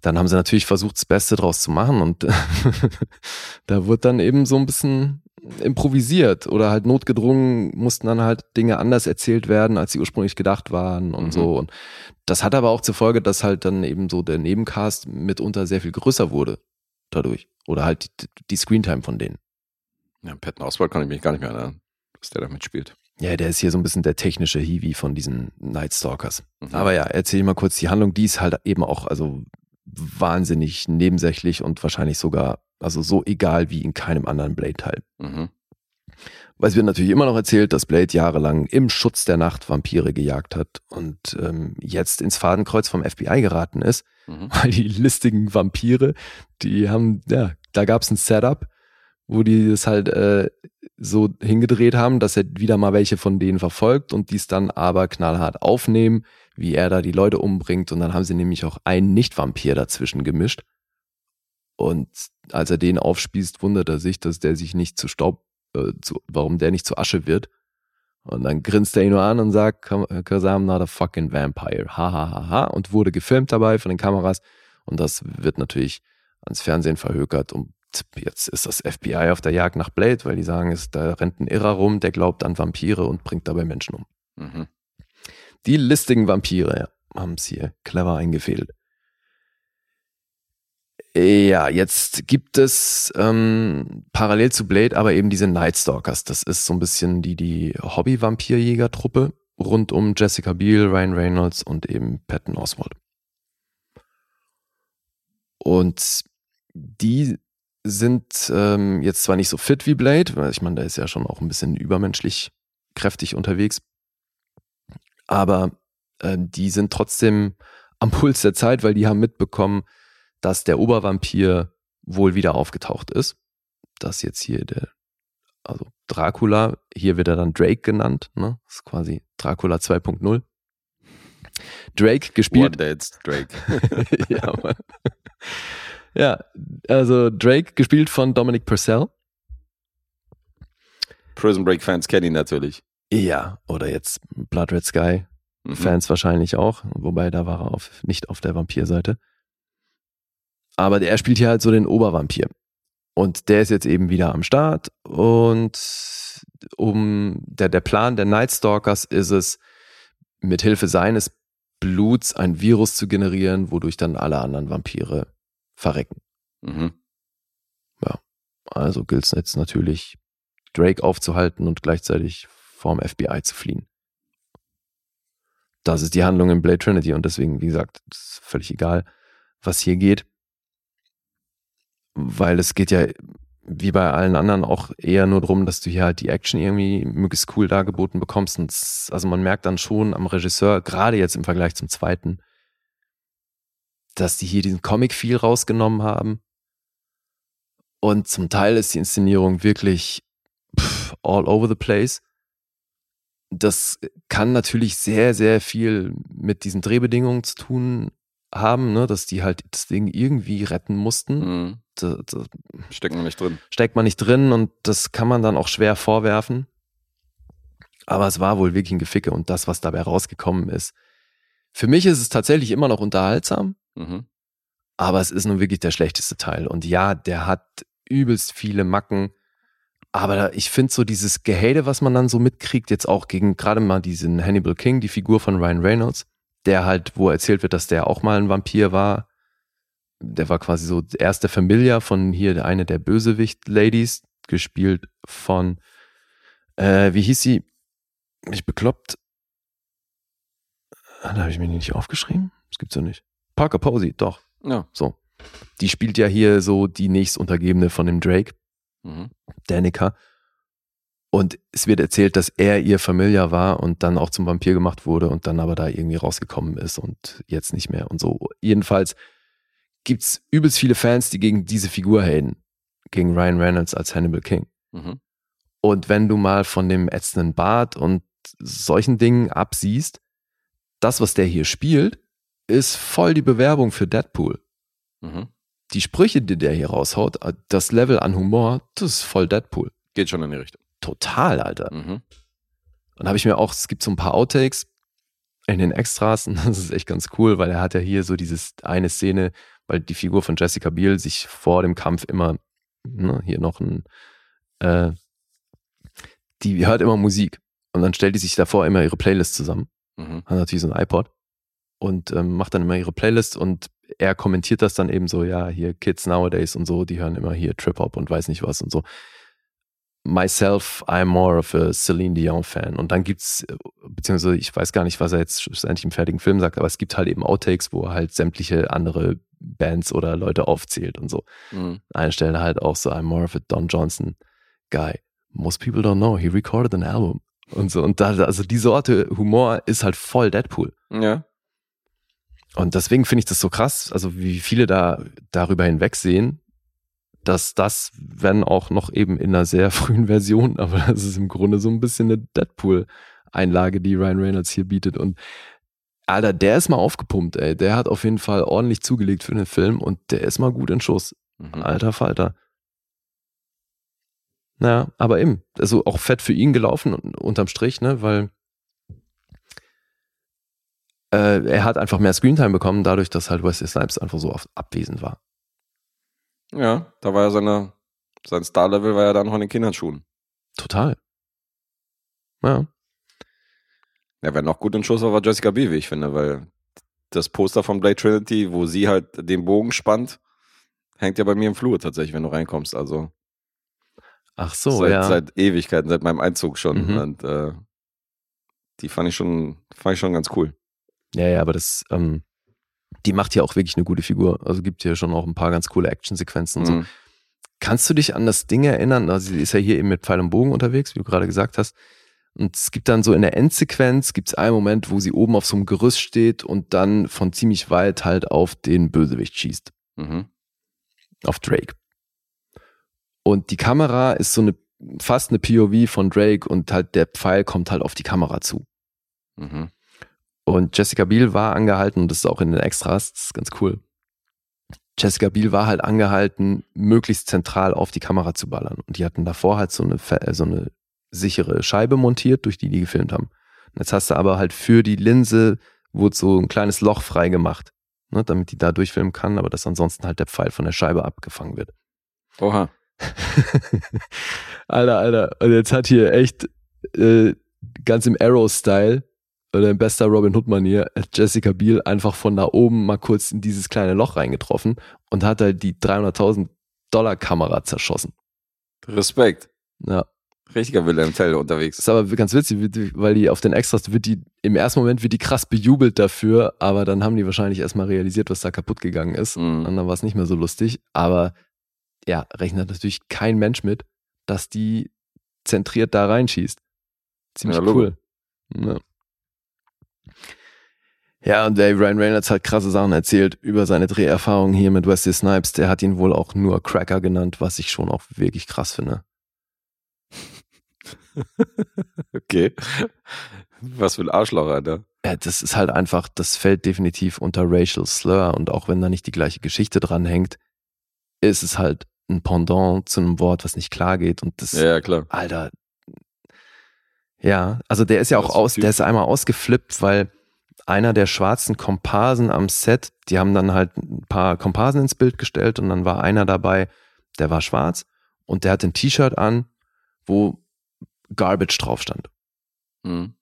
dann haben sie natürlich versucht, das Beste draus zu machen und da wird dann eben so ein bisschen improvisiert oder halt notgedrungen mussten dann halt Dinge anders erzählt werden, als sie ursprünglich gedacht waren und Mhm. so. Und das hat aber auch zur Folge, dass halt dann eben so der Nebencast mitunter sehr viel größer wurde dadurch. Oder halt die, die Screentime von denen. Ja, Patton Oswald kann ich mich gar nicht mehr erinnern, dass der da mitspielt. Ja, der ist hier so ein bisschen der technische Hiwi von diesen Night Stalkers. Mhm. Aber ja, erzähl mal kurz die Handlung. Die ist halt eben auch also wahnsinnig nebensächlich und wahrscheinlich sogar also so egal wie in keinem anderen Blade-Teil. Mhm. Weil es wird natürlich immer noch erzählt, dass Blade jahrelang im Schutz der Nacht Vampire gejagt hat und ähm, jetzt ins Fadenkreuz vom FBI geraten ist, Mhm. weil die listigen Vampire, die haben, ja, da gab es ein Setup, wo die das halt äh, so hingedreht haben, dass er wieder mal welche von denen verfolgt und dies dann aber knallhart aufnehmen, wie er da die Leute umbringt. Und dann haben sie nämlich auch einen Nicht-Vampir dazwischen gemischt. Und als er den aufspießt, wundert er sich, dass der sich nicht zu Staub, äh, zu, warum der nicht zu Asche wird. Und dann grinst er ihn nur an und sagt, cause I'm not a fucking vampire. Ha, ha, ha, ha. Und wurde gefilmt dabei von den Kameras. Und das wird natürlich ans Fernsehen verhökert. Und jetzt ist das FBI auf der Jagd nach Blade, weil die sagen, es, da rennt ein Irrer rum, der glaubt an Vampire und bringt dabei Menschen um. Mhm. Die listigen Vampire haben es hier clever eingefädelt. Ja, jetzt gibt es ähm, parallel zu Blade aber eben diese Night Stalkers. Das ist so ein bisschen die, die Hobby-Vampirjäger-Truppe rund um Jessica Biel, Ryan Reynolds und eben Patton Oswalt. Und die sind ähm, jetzt zwar nicht so fit wie Blade, weil ich meine, der ist ja schon auch ein bisschen übermenschlich kräftig unterwegs, aber äh, die sind trotzdem am Puls der Zeit, weil die haben mitbekommen, dass der Obervampir wohl wieder aufgetaucht ist. Das jetzt hier der, also Dracula, hier wird er dann Drake genannt, ne? Das ist quasi Dracula 2.0. Drake One gespielt. Day it's Drake. ja, Mann. Ja, also Drake gespielt von Dominic Purcell. Prison Break Fans kennen ihn natürlich. Ja, oder jetzt Blood Red Sky Mhm. Fans wahrscheinlich auch, wobei da war er auf, nicht auf der Vampirseite. Aber der spielt hier halt so den Obervampir. Und der ist jetzt eben wieder am Start. Und um der, der Plan der Night Stalkers ist es, mit Hilfe seines Bluts ein Virus zu generieren, wodurch dann alle anderen Vampire verrecken. Mhm. Also gilt es jetzt natürlich, Drake aufzuhalten und gleichzeitig vorm FBI zu fliehen. Das ist die Handlung in Blade Trinity und deswegen, wie gesagt, ist völlig egal, was hier geht. Weil es geht ja wie bei allen anderen auch eher nur darum, dass du hier halt die Action irgendwie möglichst cool dargeboten bekommst. Und also man merkt dann schon am Regisseur, gerade jetzt im Vergleich zum zweiten, dass die hier diesen Comic-Feel rausgenommen haben. Und zum Teil ist die Inszenierung wirklich pff, all over the place. Das kann natürlich sehr, sehr viel mit diesen Drehbedingungen zu tun haben, ne? dass die halt das Ding irgendwie retten mussten. Mhm. Da, da Stecken wir nicht drin. steckt man nicht drin und das kann man dann auch schwer vorwerfen. Aber es war wohl wirklich ein Geficke und das, was dabei rausgekommen ist. Für mich ist es tatsächlich immer noch unterhaltsam, Mhm. aber es ist nun wirklich der schlechteste Teil. Und ja, der hat übelst viele Macken. Aber ich finde so dieses Gehate, was man dann so mitkriegt, jetzt auch gegen gerade mal diesen Hannibal King, die Figur von Ryan Reynolds, der halt, wo erzählt wird, dass der auch mal ein Vampir war. Der war quasi so der erste Familiar von hier, eine der Bösewicht-Ladies, gespielt von Äh, wie hieß sie? Mich bekloppt. Ah, Da habe ich mir die nicht aufgeschrieben. Das gibt's ja nicht. Parker Posey, doch. Ja. So. Die spielt ja hier so die nächstuntergebene von dem Drake, Mhm. Danica. Und es wird erzählt, dass er ihr Familiar war und dann auch zum Vampir gemacht wurde und dann aber da irgendwie rausgekommen ist und jetzt nicht mehr und so. Jedenfalls gibt's übelst viele Fans, die gegen diese Figur haten. Gegen Ryan Reynolds als Hannibal King. Mhm. Und wenn du mal von dem ätzenden Bart und solchen Dingen absiehst, das, was der hier spielt, ist voll die Bewerbung für Deadpool. Mhm. Die Sprüche, die der hier raushaut, das Level an Humor, das ist voll Deadpool. Geht schon in die Richtung. Total, Alter. Mhm. Und habe ich mir auch, es gibt so ein paar Outtakes in den Extras und das ist echt ganz cool, weil er hat ja hier so dieses eine Szene, weil die Figur von Jessica Biel sich vor dem Kampf immer, ne, hier noch ein, äh, die hört immer Musik und dann stellt die sich davor immer ihre Playlist zusammen, Mhm. hat natürlich so ein iPod und ähm, macht dann immer ihre Playlist und er kommentiert das dann eben so, ja, hier Kids nowadays und so, die hören immer hier Trip-Hop und weiß nicht was und so. Myself, I'm more of a Celine Dion Fan. Und dann gibt's, äh, beziehungsweise ich weiß gar nicht, was er jetzt schlussendlich im fertigen Film sagt, aber es gibt halt eben Outtakes, wo er halt sämtliche andere Bands oder Leute aufzählt und so. Mhm. An einer Stelle halt auch so, I'm more of a Don Johnson guy. Most people don't know, he recorded an album. Und so. Und da, also die Sorte Humor ist halt voll Deadpool. Ja. Und deswegen finde ich das so krass, also wie viele da darüber hinwegsehen, dass das, wenn auch noch eben in einer sehr frühen Version, aber das ist im Grunde so ein bisschen eine Deadpool-Einlage, die Ryan Reynolds hier bietet. Und Alter, der ist mal aufgepumpt, ey. Der hat auf jeden Fall ordentlich zugelegt für den Film und der ist mal gut in Schuss. Mhm. Alter Falter. Naja, aber eben, also auch fett für ihn gelaufen un- unterm Strich, ne, weil äh, er hat einfach mehr Screentime bekommen, dadurch, dass halt Wesley Snipes einfach so oft abwesend war. Ja, da war ja seine, sein Star-Level war ja dann noch in den Kinderschuhen. Total. Ja. Ja, wer noch gut in Schuss war, war Jessica Biel, wie ich finde, weil das Poster von Blade Trinity, wo sie halt den Bogen spannt, hängt ja bei mir im Flur tatsächlich, wenn du reinkommst. Also Ach so, seit, ja. seit Ewigkeiten, seit meinem Einzug schon. Mhm. Und äh, die fand ich schon, fand ich schon ganz cool. Ja, ja, aber das, ähm, die macht ja auch wirklich eine gute Figur. Also gibt hier schon auch ein paar ganz coole Actionsequenzen und so. Mhm. Kannst du dich an das Ding erinnern? Also sie ist ja hier eben mit Pfeil und Bogen unterwegs, wie du gerade gesagt hast. Und es gibt dann so in der Endsequenz, gibt es einen Moment, wo sie oben auf so einem Gerüst steht und dann von ziemlich weit halt auf den Bösewicht schießt. Mhm. Auf Drake. Und die Kamera ist so eine, fast eine POV von Drake und halt der Pfeil kommt halt auf die Kamera zu. Mhm. Und Jessica Biel war angehalten, und das ist auch in den Extras, das ist ganz cool. Jessica Biel war halt angehalten, möglichst zentral auf die Kamera zu ballern. Und die hatten davor halt so eine, äh, so eine sichere Scheibe montiert, durch die die gefilmt haben. Und jetzt hast du aber halt für die Linse, wurde so ein kleines Loch frei gemacht, ne, damit die da durchfilmen kann, aber dass ansonsten halt der Pfeil von der Scheibe abgefangen wird. Oha. Alter, Alter. Und jetzt hat hier echt äh, ganz im Arrow-Style oder in bester Robin Hood-Manier hat Jessica Biel einfach von da oben mal kurz in dieses kleine Loch reingetroffen und hat halt die 300.000 Dollar Kamera zerschossen. Respekt. Ja, Richtiger Wilhelm Tell unterwegs. ist aber ganz witzig, weil die auf den Extras wird die, im ersten Moment wird die krass bejubelt dafür, aber dann haben die wahrscheinlich erstmal realisiert, was da kaputt gegangen ist. Mhm. Und dann war es nicht mehr so lustig. Aber ja, rechnet natürlich kein Mensch mit, dass die zentriert da reinschießt. Ziemlich Ja, cool. Ja. Ja, und der Ryan Reynolds hat krasse Sachen erzählt über seine Dreherfahrung hier mit Wesley Snipes. Der hat ihn wohl auch nur Cracker genannt, was ich schon auch wirklich krass finde. Okay. Was für ein Arschloch, Alter. Ja, das ist halt einfach, das fällt definitiv unter Racial Slur und auch wenn da nicht die gleiche Geschichte dran hängt, ist es halt ein Pendant zu einem Wort, was nicht klar geht und das, Ja, ja, klar. Alter. Ja, also der ist ja auch aus, der ist einmal ausgeflippt, weil einer der schwarzen Komparsen am Set, die haben dann halt ein paar Komparsen ins Bild gestellt und dann war einer dabei, der war schwarz und der hat ein T-Shirt an, wo Garbage drauf stand. Mhm.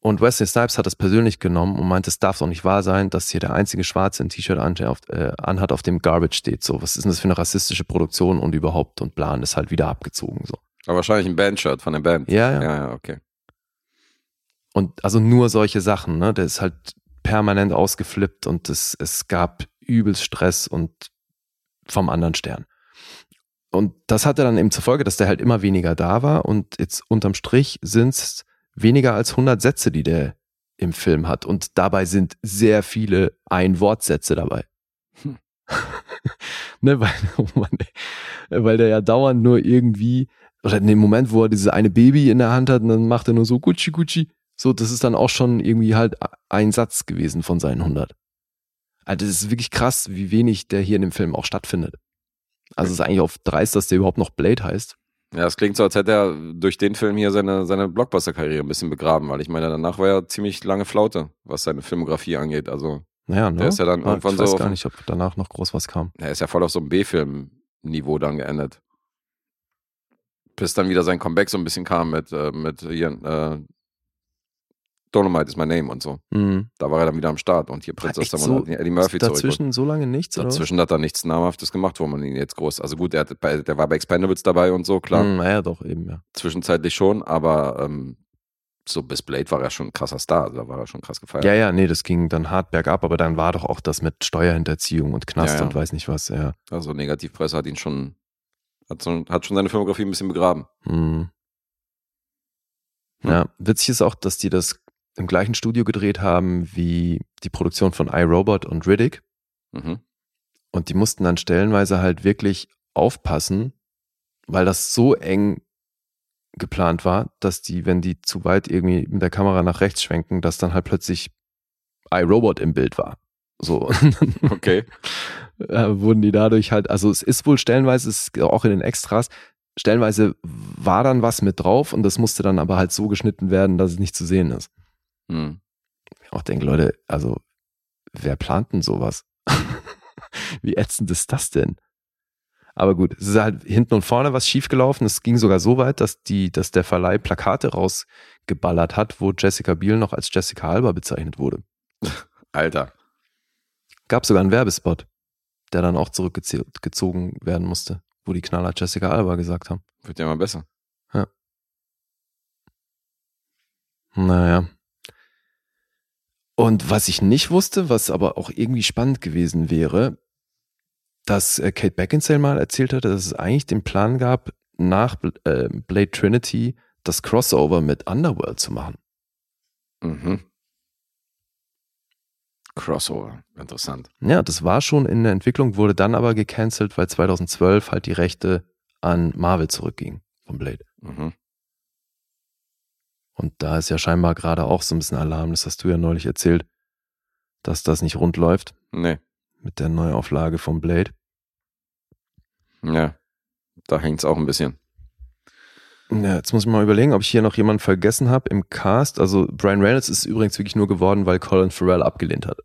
Und Wesley Snipes hat das persönlich genommen und meint, es darf doch nicht wahr sein, dass hier der einzige Schwarze ein T-Shirt an, äh, anhat, auf dem Garbage steht. So, was ist denn das für eine rassistische Produktion und überhaupt und Plan ist halt wieder abgezogen. So. Aber wahrscheinlich ein Bandshirt von der Band. Ja, ja. Ja, ja, okay. Und also nur solche Sachen, ne? Der ist halt permanent ausgeflippt und es, es gab übelst Stress und vom anderen Stern. Und das hatte dann eben zur Folge, dass der halt immer weniger da war und jetzt unterm Strich sind es weniger als 100 Sätze, die der im Film hat und dabei sind sehr viele Ein-Wort-Sätze dabei. Hm. ne, weil, oh Mann, weil der ja dauernd nur irgendwie, oder in dem Moment, wo er dieses eine Baby in der Hand hat, und dann macht er nur so Gucci Gucci. So, das ist dann auch schon irgendwie halt ein Satz gewesen von seinen 100. Also das ist wirklich krass, wie wenig der hier in dem Film auch stattfindet. Also es ist eigentlich auf dreist, dass der überhaupt noch Blade heißt. Ja, es klingt so, als hätte er durch den Film hier seine, seine Blockbuster-Karriere ein bisschen begraben, weil ich meine, danach war er ziemlich lange Flaute, was seine Filmografie angeht. Also, Naja, ne? Der ist ja dann Ah, irgendwann ich weiß so gar nicht, ob danach noch groß was kam. er ist ja voll auf so einem B-Film-Niveau dann geendet. Bis dann wieder sein Comeback so ein bisschen kam mit, äh, mit hier, äh, Dolomite is my name und so. Mhm. Da war er dann wieder am Start und hier Prinz aus der so? Eddie Murphy zurück. Dazwischen so lange nichts, oder? Dazwischen hat er nichts Namhaftes gemacht, wo man ihn jetzt groß. Also gut, er bei, der war bei Expendables dabei und so, klar. Mhm, naja, doch, eben, ja. Zwischenzeitlich schon, aber ähm, so bis Blade war er schon ein krasser Star. Also da war er schon krass gefeiert. Ja, ja, nee, das ging dann hart bergab, aber dann war doch auch das mit Steuerhinterziehung und Knast Ja, ja. und weiß nicht was, ja. Also Negativpresse hat ihn schon, hat, so, hat schon seine Filmografie ein bisschen begraben. Mhm. Hm. Ja, witzig ist auch, dass die das im gleichen Studio gedreht haben wie die Produktion von iRobot und Riddick. Mhm. Und die mussten dann stellenweise halt wirklich aufpassen, weil das so eng geplant war, dass die, wenn die zu weit irgendwie mit der Kamera nach rechts schwenken, dass dann halt plötzlich iRobot im Bild war. So. Okay. äh, wurden die dadurch halt, also es ist wohl stellenweise, es ist auch in den Extras, stellenweise war dann was mit drauf und das musste dann aber halt so geschnitten werden, dass es nicht zu sehen ist. Hm. Ich auch denke, Leute, also wer plant denn sowas? Wie ätzend ist das denn? Aber gut, es ist halt hinten und vorne was schiefgelaufen. Es ging sogar so weit, dass die, dass der Verleih Plakate rausgeballert hat, wo Jessica Biel noch als Jessica Alba bezeichnet wurde. Alter. Gab sogar einen Werbespot, der dann auch zurückgezogen werden musste, wo die Knaller Jessica Alba gesagt haben. Wird ja mal besser. Naja. Und was ich nicht wusste, was aber auch irgendwie spannend gewesen wäre, dass äh, Kate Beckinsale mal erzählt hatte, dass es eigentlich den Plan gab, nach äh, Blade Trinity das Crossover mit Underworld zu machen. Mhm. Crossover. Interessant. Ja, das war schon in der Entwicklung, wurde dann aber gecancelt, weil 2012 halt die Rechte an Marvel zurückgingen von Blade. Mhm. Und da ist ja scheinbar gerade auch so ein bisschen Alarm, das hast du ja neulich erzählt, dass das nicht rund läuft Nee. mit der Neuauflage von Blade. Ja. Da hängt's auch ein bisschen. Ja, jetzt muss ich mal überlegen, ob ich hier noch jemanden vergessen habe im Cast. Also Brian Reynolds ist übrigens wirklich nur geworden, weil Colin Farrell abgelehnt hat.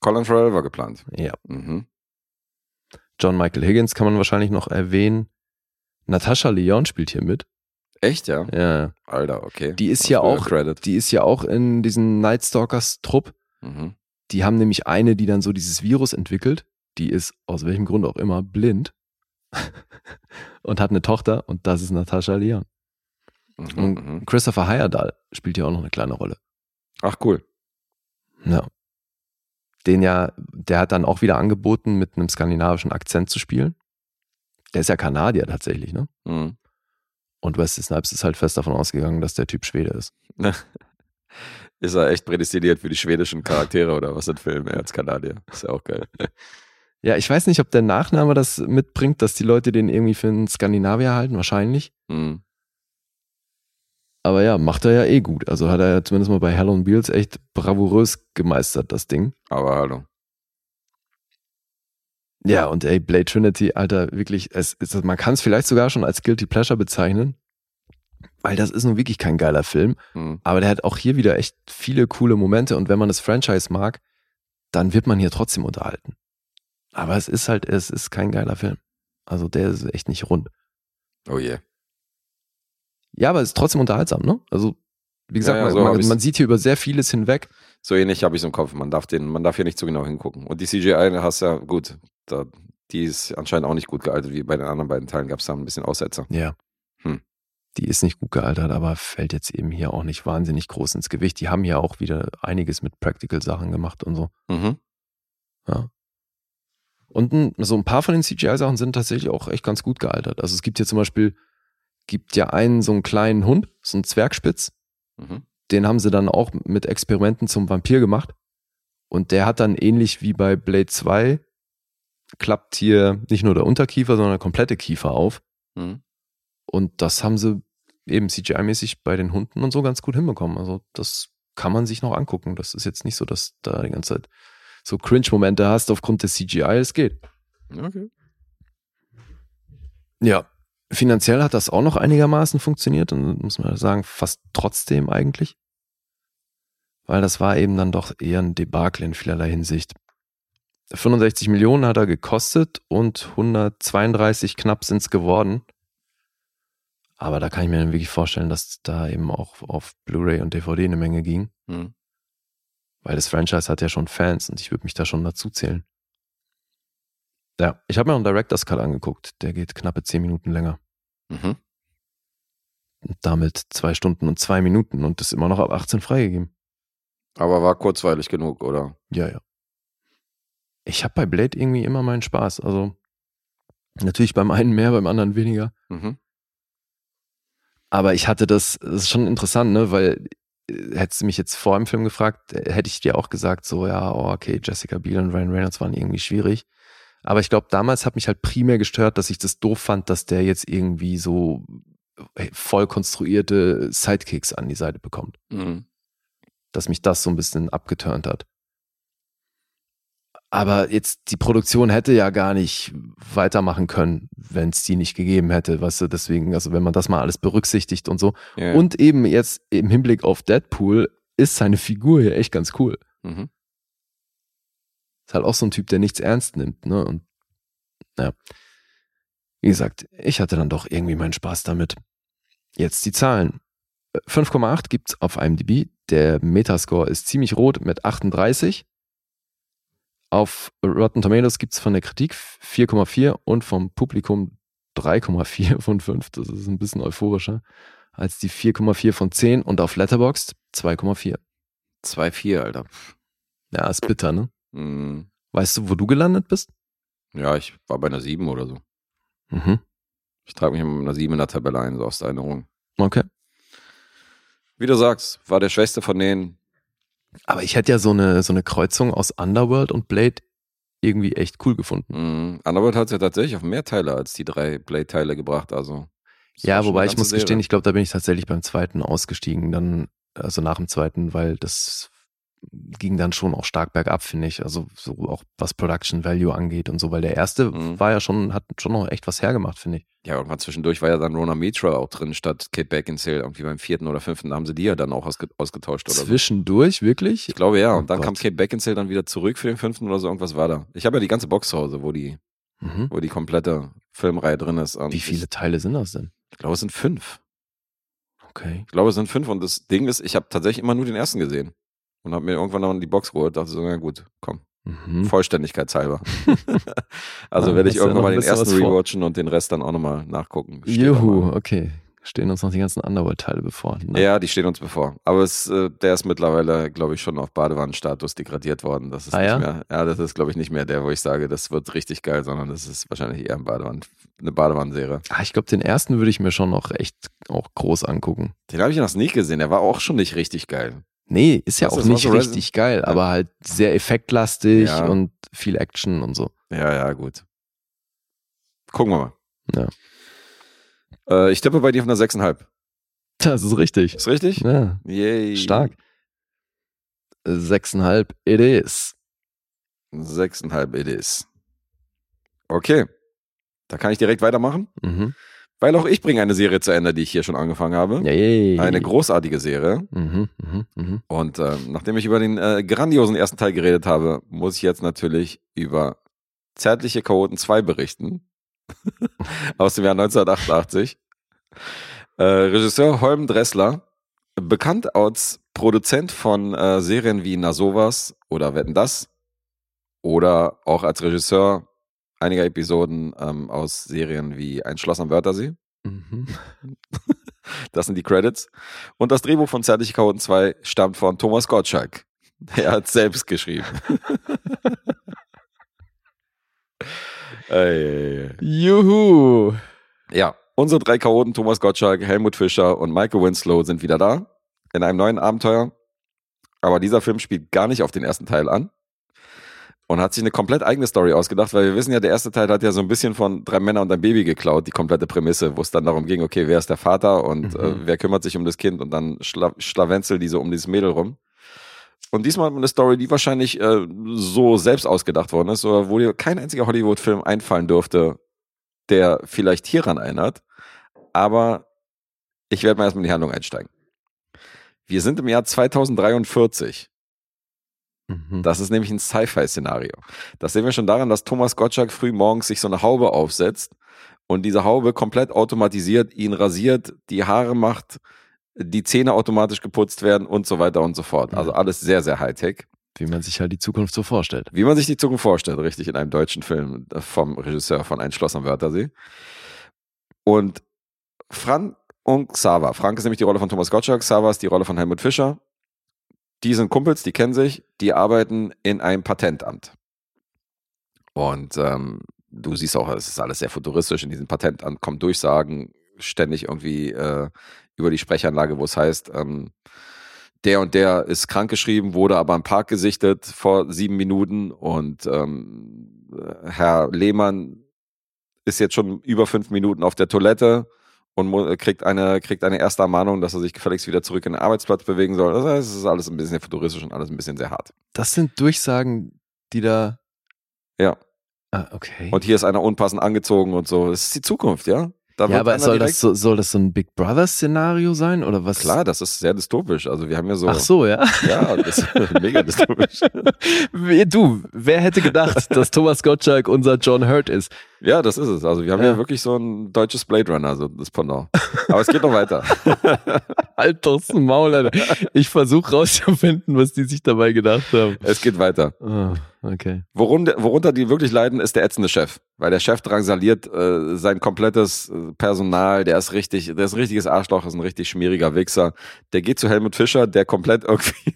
Colin Farrell war geplant. Ja. Mhm. John Michael Higgins kann man wahrscheinlich noch erwähnen. Natascha Leon spielt hier mit. Echt, ja? Ja. Alter, okay. Die ist Was ja auch- Credit. Die ist ja auch in diesen Night Stalkers Trupp. Mhm. Die haben nämlich eine, die dann so dieses Virus entwickelt. Die ist aus welchem Grund auch immer blind und hat eine Tochter und das ist Natascha Leon. Mhm. Und Mhm. Christopher Heyerdahl spielt hier auch noch eine kleine Rolle. Ach, cool. Ja. Den ja, der hat dann auch wieder angeboten, mit einem skandinavischen Akzent zu spielen. Der ist ja Kanadier tatsächlich, ne? Mhm. Und Wesley Snipes ist halt fest davon ausgegangen, dass der Typ Schwede ist. Ist er echt prädestiniert für die schwedischen Charaktere oder was in Filmen? Er als Kanadier. Ist ja auch geil. Ja, ich weiß nicht, ob der Nachname das mitbringt, dass die Leute den irgendwie für einen Skandinavier halten, wahrscheinlich. Mhm. Aber ja, macht er ja eh gut. Also hat er ja zumindest mal bei Hell on Wheels echt bravourös gemeistert, das Ding. Aber hallo. Ja, und ey, Blade Trinity, Alter, wirklich, es ist, man kann es vielleicht sogar schon als Guilty Pleasure bezeichnen, weil das ist nun wirklich kein geiler Film. Mhm. Aber der hat auch hier wieder echt viele coole Momente und wenn man das Franchise mag, dann wird man hier trotzdem unterhalten. Aber es ist halt, es ist kein geiler Film. Also der ist echt nicht rund. Oh je. Ja, aber es ist trotzdem unterhaltsam, ne? Also, wie gesagt, Ja, ja, so man, man sieht hier über sehr vieles hinweg. So ähnlich habe ich es im Kopf. Man darf, den, man darf hier nicht zu genau hingucken. Und die CGI hast ja gut. Da, die ist anscheinend auch nicht gut gealtert, wie bei den anderen beiden Teilen gab es da ein bisschen Aussetzer. Ja. Hm. Die ist nicht gut gealtert, aber fällt jetzt eben hier auch nicht wahnsinnig groß ins Gewicht. Die haben ja auch wieder einiges mit Practical-Sachen gemacht und so. Mhm. Ja. Und ein, so ein paar von den CGI-Sachen sind tatsächlich auch echt ganz gut gealtert. Also es gibt hier zum Beispiel, gibt ja einen so einen kleinen Hund, so einen Zwergspitz, Mhm. den haben sie dann auch mit Experimenten zum Vampir gemacht. Und der hat dann ähnlich wie bei Blade 2, klappt hier nicht nur der Unterkiefer, sondern der komplette Kiefer auf. Mhm. Und das haben sie eben CGI-mäßig bei den Hunden und so ganz gut hinbekommen. Also das kann man sich noch angucken. Das ist jetzt nicht so, dass da die ganze Zeit so Cringe-Momente hast aufgrund des CGI. Es geht. Okay. Ja, finanziell hat das auch noch einigermaßen funktioniert und muss man sagen, fast trotzdem eigentlich. Weil das war eben dann doch eher ein Debakel in vielerlei Hinsicht. 65 Millionen hat er gekostet und 132 knapp sind es geworden. Aber da kann ich mir dann wirklich vorstellen, dass da eben auch auf Blu-ray und DVD eine Menge ging. Mhm. Weil das Franchise hat ja schon Fans und ich würde mich da schon dazu zählen. Ja, ich habe mir einen Director's Cut angeguckt. Der geht knappe 10 Minuten länger. Mhm. Und damit zwei Stunden und zwei Minuten und ist immer noch ab 18 freigegeben. Aber war kurzweilig genug, oder? Ja, ja. Ich habe bei Blade irgendwie immer meinen Spaß. Also natürlich beim einen mehr, beim anderen weniger. Mhm. Aber ich hatte das, das ist schon interessant, ne? Weil äh, hättest du mich jetzt vor dem Film gefragt, äh, hätte ich dir auch gesagt, so, ja, oh, okay, Jessica Biel und Ryan Reynolds waren irgendwie schwierig. Aber ich glaube, damals hat mich halt primär gestört, dass ich das doof fand, dass der jetzt irgendwie so äh, voll konstruierte Sidekicks an die Seite bekommt. Mhm. Dass mich das so ein bisschen abgeturnt hat. Aber jetzt, die Produktion hätte ja gar nicht weitermachen können, wenn es die nicht gegeben hätte, weißt du, deswegen, also wenn man das mal alles berücksichtigt und so, Ja. und eben jetzt im Hinblick auf Deadpool ist seine Figur hier echt ganz cool. Mhm. Ist halt auch so ein Typ, der nichts ernst nimmt, ne? Und naja. Wie gesagt, ich hatte dann doch irgendwie meinen Spaß damit. Jetzt die Zahlen. Äh, 5,8 gibt's auf IMDb. Der Metascore ist ziemlich rot mit 38. Auf Rotten Tomatoes gibt's von der Kritik 4,4 und vom Publikum 3,4 von 5. Das ist ein bisschen euphorischer als die 4,4 von 10 und auf Letterboxd 2,4. 2,4, Alter. Ja, ist bitter, ne? Mhm. Weißt du, wo du gelandet bist? Ja, ich war bei einer 7 oder so. Mhm. Ich trage mich immer mit einer 7 in der Tabelle ein, so aus der Erinnerung. Okay. Wie du sagst, war der schwächste von denen. Aber ich hätte ja so eine, so eine Kreuzung aus Underworld und Blade irgendwie echt cool gefunden. Mhm. Underworld hat es ja tatsächlich auf mehr Teile als die drei Blade-Teile gebracht, also. Ja, wobei ich muss gestehen, Serie. ich glaube, da bin ich tatsächlich beim zweiten ausgestiegen, dann, also nach dem zweiten, weil das ging dann schon auch stark bergab, finde ich. Also so auch was Production Value angeht und so, weil der erste Mhm. war ja schon, hat schon noch echt was hergemacht, finde ich. Ja, irgendwann zwischendurch war ja dann Rona Mitra auch drin, statt Kate Beckinsale. Irgendwie beim vierten oder fünften haben sie die ja dann auch ausge ausgetauscht oder so. Zwischendurch, wirklich? Ich glaube ja. Oh Und dann kam Gott. Kate Beckinsale dann wieder zurück für den fünften oder so. Irgendwas war da. Ich habe ja die ganze Box zu Hause, wo die, Mhm. wo die komplette Filmreihe drin ist. Wie viele Teile sind das denn? Ich glaube, es sind fünf. Okay. Ich glaube, es sind fünf. Und das Ding ist, ich habe tatsächlich immer nur den ersten gesehen. Und habe mir irgendwann dann die Box geholt. Dachte so, na gut, komm. Mhm. Vollständigkeitshalber. also Ja, werde ich irgendwann mal den ersten rewatchen und den Rest dann auch nochmal nachgucken. Steht Juhu, okay. Stehen uns noch die ganzen Underworld-Teile bevor. Ne? Ja, die stehen uns bevor. Aber es, äh, der ist mittlerweile, glaube ich, schon auf Badewannenstatus degradiert worden. Das ist Ah, nicht ja? mehr, ja, das ist, glaube ich, nicht mehr der, wo ich sage, das wird richtig geil, sondern das ist wahrscheinlich eher ein Badewann, eine Badewannenserie. Ah, ich glaube, den ersten würde ich mir schon noch echt auch groß angucken. Den habe ich noch nicht gesehen, der war auch schon nicht richtig geil. Nee, ist ja Was auch ist, nicht richtig geil, aber halt sehr effektlastig Ja. und viel Action und so. Ja, ja, gut. Gucken wir mal. Ja. Äh, ich tippe bei dir auf einer 6,5. Das ist richtig. Ist richtig? Ja, Yay. stark. Sechseinhalb, it is. 6,5 it is. Okay. Da kann ich direkt weitermachen, Mhm. Weil auch ich bringe eine Serie zu Ende, die ich hier schon angefangen habe. Yay. Eine großartige Serie. Mhm, mhm, mhm. Und ähm, nachdem ich über den äh, grandiosen ersten Teil geredet habe, muss ich jetzt natürlich über Zärtliche Chaoten 2 berichten. Aus dem Jahr 1988. Äh, Regisseur Holm Dressler, bekannt als Produzent von äh, Serien wie Na sowas oder Wetten das oder auch als Regisseur einiger Episoden ähm, aus Serien wie Ein Schloss am Wörthersee. Mhm. Das sind die Credits. Und das Drehbuch von Zärtliche Chaoten 2 stammt von Thomas Gottschalk. Er hat selbst geschrieben. Ei. Juhu. Ja, unsere drei Chaoten, Thomas Gottschalk, Helmut Fischer und Michael Winslow sind wieder da in einem neuen Abenteuer. Aber dieser Film spielt gar nicht auf den ersten Teil an und hat sich eine komplett eigene Story ausgedacht, weil wir wissen ja, der erste Teil hat ja so ein bisschen von drei Männer und ein Baby geklaut, die komplette Prämisse, wo es dann darum ging, okay, wer ist der Vater und Mhm. äh, wer kümmert sich um das Kind und dann Schla Schlawenzel die so um dieses Mädel rum. Und diesmal eine Story, die wahrscheinlich äh, so selbst ausgedacht worden ist, oder wo dir kein einziger Hollywood-Film einfallen dürfte, der vielleicht hieran erinnert. Aber ich werde mal erstmal in die Handlung einsteigen. Wir sind im Jahr 2043. Mhm. Das ist nämlich ein Sci-Fi-Szenario. Das sehen wir schon daran, dass Thomas Gottschalk früh morgens sich so eine Haube aufsetzt und diese Haube komplett automatisiert ihn rasiert, die Haare macht, die Zähne automatisch geputzt werden und so weiter und so fort. Also alles sehr, sehr Hightech. Wie man sich halt die Zukunft so vorstellt. Wie man sich die Zukunft vorstellt, richtig, in einem deutschen Film vom Regisseur von Ein Schloss am Wörthersee. Und Fran und Xaver. Frank ist nämlich die Rolle von Thomas Gottschalk, Xaver ist die Rolle von Helmut Fischer. Die sind Kumpels, die kennen sich, die arbeiten in einem Patentamt. Und ähm, du siehst auch, es ist alles sehr futuristisch. In diesem Patentamt kommen Durchsagen ständig irgendwie äh, über die Sprechanlage, wo es heißt, ähm, der und der ist krankgeschrieben, wurde aber im Park gesichtet vor sieben Minuten und ähm, Herr Lehmann ist jetzt schon über fünf Minuten auf der Toilette und kriegt eine, kriegt eine erste Ermahnung, dass er sich gefälligst wieder zurück in den Arbeitsplatz bewegen soll. Das heißt, es ist alles ein bisschen futuristisch und alles ein bisschen sehr hart. Das sind Durchsagen, die da. Ja. Ah, okay. Und hier ist einer unpassend angezogen und so. Das ist die Zukunft, ja? Da ja, aber soll das, so, soll das so ein Big Brother-Szenario sein? Oder was? Klar, das ist sehr dystopisch. Also wir haben ja so. Ach so, ja. Ja, das ist mega dystopisch. Du, wer hätte gedacht, dass Thomas Gottschalk unser John Hurt ist? Ja, das ist es. Also wir haben ja, Ja. wirklich so ein deutsches Blade Runner, so das Pendant. Aber es geht noch weiter. Halt doch's Maul, Alter. Ich versuche rauszufinden, was die sich dabei gedacht haben. Es geht weiter. Oh, okay. Worunter, worunter die wirklich leiden, ist der ätzende Chef. Weil der Chef drangsaliert äh, sein komplettes äh, Personal, der ist richtig, der ist ein richtiges Arschloch, ist ein richtig schmieriger Wichser. Der geht zu Helmut Fischer, der komplett irgendwie,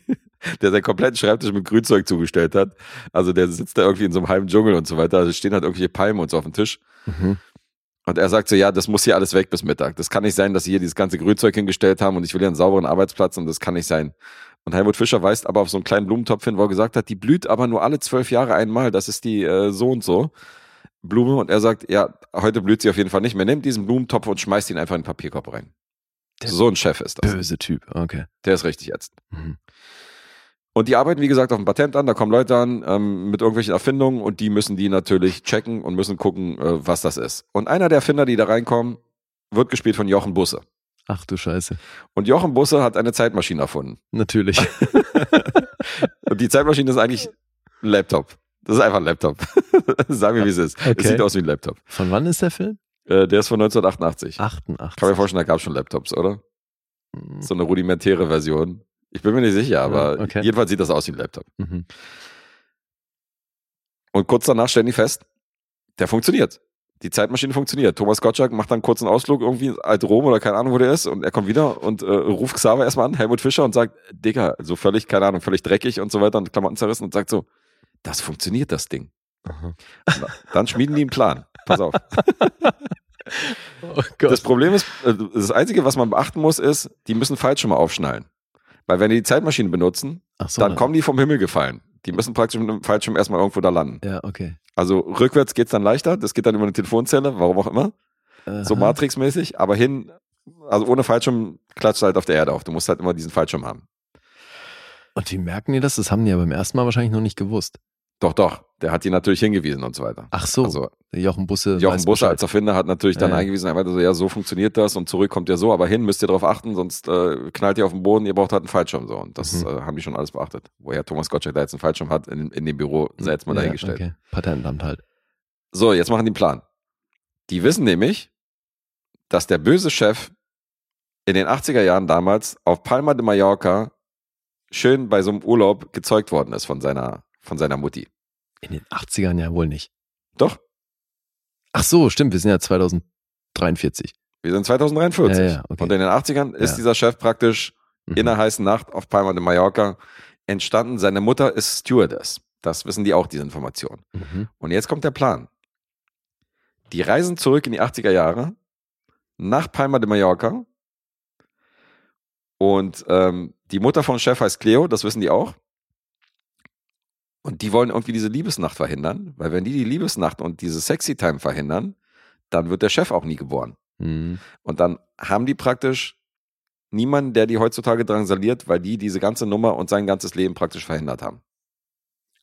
der seinen kompletten Schreibtisch mit Grünzeug zugestellt hat. Also der sitzt da irgendwie in so einem halben Dschungel und so weiter. Also stehen halt irgendwelche Palmen und so auf dem Tisch. Mhm. Und er sagt so, ja, das muss hier alles weg bis Mittag. Das kann nicht sein, dass sie hier dieses ganze Grünzeug hingestellt haben und ich will hier einen sauberen Arbeitsplatz und das kann nicht sein. Und Helmut Fischer weist aber auf so einen kleinen Blumentopf hin, wo er gesagt hat, die blüht aber nur alle zwölf Jahre einmal. Das ist die äh, so und so Blume. Und er sagt, ja, heute blüht sie auf jeden Fall nicht mehr. Nimmt diesen Blumentopf und schmeißt ihn einfach in den Papierkorb rein. Der so ein Chef ist das. Böse Typ, okay. Der ist richtig jetzt. Mhm. Und die arbeiten, wie gesagt, auf dem Patent an. Da kommen Leute an ähm, mit irgendwelchen Erfindungen und die müssen die natürlich checken und müssen gucken, äh, was das ist. Und einer der Erfinder, die da reinkommen, wird gespielt von Jochen Busse. Ach du Scheiße. Und Jochen Busse hat eine Zeitmaschine erfunden. Natürlich. Und die Zeitmaschine ist eigentlich ein Laptop. Das ist einfach ein Laptop. Sagen wir, wie es ist. Es Okay. sieht aus wie ein Laptop. Von wann ist der Film? Äh, der ist von 1988. 88. Kann mir vorstellen, da gab es schon Laptops, oder? Mhm. So eine rudimentäre Version. Ich bin mir nicht sicher, aber okay. jedenfalls sieht das aus wie ein Laptop. Mhm. Und kurz danach stellen die fest, der funktioniert. Die Zeitmaschine funktioniert. Thomas Gottschalk macht dann einen kurzen Ausflug irgendwie in Alt Rom oder keine Ahnung, wo der ist. Und er kommt wieder und äh, ruft Xaver erstmal an, Helmut Fischer, und sagt, Digga, so völlig, keine Ahnung, völlig dreckig und so weiter und Klamotten zerrissen und sagt so, das funktioniert, das Ding. Dann schmieden die einen Plan. Pass auf. Oh. Das Problem ist, äh, das Einzige, was man beachten muss, ist, die müssen Fallschirme aufschnallen. Weil wenn die die Zeitmaschine benutzen, so, dann kommen die vom Himmel gefallen. Die müssen praktisch mit einem Fallschirm erstmal irgendwo da landen. Ja, okay. Also rückwärts geht's dann leichter, das geht dann über eine Telefonzelle, warum auch immer, so Aha. Matrix-mäßig, aber hin, also ohne Fallschirm klatscht halt auf der Erde auf. Du musst halt immer diesen Fallschirm haben. Und wie merken die das? Das haben die ja beim ersten Mal wahrscheinlich noch nicht gewusst. Doch, doch, der hat die natürlich hingewiesen und so weiter. Ach so, Also Jochen Busse. Jochen Busse als Erfinder hat natürlich dann Ja, ja. eingewiesen, er meinte so, ja, so funktioniert das und zurück kommt ihr so, aber hin müsst ihr darauf achten, sonst äh, knallt ihr auf den Boden, ihr braucht halt einen Fallschirm so. Und das Mhm. äh, haben die schon alles beachtet. Woher Thomas Gottschalk da jetzt einen Fallschirm hat, in, in dem Büro, sei jetzt mal Ja, dahingestellt. Okay. Patentamt halt. So, jetzt machen die einen Plan. Die wissen nämlich, dass der böse Chef in den 80er Jahren damals auf Palma de Mallorca schön bei so einem Urlaub gezeugt worden ist von seiner, von seiner Mutti. In den 80ern ja wohl nicht. Doch, Ach so, stimmt, wir sind ja 2043. Wir sind 2043. Ja, ja, okay. Und in den 80ern ist Ja. dieser Chef praktisch Mhm. in einer heißen Nacht auf Palma de Mallorca entstanden. Seine Mutter ist Stewardess. Das wissen die auch, diese Information. Mhm. Und jetzt kommt der Plan. Die reisen zurück in die 80er Jahre nach Palma de Mallorca. Und ähm, die Mutter von Chef heißt Cleo, das wissen die auch. Und die wollen irgendwie diese Liebesnacht verhindern, weil wenn die die Liebesnacht und diese Sexy Time verhindern, dann wird der Chef auch nie geboren. Mhm. Und dann haben die praktisch niemanden, der die heutzutage drangsaliert, weil die diese ganze Nummer und sein ganzes Leben praktisch verhindert haben.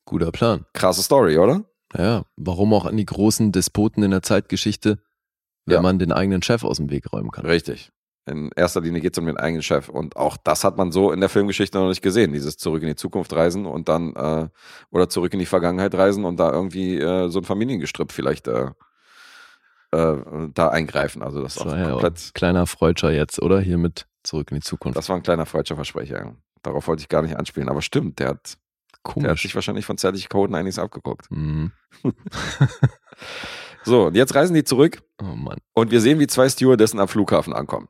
Guter Plan. Krasse Story, oder? Ja, warum auch an die großen Despoten in der Zeitgeschichte, wenn Ja. man den eigenen Chef aus dem Weg räumen kann. Richtig. In erster Linie geht es um den eigenen Chef. Und auch das hat man so in der Filmgeschichte noch nicht gesehen. Dieses zurück in die Zukunft reisen und dann, äh, oder zurück in die Vergangenheit reisen und da irgendwie äh, so ein Familiengestrüpp vielleicht äh, äh, da eingreifen. Also das ist Das auch war ja auch ein komplett, kleiner Freudscher jetzt, oder? Hier mit Zurück in die Zukunft. das war ein kleiner falscher Versprecher. Darauf wollte ich gar nicht anspielen. Aber stimmt, der hat, der hat Komisch. sich wahrscheinlich von zärtlich Coden einiges abgeguckt. Mhm. So, und jetzt reisen die zurück Oh Mann. Und wir sehen, wie zwei Stewardessen am Flughafen ankommen.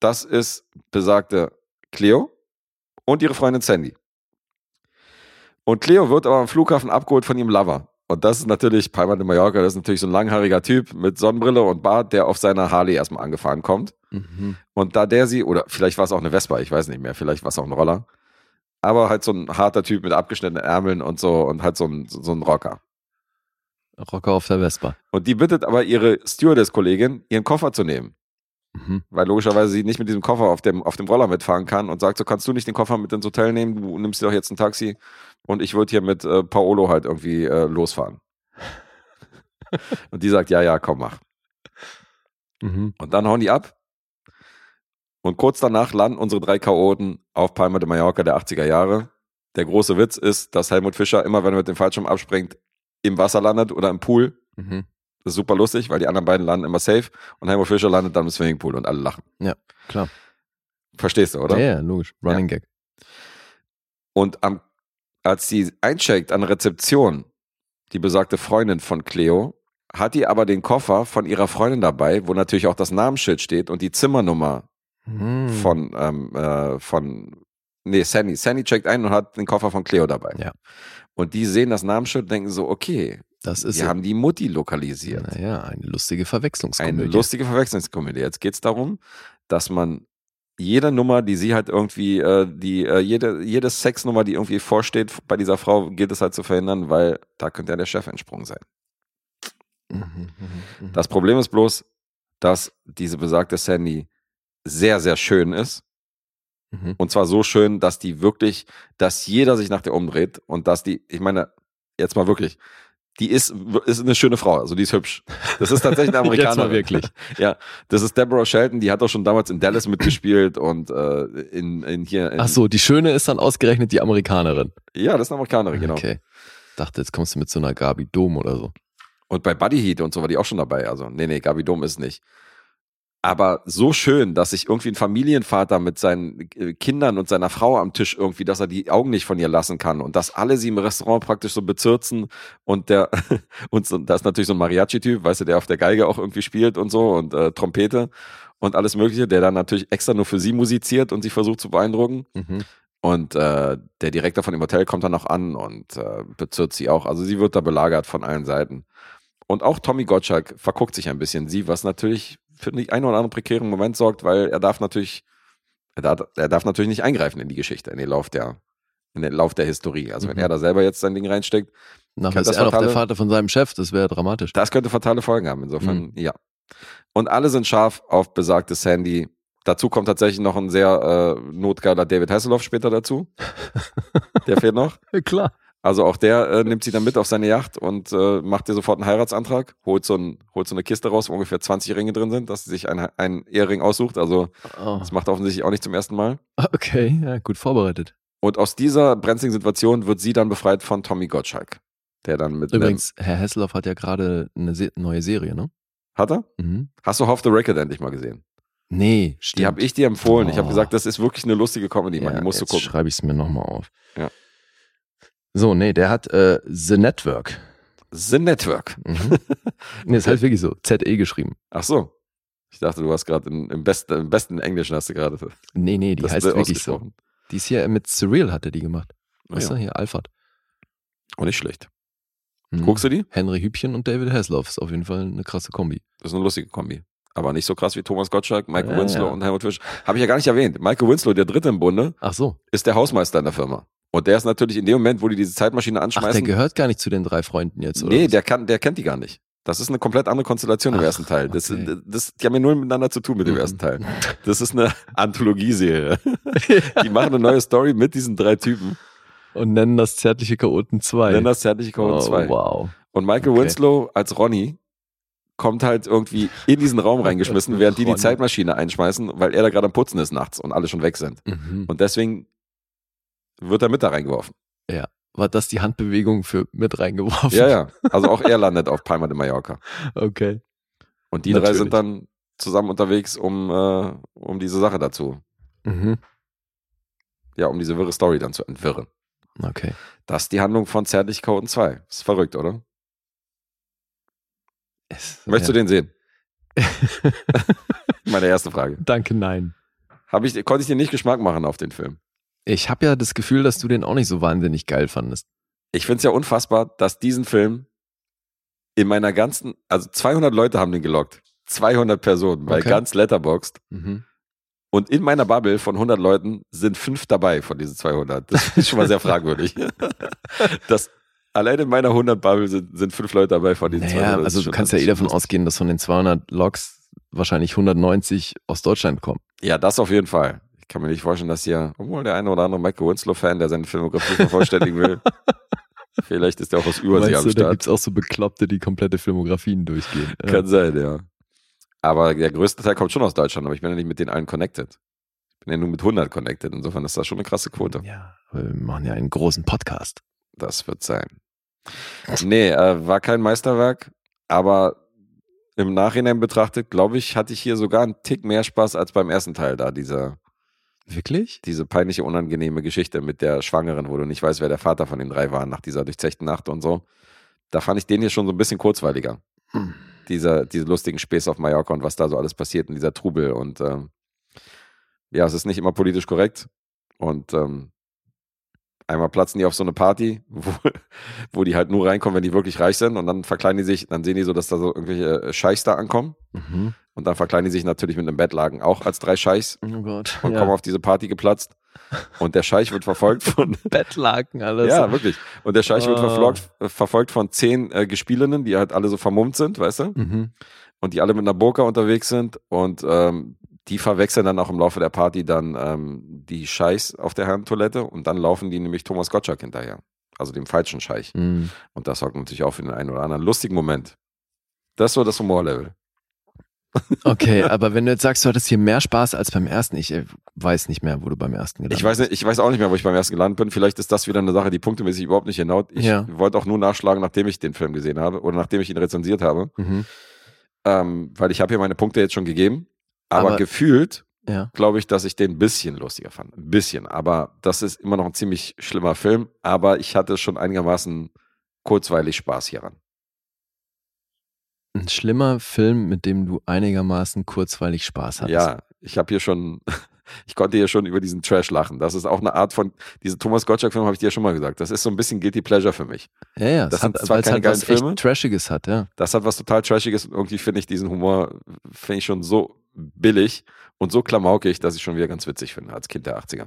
Das ist besagte Cleo und ihre Freundin Sandy. Und Cleo wird aber am Flughafen abgeholt von ihrem Lover. Und das ist natürlich, Palma de Mallorca, das ist natürlich so ein langhaariger Typ mit Sonnenbrille und Bart, der auf seiner Harley erstmal angefahren kommt. Mhm. Und da der sie, oder vielleicht war es auch eine Vespa, ich weiß nicht mehr, vielleicht war es auch ein Roller. Aber halt so ein harter Typ mit abgeschnittenen Ärmeln und so und halt so ein, so ein Rocker. Rocker auf der Vespa. Und die bittet aber ihre Stewardess-Kollegin, ihren Koffer zu nehmen. Mhm. weil logischerweise sie nicht mit diesem Koffer auf dem, auf dem Roller mitfahren kann und sagt, so kannst du nicht den Koffer mit ins Hotel nehmen, du nimmst dir doch jetzt ein Taxi und ich würde hier mit äh, Paolo halt irgendwie äh, losfahren. und die sagt, ja, ja, komm, mach. Mhm. Und dann hauen die ab und kurz danach landen unsere drei Chaoten auf Palma de Mallorca der 80er Jahre. Der große Witz ist, dass Helmut Fischer immer, wenn er mit dem Fallschirm abspringt, im Wasser landet oder im Pool. Mhm. Das ist super lustig, weil die anderen beiden landen immer safe und Helmut Fischer landet dann im Swimmingpool und alle lachen. Klar. Verstehst du, oder? Ja, ja, logisch. Running Gag. Und am, als sie eincheckt an der Rezeption, die besagte Freundin von Cleo, hat die aber den Koffer von ihrer Freundin dabei, wo natürlich auch das Namensschild steht und die Zimmernummer Mhm. von, ähm, äh, von, nee, Sandy. Sandy checkt ein und hat den Koffer von Cleo dabei. Ja. Und die sehen das Namensschild und denken so, okay, Das ist wir haben die Mutti lokalisiert. naja, eine lustige Eine Verwechslungskomödie. lustige Verwechslungskomödie. Jetzt geht es darum, dass man jede Nummer, die sie halt irgendwie, äh, die, äh, jede, jede Sexnummer, die irgendwie vorsteht, bei dieser Frau gilt es halt zu verhindern, weil da könnte ja der Chef entsprungen sein. Mhm, mhm, mhm. Das Problem ist bloß, dass diese besagte Sandy sehr, sehr schön ist. Mhm. Und zwar so schön, dass die wirklich, dass jeder sich nach der umdreht und dass die, ich meine, jetzt mal wirklich, die ist, ist eine schöne Frau, also die ist hübsch. Das ist tatsächlich eine Amerikanerin. wirklich. Ja, das ist Deborah Shelton, die hat auch schon damals in Dallas mitgespielt und äh, in, in hier. In, Ach so, die Schöne ist dann ausgerechnet die Amerikanerin. Ja, das ist eine Amerikanerin, genau. Okay. Dachte, jetzt kommst du mit so einer Gabi Dom oder so. Und bei Buddy Heat und so war die auch schon dabei. Also, nee, nee, Gabi Dom ist nicht. Aber so schön, dass sich irgendwie ein Familienvater mit seinen äh, Kindern und seiner Frau am Tisch irgendwie, dass er die Augen nicht von ihr lassen kann und dass alle sie im Restaurant praktisch so bezirzen und der, und so, da ist natürlich so ein Mariachi-Typ, weißt du, der auf der Geige auch irgendwie spielt und so und äh, Trompete und alles Mögliche, der dann natürlich extra nur für sie musiziert und sie versucht zu beeindrucken. Mhm. Und äh, der Direktor von dem Hotel kommt dann noch an und äh, bezirzt sie auch. Also sie wird da belagert von allen Seiten. Und auch Tommy Gottschalk verguckt sich ein bisschen sie, was natürlich für den einen oder anderen prekären Moment sorgt, weil er darf natürlich, er darf, er darf natürlich nicht eingreifen in die Geschichte, in den Lauf der, in den Lauf der Historie. Also wenn Mhm. er da selber jetzt sein Ding reinsteckt, Nachher Kann ist das er noch der Vater von seinem Chef, das wäre dramatisch. das könnte fatale Folgen haben. Insofern, Mhm. ja. Und alle sind scharf auf besagte Sandy. Dazu kommt tatsächlich noch ein sehr äh, notgeiler David Hasselhoff später dazu. Der fehlt noch. Klar. Also auch der äh, nimmt sie dann mit auf seine Yacht und äh, macht ihr sofort einen Heiratsantrag, holt so, ein, holt so eine Kiste raus, wo ungefähr 20 Ringe drin sind, dass sie sich einen, einen Ehering aussucht. Also Oh. das macht er offensichtlich auch nicht zum ersten Mal. Okay, ja, gut vorbereitet. Und aus dieser brenzligen Situation wird sie dann befreit von Tommy Gottschalk, der dann mit Übrigens, Herr Hesselhoff hat ja gerade eine Se neue Serie, ne? hat er? Mhm. Hast du Off the Record endlich mal gesehen? Nee, stimmt. Die habe ich dir empfohlen. Ich habe Oh. gesagt, das ist wirklich eine lustige Comedy, ja, Die musst du jetzt gucken. schreibe ich es mir nochmal auf. Ja. So, nee, der hat äh, The Network. The Network. Mhm. nee, ist halt wirklich so. ZE geschrieben. Ach so. Ich dachte, du hast gerade im, besten, im besten Englischen hast du gerade. Nee, nee, die heißt wirklich so. Die ist hier mit Surreal hat er die gemacht. Weißt Ja. du, hier Alfred. Und nicht schlecht. Mhm. Guckst du die? Henry Hübchen und David Hasselhoff ist auf jeden Fall eine krasse Kombi. Das ist eine lustige Kombi. Aber nicht so krass wie Thomas Gottschalk, Michael Ja, Winslow ja. und Helmut Fisch. Habe ich ja gar nicht erwähnt. Michael Winslow, der dritte im Bunde, Ach so. ist der Hausmeister in der Firma. Und der ist natürlich in dem Moment, wo die diese Zeitmaschine Ach, der anschmeißen. gehört gar nicht zu den drei Freunden jetzt, oder? nee, was? der, kann, der kennt die gar nicht. Das ist eine komplett andere Konstellation im Ach, ersten Teil. Das, okay. das, die haben ja nur miteinander zu tun mit dem Mhm. ersten Teil. Das ist eine Anthologieserie. Die machen eine neue Story mit diesen drei Typen. Und nennen das zärtliche Chaoten 2. Nennen das Zärtliche oh, 2. Wow. Und Michael Okay. Winslow als Ronny kommt halt irgendwie in diesen Raum reingeschmissen, während die die. Zeitmaschine einschmeißen, weil er da gerade am Putzen ist nachts und alle schon weg sind. Mhm. Und deswegen wird er mit da reingeworfen. War das die Handbewegung für mit reingeworfen? Ja, ja. Also auch er landet auf Palma de Mallorca. Okay. Und die drei Natürlich. sind dann zusammen unterwegs, um, äh, um diese Sache dazu, Mhm. ja, um diese wirre Story dann zu entwirren. Okay. Das ist die Handlung von Zärtlich Code 2. Ist verrückt, oder? Es, Möchtest du den sehen? Meine erste Frage. Danke, nein. Hab ich, konnte ich dir nicht Geschmack machen auf den Film? Ich habe ja das Gefühl, dass du den auch nicht so wahnsinnig geil fandest. Ich finde es ja unfassbar, dass diesen Film in meiner ganzen, also 200 Leute haben den gelockt. 200 Personen bei Okay. ganz Letterboxd. Mhm. Und in meiner Bubble von 100 Leuten sind fünf dabei von diesen 200. Das ist schon mal sehr fragwürdig. das, allein in meiner 100 Bubble sind, sind fünf Leute dabei von diesen 200. Naja, Das also ist du kannst ja eh davon ausgehen, dass von den 200 Logs wahrscheinlich 190 aus Deutschland kommen. Ja, das auf jeden Fall. Ich kann mir nicht vorstellen, dass hier, obwohl der eine oder andere Michael Winslow-Fan, der seine Filmografie vervollständigen will, vielleicht ist der auch aus Übersee Weißt am du, da Start. gibt's auch so Bekloppte, die komplette Filmografien durchgehen. Ja. Kann sein, ja. Aber der größte Teil kommt schon aus Deutschland, aber ich bin ja nicht mit den allen connected. Ich bin ja nur mit 100 connected. Insofern ist das schon eine krasse Quote. Ja, wir machen ja einen großen Podcast. Das wird sein. Nee, äh, war kein Meisterwerk, aber im Nachhinein betrachtet, glaube ich, hatte ich hier sogar einen Tick mehr Spaß als beim ersten Teil da, diese, Wirklich? diese peinliche, unangenehme Geschichte mit der Schwangeren, wo du nicht weißt, wer der Vater von den drei war nach dieser durchzechten Nacht und so. Da fand ich den hier schon so ein bisschen kurzweiliger. Hm. Dieser, diese lustigen Späße auf Mallorca und was da so alles passiert in dieser Trubel und ähm, ja, es ist nicht immer politisch korrekt und ähm, einmal platzen die auf so eine Party, wo, wo die halt nur reinkommen, wenn die wirklich reich sind und dann verkleiden die sich, dann sehen die so, dass da so irgendwelche äh, Scheichs da ankommen Mhm. Und dann verkleiden die sich natürlich mit einem Bettlaken auch als drei Scheichs Oh Gott. und ja. kommen auf diese Party geplatzt und der Scheich wird verfolgt von Bettlaken alles. ja, wirklich. Und der Scheich wird Ah. verfolgt, verfolgt von zehn äh, Gespielinnen, die halt alle so vermummt sind, weißt du? Mhm. Und die alle mit einer Burka unterwegs sind. Und ähm, die verwechseln dann auch im Laufe der Party dann ähm, die Scheichs auf der Herrentoilette und dann laufen die nämlich Thomas Gottschalk hinterher. Also dem falschen Scheich. Mhm. Und das sorgt natürlich auch für den einen oder anderen lustigen Moment. Das ist so das Humorlevel. Okay, aber wenn du jetzt sagst, du hattest hier mehr Spaß als beim ersten, ich äh, weiß nicht mehr, wo du beim ersten gelandet Ich weiß, nicht, ich weiß auch nicht mehr, wo ich beim ersten gelandet bin. Vielleicht ist das wieder eine Sache, die punktemäßig überhaupt nicht hinhaut. Ich Ja. wollte auch nur nachschlagen, nachdem ich den Film gesehen habe oder nachdem ich ihn rezensiert habe. Mhm. ähm, weil ich habe hier meine Punkte jetzt schon gegeben. Aber, Aber- gefühlt Ja. glaube ich, dass ich den ein bisschen lustiger fand. Ein bisschen. Aber das ist immer noch ein ziemlich schlimmer Film. Aber ich hatte schon einigermaßen kurzweilig Spaß hieran. Ein schlimmer Film, mit dem du einigermaßen kurzweilig Spaß hattest. Ja, ich habe hier schon, ich konnte hier schon über diesen Trash lachen. Das ist auch eine Art von, diese Thomas Gottschalk-Film habe ich dir schon mal gesagt. Das ist so ein bisschen Guilty Pleasure für mich. ja, ja. Das hat, zwar keine halt was geilen Filme. echt Trashiges hat, ja. Das hat was total Trashiges und irgendwie finde ich diesen Humor, finde ich schon so billig und so klamaukig, dass ich schon wieder ganz witzig finde als Kind der 80er.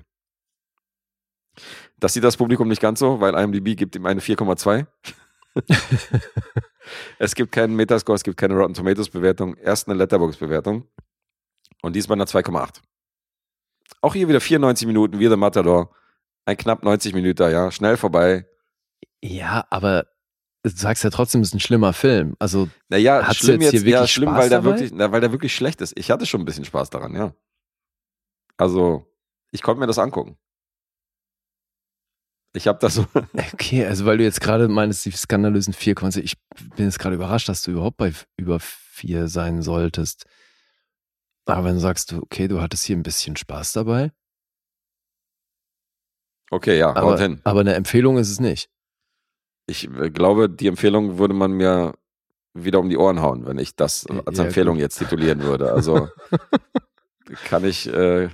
Das sieht das Publikum nicht ganz so, weil IMDb gibt ihm eine 4,2. es gibt keinen Metascore, es gibt keine Rotten Tomatoes Bewertung, erst eine Letterbox Bewertung und diesmal eine 2,8. Auch hier wieder 94 Minuten, wie The Matador. Ein knapp 90 Minuten, ja, schnell vorbei. Ja, aber du sagst ja trotzdem, es ist ein schlimmer Film. Also, Naja, du schlimm jetzt jetzt, hier ja, wirklich schlimm, Spaß weil der dabei? wirklich, na, weil der wirklich schlecht ist. Ich hatte schon ein bisschen Spaß daran, ja. Also, ich konnte mir das angucken. Ich habe da so, okay, also weil du jetzt gerade meinst, die skandalösen 4,2, ich bin jetzt gerade überrascht, dass du überhaupt bei über 4 sein solltest. Aber wenn du sagst, du, okay, du hattest hier ein bisschen Spaß dabei, okay, ja, haut aber, hin. aber eine Empfehlung ist es nicht. Ich äh, glaube, die Empfehlung würde man mir wieder um die Ohren hauen, wenn ich das als Ja, Empfehlung gut. jetzt titulieren würde. Also kann ich, äh,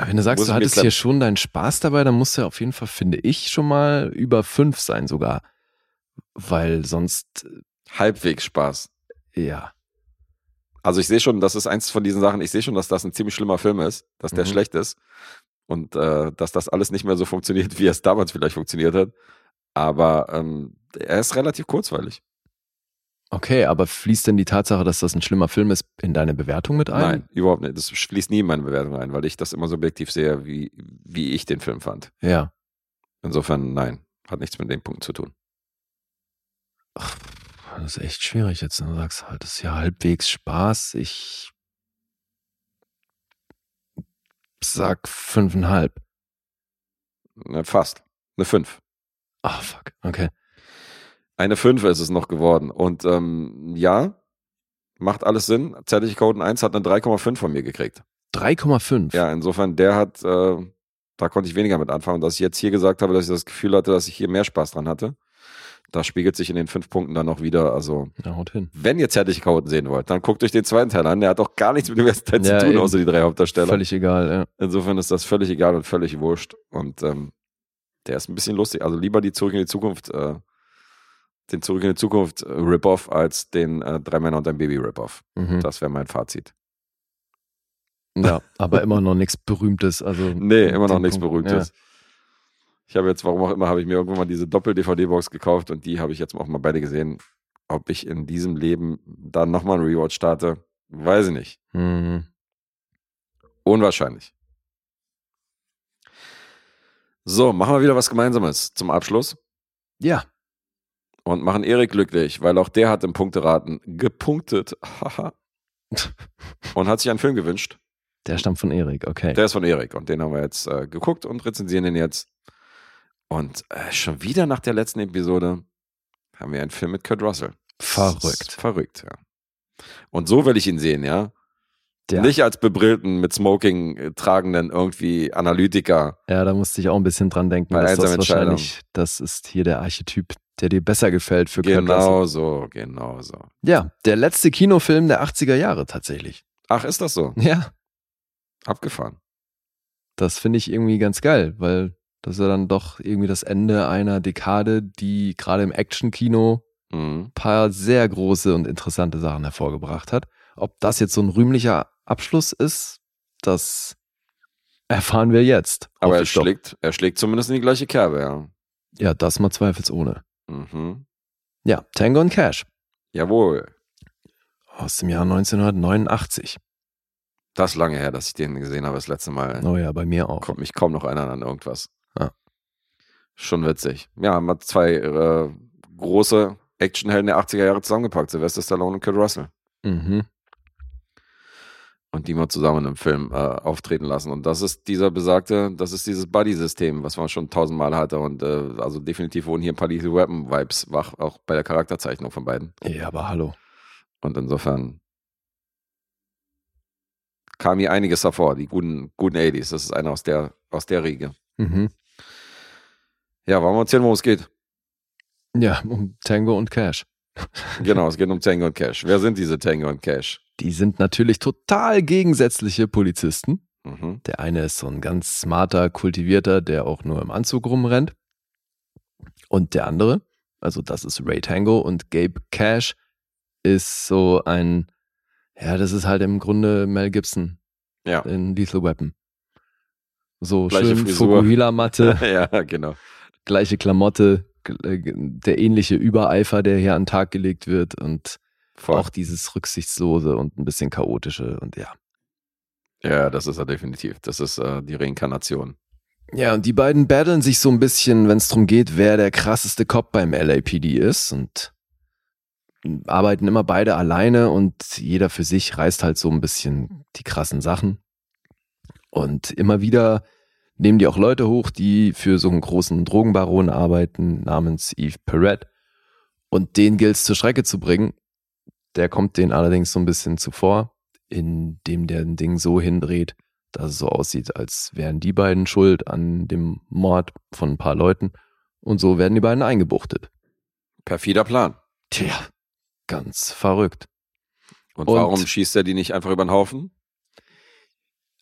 Aber wenn du sagst, du hattest hier schon deinen Spaß dabei, dann muss er auf jeden Fall, finde ich, schon mal über fünf sein sogar. Weil sonst, halbwegs Spaß. äh, ja. Also ich sehe schon, das ist eins von diesen Sachen, ich sehe schon, dass das ein ziemlich schlimmer Film ist, dass der Mhm. schlecht ist und äh, dass das alles nicht mehr so funktioniert, wie es damals vielleicht funktioniert hat. Aber ähm, er ist relativ kurzweilig. Okay, aber fließt denn die Tatsache, dass das ein schlimmer Film ist, in deine Bewertung mit ein? Nein, überhaupt nicht. Das fließt nie in meine Bewertung ein, weil ich das immer subjektiv sehe, wie, wie ich den Film fand. Ja. Insofern, nein, hat nichts mit dem Punkt zu tun. Das ist echt schwierig jetzt. Du sagst halt, das ist ja halbwegs Spaß. Ich sag fünfeinhalb. Ne, Fast. Eine 5. Ah, fuck. Okay. Eine 5 ist es noch geworden. Und ähm, ja, macht alles Sinn. Zärtliche 1 hat eine 3,5 von mir gekriegt. 3,5. Ja, insofern, der hat, äh, da konnte ich weniger mit anfangen. Und dass ich jetzt hier gesagt habe, dass ich das Gefühl hatte, dass ich hier mehr Spaß dran hatte, das spiegelt sich in den fünf Punkten dann noch wieder. Also, Ja, haut hin. wenn ihr zärtliche Chaoten sehen wollt, dann guckt euch den zweiten Teil an. Der hat auch gar nichts mit dem ersten Teil Ja, zu tun, eben. außer die drei Hauptdarsteller. Völlig egal, ja. Insofern ist das völlig egal und völlig wurscht. Und ähm, der ist ein bisschen lustig. Also lieber die Zurück in die Zukunft, äh, den Zurück in die Zukunft äh, Rip-Off als den äh, Drei Männer und ein Baby Rip-Off. Mhm. Das wäre mein Fazit. Ja, aber immer noch nichts Berühmtes. Also Nee, immer noch nichts Berühmtes. Ich habe jetzt, warum auch immer, habe ich mir irgendwann mal diese Doppel-DVD-Box gekauft und die habe ich jetzt auch mal beide gesehen. Ob ich in diesem Leben dann nochmal einen Rewatch starte, weiß ich nicht. Ja. Mhm. Unwahrscheinlich. So, machen wir wieder was Gemeinsames zum Abschluss ja, und machen Erik glücklich, weil auch der hat im Punkteraten gepunktet. Haha. und hat sich einen Film gewünscht. der stammt von Erik, okay. Der ist von Erik und den haben wir jetzt äh, geguckt und rezensieren den jetzt. Und äh, schon wieder nach der letzten Episode haben wir einen Film mit Kurt Russell. Ist Verrückt. Verrückt, ja. Und so will ich ihn sehen, ja. Ja. Nicht als bebrillten, mit Smoking äh, tragenden irgendwie Analytiker. Ja, da musste ich auch ein bisschen dran denken, Bei dass das Entscheidungen. wahrscheinlich, das ist hier der Archetyp, der dir besser gefällt für Russell. Genau so, genau so. Ja, der letzte Kinofilm der 80er Jahre tatsächlich. Ach, ist das so? Ja, Abgefahren. das finde ich irgendwie ganz geil, weil das ist ja dann doch irgendwie das Ende einer Dekade, die gerade im Action-Kino Mhm. ein paar sehr große und interessante Sachen hervorgebracht hat. Ob das jetzt so ein rühmlicher Abschluss ist, das erfahren wir jetzt. Aber er schlägt, er schlägt zumindest in die gleiche Kerbe, ja. Ja, das mal zweifelsohne. Mhm. Ja, Tango und Cash Jawohl. aus dem Jahr 1989. Das ist lange her, dass ich den gesehen habe, das letzte Mal. Oh ja, bei mir auch. kommt mich kaum noch einer an irgendwas. Ja. Schon witzig. Ja, haben wir zwei äh, große Actionhelden der 80er Jahre zusammengepackt, Sylvester Stallone und Kurt Russell. Mhm. Und die mal zusammen im Film äh, auftreten lassen. Und das ist dieser besagte, das ist dieses Buddy-System, was man schon tausendmal hatte. Und äh, also definitiv wurden hier ein paar Lethal Weapon-Vibes wach, auch bei der Charakterzeichnung von beiden. Ja, aber hallo. Und insofern kam hier einiges hervor, die guten, guten 80s. Das ist einer aus der, aus der Riege. Mhm. Ja, wollen wir erzählen, worum es geht? Ja, um Tango und Cash. Genau, es geht um Tango und Cash. Wer sind diese Tango und Cash? Die sind natürlich total gegensätzliche Polizisten. Mhm. Der eine ist so ein ganz smarter, kultivierter, der auch nur im Anzug rumrennt. Und der andere, also das ist Ray Tango und Gabe Cash, ist so ein, ja, das ist halt im Grunde Mel Gibson Ja. in Lethal Weapon. So Gleiche schön. Fukuhila-Matte, ja, genau. gleiche Klamotte, äh, der ähnliche Übereifer, der hier an den Tag gelegt wird und Voll. auch dieses Rücksichtslose und ein bisschen chaotische und ja. Ja, das ist er definitiv. Das ist äh, die Reinkarnation. Ja, und die beiden battlen sich so ein bisschen, wenn es darum geht, wer der krasseste Cop beim LAPD ist und arbeiten immer beide alleine und jeder für sich reißt halt so ein bisschen die krassen Sachen. Und immer wieder nehmen die auch Leute hoch, die für so einen großen Drogenbaron arbeiten, namens Eve Perret. Und den gilt es zur Strecke zu bringen. Der kommt denen allerdings so ein bisschen zuvor, indem der ein Ding so hindreht, dass es so aussieht, als wären die beiden schuld an dem Mord von ein paar Leuten. Und so werden die beiden eingebuchtet. Perfider Plan. Tja, Ganz verrückt. Und, Und- warum schießt er die nicht einfach über den Haufen?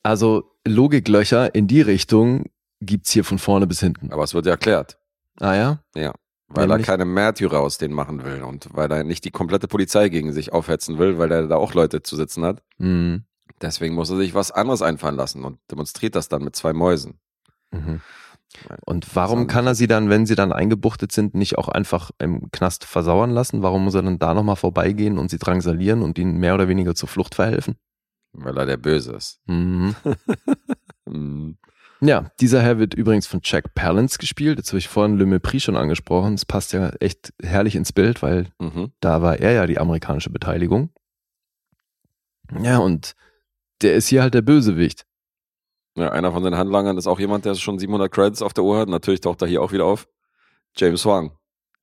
Also Logiklöcher in die Richtung gibt's hier von vorne bis hinten. Aber es wird ja erklärt. Ah ja? Weil Nämlich? er keine Märtyrer aus denen machen will und weil er nicht die komplette Polizei gegen sich aufhetzen will, weil er da auch Leute zu sitzen hat. Mhm. Deswegen muss er sich was anderes einfallen lassen und demonstriert das dann mit zwei Mäusen. Mhm. Und warum kann er sie dann, wenn sie dann eingebuchtet sind, nicht auch einfach im Knast versauern lassen? Warum muss er dann da nochmal vorbeigehen und sie drangsalieren und ihnen mehr oder weniger zur Flucht verhelfen? Weil er der Böse ist. Mhm. Ja, dieser Herr wird übrigens von Jack Palance gespielt. Jetzt habe ich vorhin Le Mépris schon angesprochen. Das passt ja echt herrlich ins Bild, weil Mhm. da war er ja die amerikanische Beteiligung. Ja, und der ist hier halt der Bösewicht. Ja, einer von den Handlangern ist auch jemand, der schon 700 Credits auf der Uhr hat. Natürlich taucht er hier auch wieder auf. James Wang.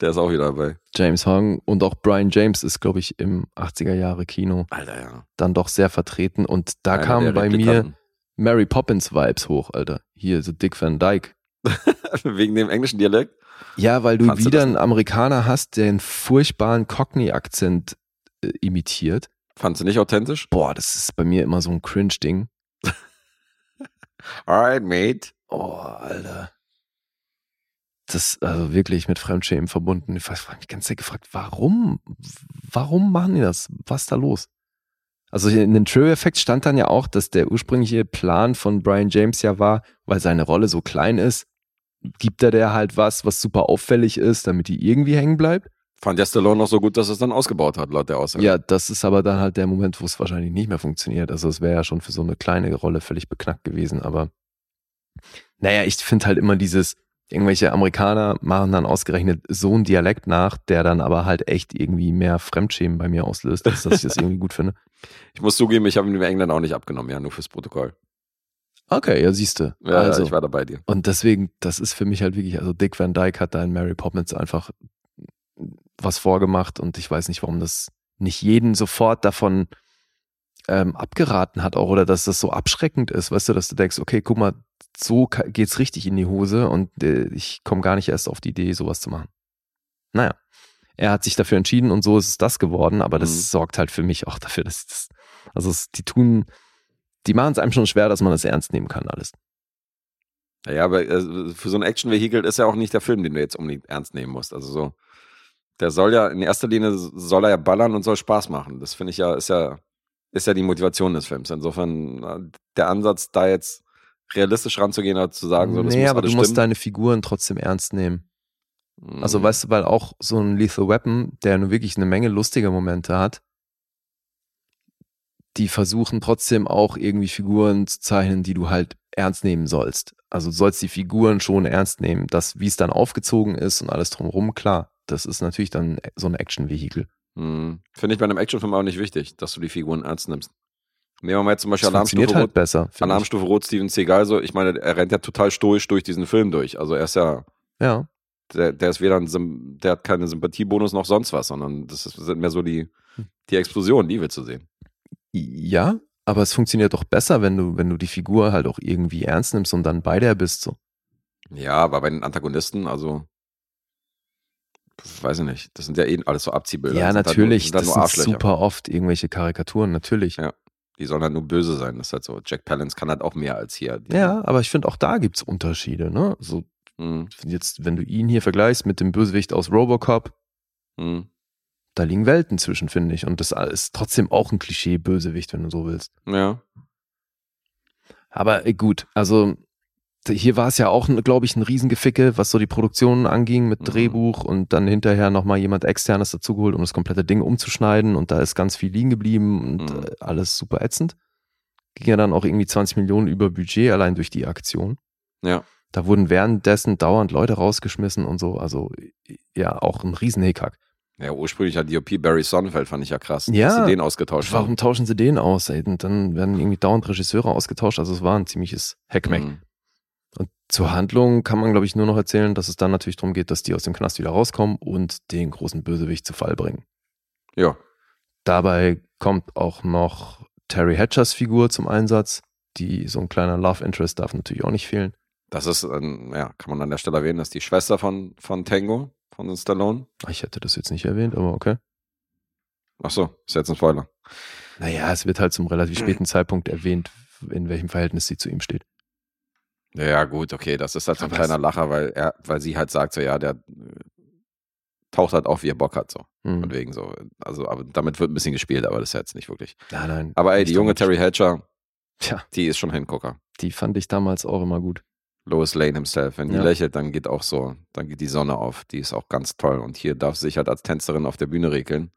Der ist auch wieder dabei. James Hong und auch Brian James ist, glaube ich, im 80er Jahre Kino Alter, ja. dann doch sehr vertreten. Und da Einer kamen bei mir. Mary Poppins Vibes hoch, Alter. Hier, so Dick Van Dyke. Wegen dem englischen Dialekt. Ja, weil du Fandst du wieder das einen Amerikaner hast, der einen furchtbaren Cockney-Akzent äh, imitiert. Fandst du nicht authentisch? Boah, das ist bei mir immer so ein Cringe-Ding. Alright, mate. Oh, Alter. Das, also wirklich mit Fremdschämen verbunden. Ich habe mich ganze Zeit gefragt, warum? Warum machen die das? Was ist da los? Also in den True-Effekt stand dann ja auch, dass der ursprüngliche Plan von Brian James ja war, weil seine Rolle so klein ist, gibt er der halt was, was super auffällig ist, damit die irgendwie hängen bleibt. Fand der Stallone noch so gut, dass es dann ausgebaut hat, laut der Aussage. Ja, das ist aber dann halt der Moment, wo es wahrscheinlich nicht mehr funktioniert. Also es wäre ja schon für so eine kleine Rolle völlig beknackt gewesen. Aber naja, ich finde halt immer dieses, irgendwelche Amerikaner machen dann ausgerechnet so einen Dialekt nach, der dann aber halt echt irgendwie mehr Fremdschämen bei mir auslöst, als dass ich das irgendwie gut finde. Ich muss zugeben, ich habe ihn dem Engländer auch nicht abgenommen, ja, nur fürs Protokoll. Okay, ja, siehste. Ja, also, ich war da bei dir. und deswegen, das ist für mich halt wirklich, also Dick Van Dyke hat da in Mary Poppins einfach was vorgemacht und ich weiß nicht, warum das nicht jeden sofort davon ähm, abgeraten hat auch oder dass das so abschreckend ist, weißt du, dass du denkst, okay, guck mal, so geht's richtig in die Hose und äh, ich komme gar nicht erst auf die Idee, sowas zu machen. Naja, er hat sich dafür entschieden und so ist es das geworden, aber das Mhm. sorgt halt für mich auch dafür, dass das, also es, die tun, die machen es einem schon schwer, dass man das ernst nehmen kann alles. Ja, aber äh, für so ein Action-Vehikel ist ja auch nicht der Film, den du jetzt unbedingt ernst nehmen musst. Also so, der soll ja, in erster Linie soll er ja ballern und soll Spaß machen. Das finde ich ja, ist ja, ist ja die Motivation des Films. Insofern, äh, der Ansatz, da jetzt realistisch ranzugehen, oder zu sagen, so, das nee, muss aber du musst stimmen. deine Figuren trotzdem ernst nehmen. Also Mhm. weißt du, weil auch so ein Lethal Weapon, der nur wirklich eine Menge lustiger Momente hat, die versuchen trotzdem auch irgendwie Figuren zu zeichnen, die du halt ernst nehmen sollst. Also du sollst die Figuren schon ernst nehmen. Das, wie es dann aufgezogen ist und alles drumherum, klar, das ist natürlich dann so ein Action-Vehikel. Mhm. Finde ich bei einem Actionfilm auch nicht wichtig, dass du die Figuren ernst nimmst. Nehmen wir mal jetzt zum Das Beispiel Alarmstufe halt Rot. besser. Alarmstufe Rot, Steven Seagal, so, ich meine, er rennt ja total stoisch durch diesen Film durch. Also er ist ja, Ja, der, der ist weder ein, der hat keine Sympathiebonus noch sonst was, sondern das ist, sind mehr so die, Hm. die Explosionen, die willst du sehen. ja, aber es funktioniert doch besser, wenn du, wenn du die Figur halt auch irgendwie ernst nimmst und dann bei der bist. So. Ja, aber bei den Antagonisten, also, weiß ich nicht, das sind ja eh alles so Abziehbilder. Ja, Das sind natürlich. Halt nur, das sind sind nur Arschlöcher. super oft irgendwelche Karikaturen, natürlich. Ja. Die sollen halt nur böse sein. Das ist halt so. Jack Palance kann halt auch mehr als hier. Ja, aber ich finde auch da gibt's Unterschiede. Ne? So Mhm. jetzt, wenn du ihn hier vergleichst mit dem Bösewicht aus Robocop, Mhm. da liegen Welten zwischen, finde ich. Und das ist trotzdem auch ein Klischee-Bösewicht, wenn du so willst. Ja. Aber äh, gut, also hier war es ja auch, glaube ich, ein Riesengeficke, was so die Produktion anging mit Mhm. Drehbuch und dann hinterher nochmal jemand externes dazugeholt, um das komplette Ding umzuschneiden und da ist ganz viel liegen geblieben und Mhm. äh, alles super ätzend. Ging ja dann auch irgendwie 20 Millionen über Budget allein durch die Aktion. Ja. Da wurden währenddessen dauernd Leute rausgeschmissen und so. Also ja, auch ein Riesenhickhack. Ja, ursprünglich hat DOP Barry Sonnenfeld, fand ich ja krass, Ja. dass sie den ausgetauscht Warum haben. tauschen sie den aus? Ey? Und dann werden irgendwie dauernd Regisseure ausgetauscht. Also es war ein ziemliches Hackmack. Mhm. Zur Handlung kann man, glaube ich, nur noch erzählen, dass es dann natürlich darum geht, dass die aus dem Knast wieder rauskommen und den großen Bösewicht zu Fall bringen. Ja. Dabei kommt auch noch Terry Hatchers Figur zum Einsatz. Die, so ein kleiner Love Interest darf natürlich auch nicht fehlen. Das ist, ähm, ja, kann man an der Stelle erwähnen, das ist die Schwester von, von Tango, von Stallone. Ich hätte das jetzt nicht erwähnt, aber okay. Ach so, ist jetzt ein Spoiler. Naja, es wird halt zum relativ späten Zeitpunkt erwähnt, in welchem Verhältnis sie zu ihm steht. Ja, gut, okay, das ist halt so ein kleiner Lacher, weil er, weil sie halt sagt, so ja, der äh, taucht halt auf, wie er Bock hat, so. Hm. Von wegen so. Also, aber damit wird ein bisschen gespielt, aber das ist jetzt nicht wirklich. Nein, nein. Aber ey, die junge. Terry Hatcher, Tja, die ist schon Hingucker. die fand ich damals auch immer gut. Lois Lane himself. Wenn die Ja. lächelt, dann geht auch so, dann geht die Sonne auf. Die ist auch ganz toll. Und hier darf sie sich halt als Tänzerin auf der Bühne regeln.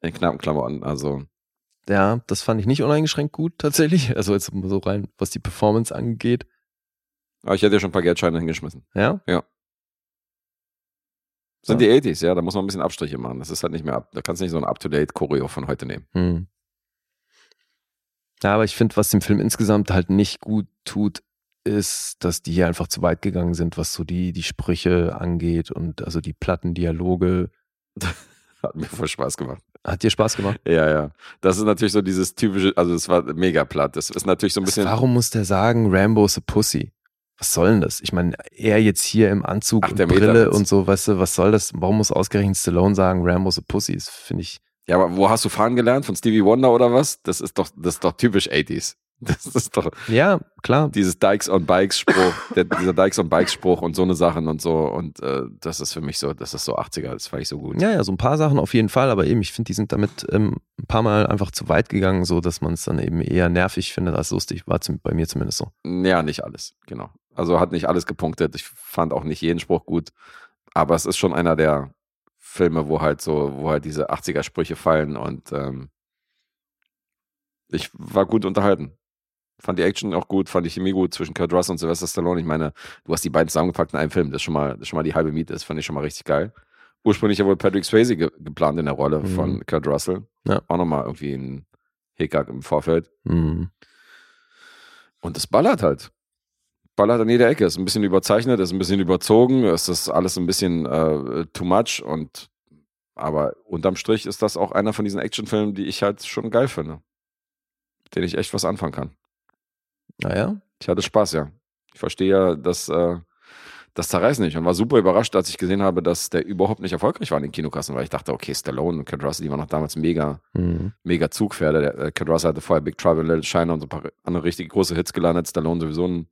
In knappen Klamotten. Also, Ja, das fand ich nicht uneingeschränkt gut tatsächlich. Also jetzt so rein, was die Performance angeht. Aber ich hätte ja schon ein paar Geldscheine hingeschmissen. Ja, Sind Ja. die 80s, ja, da muss man ein bisschen Abstriche machen. Das ist halt nicht mehr ab, da kannst du nicht so ein Up-to-Date-Choreo von heute nehmen. Hm. Ja, aber ich finde, was dem Film insgesamt halt nicht gut tut, ist, dass die hier einfach zu weit gegangen sind, was so die, die Sprüche angeht und also die platten Dialoge. Hat mir voll Spaß gemacht. Hat dir Spaß gemacht? Ja, ja. Das ist natürlich so dieses typische, also es war mega platt. Das ist natürlich so ein Was, bisschen. warum muss der sagen, Rambo's a Pussy? Was soll denn das? Ich meine, er jetzt hier im Anzug Ach, und der Brille Metawitz. und so, weißt du, was soll das? Warum muss ausgerechnet Stallone sagen, Rambo's a Pussy? Das finde ich. Ja, aber wo hast du fahren gelernt? Von Stevie Wonder oder was? Das ist doch, das ist doch typisch 80s. Das ist doch Ja, klar. dieses Dykes on Bikes Spruch, der, dieser Dykes on Bikes Spruch und so eine Sachen und so. Und äh, das ist für mich so, das ist so 80er, das fand ich so gut. Ja, ja, so ein paar Sachen auf jeden Fall, aber eben, ich finde, die sind damit ähm, ein paar Mal einfach zu weit gegangen, so dass man es dann eben eher nervig findet als lustig. War bei mir zumindest so. Ja, nicht alles, genau. Also hat nicht alles gepunktet. Ich fand auch nicht jeden Spruch gut. Aber es ist schon einer der Filme, wo halt so, wo halt diese 80er-Sprüche fallen und ähm, ich war gut unterhalten. Fand die Action auch gut, fand die Chemie gut zwischen Kurt Russell und Sylvester Stallone. Ich meine, du hast die beiden zusammengepackt in einem Film. Das ist schon mal, das ist schon mal die halbe Miete. Das fand ich schon mal richtig geil. Ursprünglich ja wohl Patrick Swayze ge geplant in der Rolle Mhm. von Kurt Russell. Ja. Auch nochmal irgendwie ein Hickhack im Vorfeld. Mhm. Und es ballert halt. Ballert an jeder Ecke. Ist ein bisschen überzeichnet, ist ein bisschen überzogen, ist alles ein bisschen äh, too much und aber unterm Strich ist das auch einer von diesen Actionfilmen, die ich halt schon geil finde. Mit denen ich echt was anfangen kann. Naja, Ich hatte Spaß, ja. Ich verstehe ja, dass äh, das zerreißt nicht und war super überrascht, als ich gesehen habe, dass der überhaupt nicht erfolgreich war in den Kinokassen, weil ich dachte, okay, Stallone und Kurt Russell, die waren noch damals mega, mhm. mega Zugpferde. Der, äh, Kurt Russell hatte vorher Big Trouble in Little China und so ein paar andere richtig große Hits gelandet. Stallone sowieso ein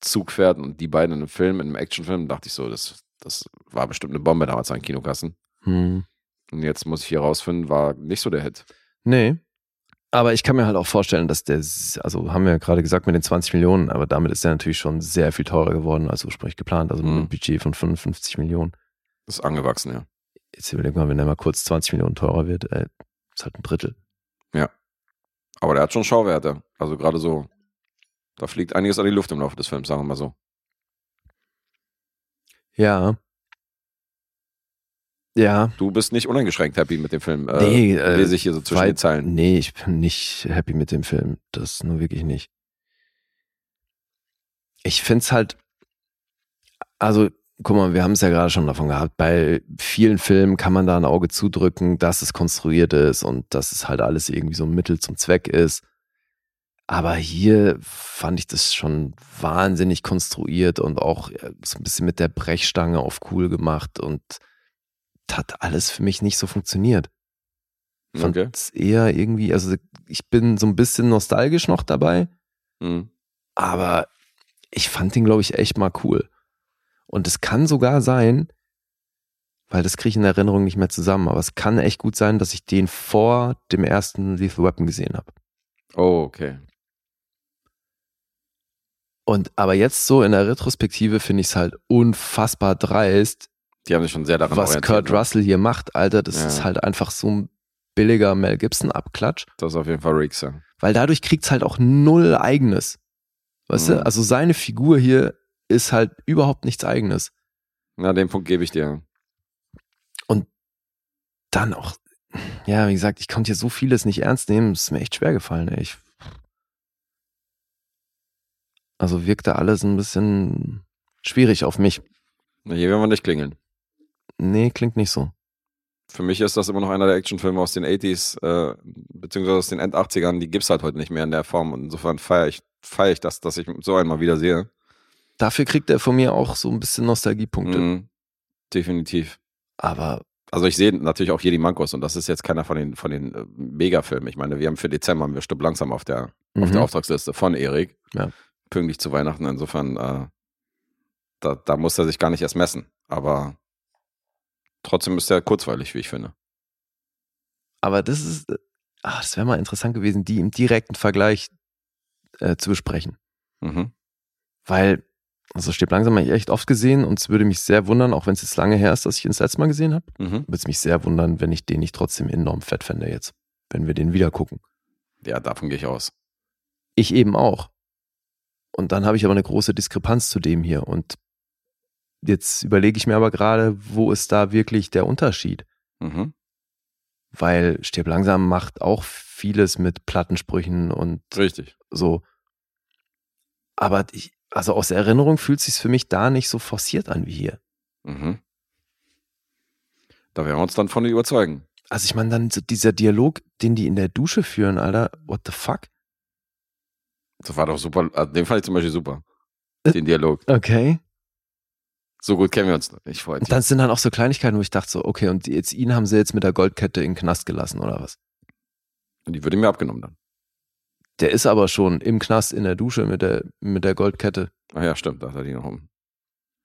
Zugpferd und die beiden in einem Film, in einem Actionfilm, dachte ich so, das, das war bestimmt eine Bombe damals an Kinokassen. Mhm. Und jetzt muss ich hier rausfinden, war nicht so der Hit. Nee. Aber ich kann mir halt auch vorstellen, dass der, also haben wir ja gerade gesagt mit den 20 Millionen, aber damit ist der natürlich schon sehr viel teurer geworden als ursprünglich geplant. Also mit Mhm. einem Budget von 55 Millionen. Das ist angewachsen, ja. Jetzt überleg mal, wenn der mal kurz 20 Millionen teurer wird, äh, ist halt ein Drittel. Aber der hat schon Schauwerte. Also gerade so, da fliegt einiges an die Luft im Laufe des Films, sagen wir mal so. Ja. Ja. Du bist nicht uneingeschränkt happy mit dem Film. Äh, Nee, äh, lese ich hier so zwischen weit- den Zeilen. Nee, ich bin nicht happy mit dem Film. Das nur wirklich nicht. Ich find's halt, also, guck mal, wir haben es ja gerade schon davon gehabt. Bei vielen Filmen kann man da ein Auge zudrücken, dass es konstruiert ist und dass es halt alles irgendwie so ein Mittel zum Zweck ist. Aber hier fand ich das schon wahnsinnig konstruiert und auch äh, so ein bisschen mit der Brechstange auf cool gemacht und das hat alles für mich nicht so funktioniert fand Okay. eher irgendwie, also ich bin so ein bisschen nostalgisch noch dabei, Mhm. aber ich fand den, glaube ich, echt mal cool. Und es kann sogar sein, weil das kriege ich in der Erinnerung nicht mehr zusammen, aber es kann echt gut sein, dass ich den vor dem ersten Lethal Weapon gesehen habe. Oh, okay. Und aber jetzt so in der Retrospektive finde ich es halt unfassbar dreist, Die haben sich schon sehr daran was. Kurt ne? Russell hier macht, Alter. Das Ja. ist halt einfach so ein billiger Mel Gibson-Abklatsch. Das ist auf jeden Fall ja. weil dadurch kriegt's halt auch null eigenes. Weißt Mhm. du? Also seine Figur hier ist halt überhaupt nichts eigenes. Na, den Punkt gebe ich dir. Dann auch, ja, wie gesagt, ich konnte hier so vieles nicht ernst nehmen, es ist mir echt schwer gefallen, ey. Ich, also wirkte alles ein bisschen schwierig auf mich. Na, Hier werden wir nicht klingeln. Nee, klingt nicht so. Für mich ist das immer noch einer der Actionfilme aus den 80s, äh, beziehungsweise aus den End-80ern. Die gibt's halt heute nicht mehr in der Form. Und insofern feiere ich, feier ich das, dass ich so einen mal wieder sehe. Dafür kriegt er von mir auch so ein bisschen Nostalgiepunkte. Mhm. Definitiv. Aber Also ich sehe natürlich auch hier die Mankos und das ist jetzt keiner von den, von den äh, Megafilmen. Ich meine, wir haben für Dezember haben wir Stück langsam auf der, auf der Mhm. Auftragsliste von Erik. Ja. Pünktlich zu Weihnachten. Insofern, äh, da, da muss er sich gar nicht erst messen. Aber trotzdem ist er kurzweilig, wie ich finde. Aber das ist, äh, ach, das wäre mal interessant gewesen, die im direkten Vergleich äh, zu besprechen. Mhm. Weil, also stirbt langsam habe ich echt oft gesehen und es würde mich sehr wundern, auch wenn es jetzt lange her ist, dass ich ihn das letzte Mal gesehen habe, Mhm. würde es mich sehr wundern, wenn ich den nicht trotzdem enorm fett fände jetzt, wenn wir den wieder gucken. Ja, davon gehe ich aus. Ich eben auch. Und dann habe ich aber eine große Diskrepanz zu dem hier. Und jetzt überlege ich mir aber gerade, wo ist da wirklich der Unterschied? Mhm. Weil Stirb langsam macht auch vieles mit Plattensprüchen und Richtig. so. Aber ich, also aus Erinnerung fühlt sich für mich da nicht so forciert an wie hier. Mhm. Da werden wir uns dann von überzeugen. Also ich meine dann so dieser Dialog, den die in der Dusche führen, Alter, what the fuck? Das war doch super. Also den fand ich zum Beispiel super. Den Dialog. Okay. So gut kennen wir uns nicht vorher. Und dann sind dann auch so Kleinigkeiten, wo ich dachte so, okay, und jetzt ihn haben sie jetzt mit der Goldkette in den Knast gelassen oder was? Und die würde mir abgenommen dann. Der ist aber schon im Knast in der Dusche mit der, mit der Goldkette. Ach ja, stimmt, da hat er die noch um.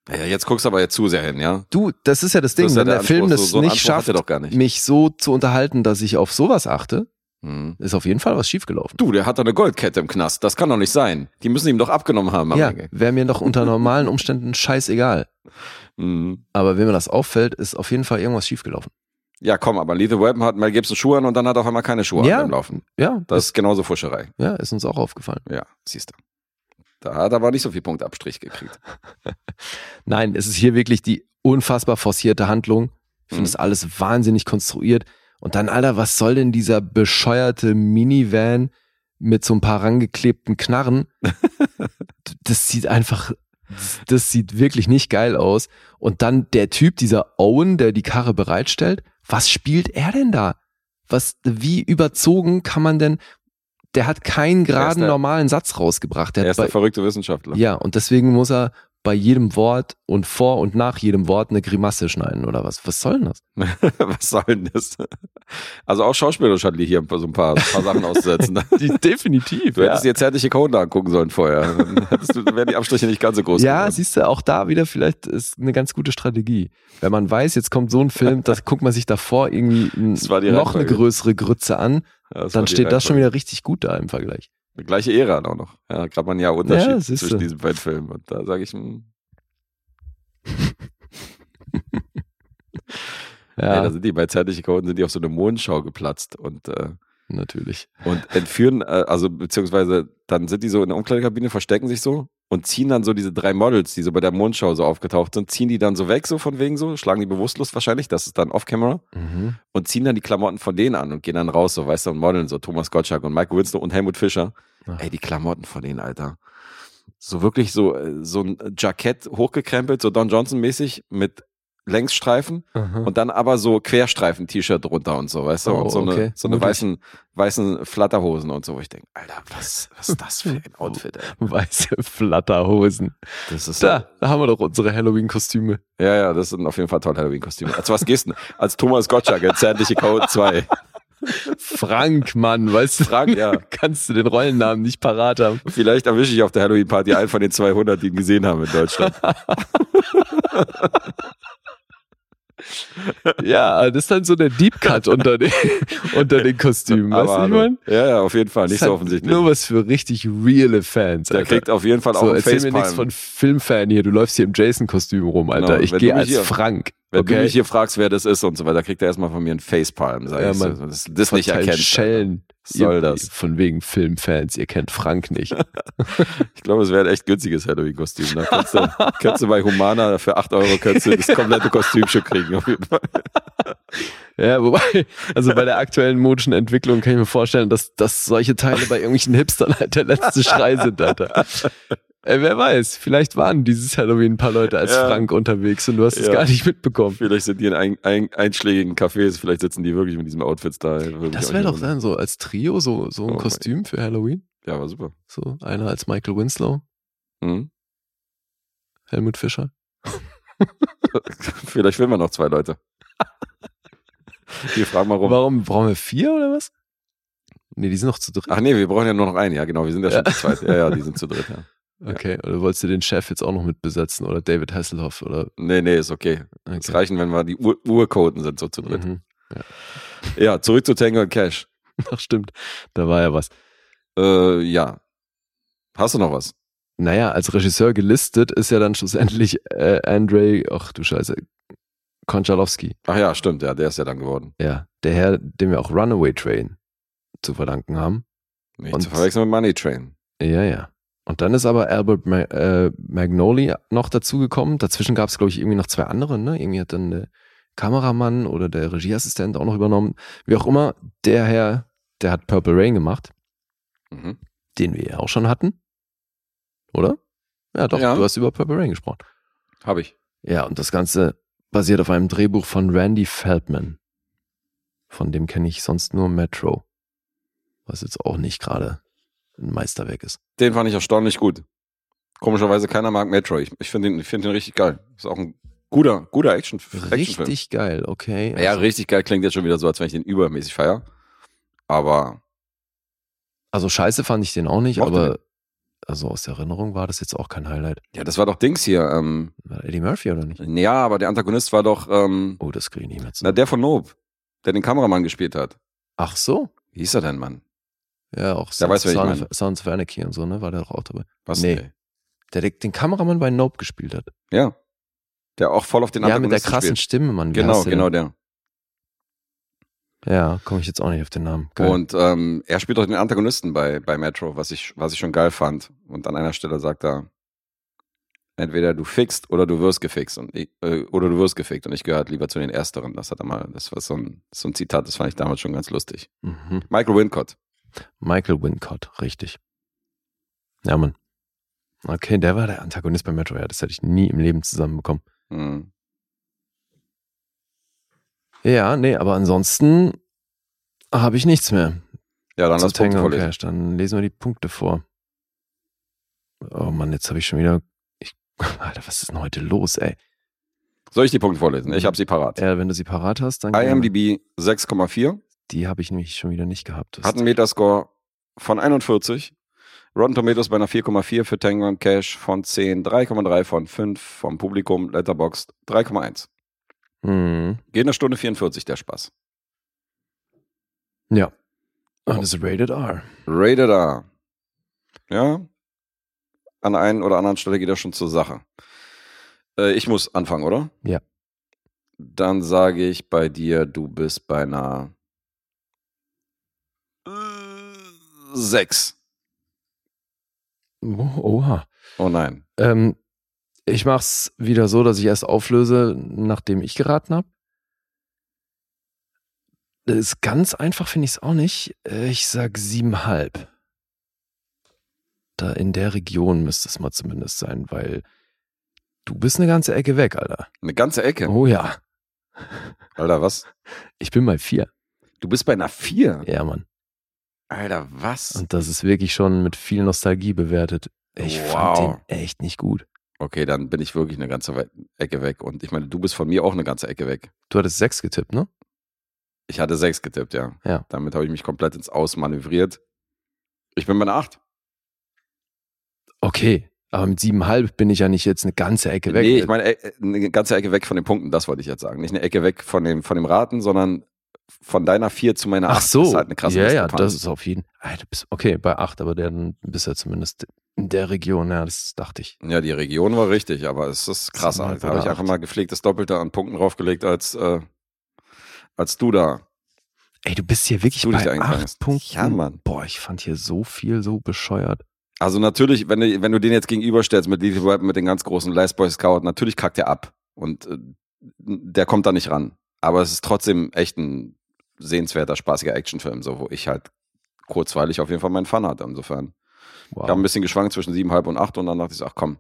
Ja, jetzt guckst du aber jetzt zu sehr hin, ja? Du, das ist ja das Ding, Das ja wenn der, der Film das So- so nicht Anspruch schafft, nicht. mich so zu unterhalten, dass ich auf sowas achte, Mhm. ist auf jeden Fall was schiefgelaufen. Du, der hat da eine Goldkette im Knast. Das kann doch nicht sein. Die müssen ihm doch abgenommen haben ja, wäre mir doch unter normalen Umständen scheißegal. Mhm. Aber wenn mir das auffällt, ist auf jeden Fall irgendwas schiefgelaufen. Ja, komm, aber Lethal Weapon hat Mel Gibson Schuhe an und dann hat er auf einmal keine Schuhe Ja. an beim Laufen. Ja, Das ist genauso Fuscherei. ja, ist uns auch aufgefallen. Ja, siehst du. Da hat er aber nicht so viel Punktabstrich gekriegt. Nein, es ist hier wirklich die unfassbar forcierte Handlung. Ich finde Mhm. das alles wahnsinnig konstruiert. Und dann, Alter, was soll denn dieser bescheuerte Minivan mit so ein paar rangeklebten Knarren? das sieht einfach, das, sieht wirklich nicht geil aus. Und dann der Typ, dieser Owen, der die Karre bereitstellt, was spielt er denn da? Was, wie überzogen kann man denn, der hat keinen geraden der- normalen Satz rausgebracht. Der Er ist der verrückte Wissenschaftler. ja, und deswegen muss er bei jedem Wort und vor und nach jedem Wort eine Grimasse schneiden oder was? Was soll denn das? Was soll denn das? Also auch schauspielerisch hat Lee hier so ein paar, paar Sachen auszusetzen. definitiv. Du hättest dir zärtliche Code angucken sollen vorher. Dann du, wären die Abstriche nicht ganz so groß Ja, geworden. siehst du, auch da wieder vielleicht ist eine ganz gute Strategie. Wenn man weiß, jetzt kommt so ein Film, das guckt man sich davor irgendwie die noch eine Reihenfolge. größere Grütze an, Ja, dann die steht das schon Reihenfolge. wieder richtig gut da im Vergleich. Gleiche Ära auch noch. Ja, gerade mal ein Jahr Unterschied Ja, zwischen diesen beiden Filmen. Und da sage ich, hm, Ja, ey, da sind die bei Zärtliche Code sind die auf so eine Mondschau geplatzt und, äh, natürlich. und entführen, äh, also beziehungsweise dann sind die so in der Umkleidekabine, verstecken sich so und ziehen dann so diese drei Models, die so bei der Mondschau so aufgetaucht sind, ziehen die dann so weg, so von wegen so, schlagen die bewusstlos wahrscheinlich, das ist dann off-camera Mhm. und ziehen dann die Klamotten von denen an und gehen dann raus, so weißt du, und modeln so Thomas Gottschalk und Michael Winslow und Helmut Fischer. Ach. Ey, die Klamotten von denen, Alter. So wirklich so, äh, so ein Jackett hochgekrempelt, so Don Johnson-mäßig mit Längsstreifen Aha. und dann aber so Querstreifen-T-Shirt drunter und so, weißt du? Oh, und so eine, okay. so eine Mutig. weißen, weißen Flatterhosen und so, wo ich denke, Alter, was, was ist das für ein Outfit, ey? Weiße Flatterhosen. Das ist Da, da haben wir doch unsere Halloween-Kostüme. Ja, ja, das sind auf jeden Fall tolle Halloween-Kostüme. Als was gehst du? denn? Als Thomas Gottschalk, als zärtliche Code 2. Frank, Mann, weißt du? Frank, ja. Kannst du den Rollennamen nicht parat haben? Vielleicht erwische ich auf der Halloween-Party einen von den 200, die ihn gesehen haben in Deutschland. Ja, das ist dann so der Deep Cut unter den, unter den Kostümen, weißt du, ich mein? Ja, ja, auf jeden Fall. Nicht Das so offensichtlich. Nur was für richtig reale Fans. Der Alter. kriegt auf jeden Fall auch so, einen erzähl mir nichts von Filmfan hier. Du läufst hier im Jason-Kostüm rum, Alter. Genau, ich gehe als hier- Frank. Wenn du okay? mich hier fragst, wer das ist und so weiter, kriegt er erstmal von mir einen Facepalm. Sag Ja, ich Mann. so. Das, das nicht erkennt. Schellen. Soll ihr, das? Von wegen Filmfans. Ihr kennt Frank nicht. Ich glaube, es wäre ein echt günstiges Halloween-Kostüm. Da kannst du, kannst du bei Humana für 8 Euro kannst du das komplette Kostüm schon kriegen. Auf jeden Fall. ja, wobei, also bei der aktuellen modischen Entwicklung kann ich mir vorstellen, dass, dass solche Teile bei irgendwelchen Hipstern halt der letzte Schrei sind, Alter. Ey, wer weiß, vielleicht waren dieses Halloween ein paar Leute als Ja. Frank unterwegs und du hast es Ja. gar nicht mitbekommen. Vielleicht sind die in ein, ein, einschlägigen Cafés, vielleicht sitzen die wirklich mit diesem Outfits da. Das wäre doch dann so als Trio, so, so ein Oh Kostüm für Halloween. Ja, war super. So einer als Michael Winslow, Mhm. Helmut Fischer. Vielleicht filmen wir noch zwei Leute. Wir fragen mal rum. Warum brauchen wir vier oder was? Nee, die sind noch zu dritt. Ach nee, wir brauchen ja nur noch einen. Ja, genau, wir sind ja schon Ja. zu zweit. Ja, ja, die sind zu dritt, ja. Okay, oder wolltest du den Chef jetzt auch noch mit besetzen oder David Hasselhoff oder Nee, nee, ist okay. Es okay. reichen, wenn wir die Ur Urquoten sind, so zu dritt. Mhm. Ja, zurück zu Tango und Cash. Ach stimmt, da war ja was. Äh, ja. Hast du noch was? Naja, als Regisseur gelistet ist ja dann schlussendlich äh, Andrei, ach du Scheiße, Konchalowski. Ach ja, stimmt, ja, der ist ja dann geworden. Ja, der Herr, dem wir auch Runaway Train zu verdanken haben. Nicht Und- zu verwechseln mit Money Train. Ja, ja. Und dann ist aber Albert Ma äh, Magnoli noch dazugekommen. Dazwischen gab es, glaube ich, irgendwie noch zwei andere. Ne? Irgendwie hat dann der Kameramann oder der Regieassistent auch noch übernommen. Wie auch immer, der Herr, der hat Purple Rain gemacht, Mhm. den wir ja auch schon hatten. Oder? Ja, doch, Ja. du hast über Purple Rain gesprochen. Habe ich. Ja, und das Ganze basiert auf einem Drehbuch von Randy Feldman. Von dem kenne ich sonst nur Metro. Was jetzt auch nicht gerade ein Meisterwerk ist. Den fand ich erstaunlich gut. Komischerweise keiner mag Metro. Ich, ich finde ihn, ich find ihn richtig geil. Ist auch ein guter, guter Action, Actionfilm. Richtig geil, okay. Ja, Also, richtig geil klingt jetzt schon wieder so, als wenn ich den übermäßig feier. Aber also scheiße fand ich den auch nicht, aber also aus der Erinnerung war das jetzt auch kein Highlight. ja, das war doch Dings hier. Ähm, War Eddie Murphy oder nicht? ja, aber der Antagonist war doch ähm, Oh, das kriege ich nicht mehr na, zusammen. der von Nope, der den Kameramann gespielt hat. Ach so. Wie hieß er denn, Mann? Ja, auch wer ich Son Sons of Anarchy und so, ne? War der auch dabei. Was? Nee. ey? Der, den Kameramann bei Nope gespielt hat. Ja. Der auch voll auf den ja, mit der krassen spielt. Stimme, Mann. Wie Genau, genau der. Ja, komme ich jetzt auch nicht auf den Namen. Geil. Und ähm, er spielt auch den Antagonisten bei, bei Metro, was ich, was ich schon geil fand. Und an einer Stelle sagt er, entweder du fixt oder du wirst gefixt und ich, äh, oder du wirst gefickt. Und ich gehört lieber zu den Ersteren. Das hat er mal, das war so ein, so ein Zitat, das fand ich damals schon ganz lustig. mhm. Michael Wincott. Michael Wincott, richtig. Ja, Mann. Okay, der war der Antagonist bei Metro. Ja, das hätte ich nie im Leben zusammenbekommen. Hm. Ja, nee, aber ansonsten habe ich nichts mehr. Ja, dann lass Punkte Tango vorlesen. Cash. Dann lesen wir die Punkte vor. Oh Mann, jetzt habe ich schon wieder. Ich, Alter, was ist denn heute los, ey? Soll ich die Punkte vorlesen? Ich habe sie parat. Ja, wenn du sie parat hast, dann. IMDb 6,4, Die habe ich nämlich schon wieder nicht gehabt. Das hat einen Metascore von 41. Rotten Tomatoes bei einer 4,4 für Tango und Cash von 10, 3,3 von 5 vom Publikum, Letterboxd 3,1. Mhm. Geht eine Stunde 44, der Spaß. Ja. Und es ist Rated R. Rated R. Ja. An der einen oder anderen Stelle geht er schon zur Sache. Äh, ich muss anfangen, oder? Ja. Dann sage ich bei dir, du bist bei einer 6. Oh, oha. Oh nein. Ähm, ich mach's wieder so, dass ich erst auflöse, nachdem ich geraten habe. Das ist ganz einfach, finde ich es auch nicht. Ich sag siebenhalb. Da in der Region müsste es mal zumindest sein, weil du bist eine ganze Ecke weg, Alter. Eine ganze Ecke. Oh ja. Alter, was? Ich bin bei vier. Du bist bei einer 4. Ja, Mann. Alter, was? Und das ist wirklich schon mit viel Nostalgie bewertet. Ich fand Wow. den echt nicht gut. Okay, dann bin ich wirklich eine ganze Ecke weg. Und ich meine, du bist von mir auch eine ganze Ecke weg. Du hattest sechs getippt, ne? Ich hatte 6 getippt, ja. Ja. Damit habe ich mich komplett ins Aus manövriert. Ich bin bei einer 8. Okay. Aber mit siebenhalb bin ich ja nicht jetzt eine ganze Ecke weg. Nee, ich meine äh, eine ganze Ecke weg von den Punkten, das wollte ich jetzt sagen. Nicht eine Ecke weg von dem, von dem Raten, sondern von deiner 4 zu meiner 8. Ach so. Das ist halt eine krasse ja, ja, das ist auf jeden Fall. Okay, bei acht, aber dann bist du ja zumindest in der Region. Ja, das dachte ich. Ja, die Region war richtig, aber es ist krass. Siebenhalb Halt. Da habe ich einfach mal gepflegtes Doppelte an Punkten draufgelegt, als, äh, als du da. Ey, du bist hier wirklich bei da acht. Punkten. Ja, Mann. Boah, ich fand hier so viel so bescheuert. Also natürlich, wenn du, wenn du den jetzt gegenüberstellst mit Lethal Weapon, mit den ganz großen Last Boy Scout, natürlich kackt er ab. Und äh, der kommt da nicht ran. Aber es ist trotzdem echt ein sehenswerter, spaßiger Actionfilm, so wo ich halt kurzweilig auf jeden Fall meinen Fun hatte. Insofern. Wow. Ich habe ein bisschen geschwankt zwischen 7,5 und 8 und dann dachte ich so, ach komm.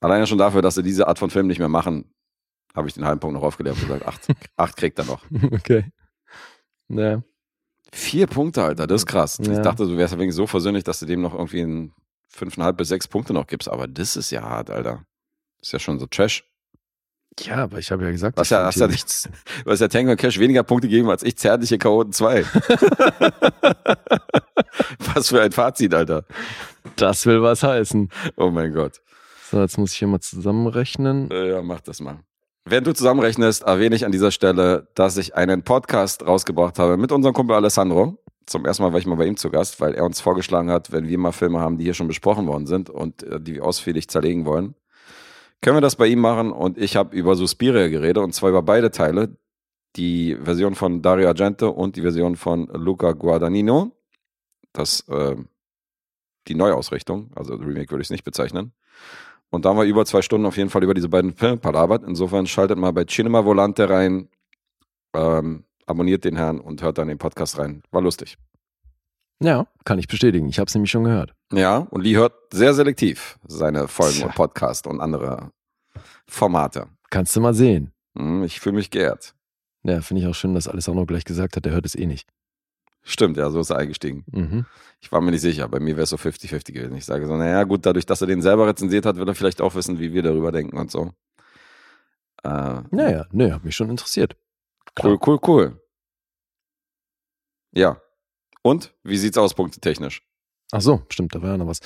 Alleine schon dafür, dass sie diese Art von Film nicht mehr machen, habe ich den halben Punkt noch aufgelegt und gesagt, 8, 8 kriegt er noch. okay. Ja. Vier Punkte, Alter, das ist krass. Ich Ja. dachte, du wärst ja wegen so versöhnlich, dass du dem noch irgendwie ein 5,5 bis 6 Punkte noch gibst, aber das ist ja hart, Alter. Das ist ja schon so Trash. Ja, aber ich habe ja gesagt, Was ja, hast ja nichts. Du hast ja Tango und Cash weniger Punkte gegeben als ich zärtliche Chaoten 2. was für ein Fazit, Alter. Das will was heißen. Oh mein Gott. So, jetzt muss ich hier mal zusammenrechnen. Äh, Ja, mach das mal. Während du zusammenrechnest, erwähne ich an dieser Stelle, dass ich einen Podcast rausgebracht habe mit unserem Kumpel Alessandro. Zum ersten Mal war ich mal bei ihm zu Gast, weil er uns vorgeschlagen hat, wenn wir mal Filme haben, die hier schon besprochen worden sind und äh, die wir ausführlich zerlegen wollen, können wir das bei ihm machen. Und ich habe über Suspiria geredet und zwar über beide Teile. Die Version von Dario Argento und die Version von Luca Guadagnino. Das, äh, die Neuausrichtung, also Remake würde ich es nicht bezeichnen. Und da haben wir über zwei Stunden auf jeden Fall über diese beiden Filme palabert. Insofern schaltet mal bei Cinema Volante rein, ähm, abonniert den Herrn und hört dann den Podcast rein. War lustig. Ja, kann ich bestätigen. Ich habe es nämlich schon gehört. Ja, und Lee hört sehr selektiv seine Folgen Tja. und Podcast und andere Formate. Kannst du mal sehen. Hm, Ich fühle mich geehrt. Ja, finde ich auch schön, dass Alessandro gleich gesagt hat, der hört es eh nicht. Stimmt, ja, so ist er eingestiegen. Mhm. Ich war mir nicht sicher. Bei mir wäre es so 50-50 gewesen. Ich sage so, naja, gut, dadurch, dass er den selber rezensiert hat, wird er vielleicht auch wissen, wie wir darüber denken und so. Äh, Naja, ne, hat mich schon interessiert. Cool, cool, cool. Ja. Und? Wie sieht's aus, punktetechnisch? Ach so, stimmt, da war ja noch was.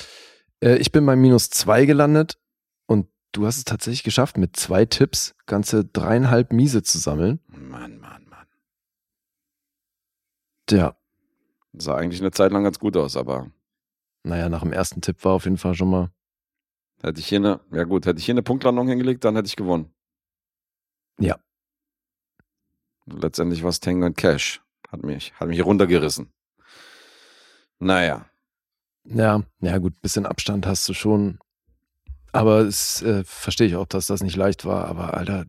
Äh, ich bin bei minus zwei gelandet und du hast es tatsächlich geschafft, mit zwei Tipps ganze dreieinhalb Miese zu sammeln. Mann, Mann, Mann. Ja, Sah eigentlich eine Zeit lang ganz gut aus, aber naja, nach dem ersten Tipp war auf jeden Fall schon mal. hätte ich hier eine, ja gut, hätte ich hier eine Punktlandung hingelegt, dann hätte ich gewonnen. Ja. Letztendlich war es Tango und Cash. Hat mich, hat mich runtergerissen. Naja. Ja, ja gut, bisschen Abstand hast du schon. Aber es äh, verstehe ich auch, dass das nicht leicht war. Aber Alter,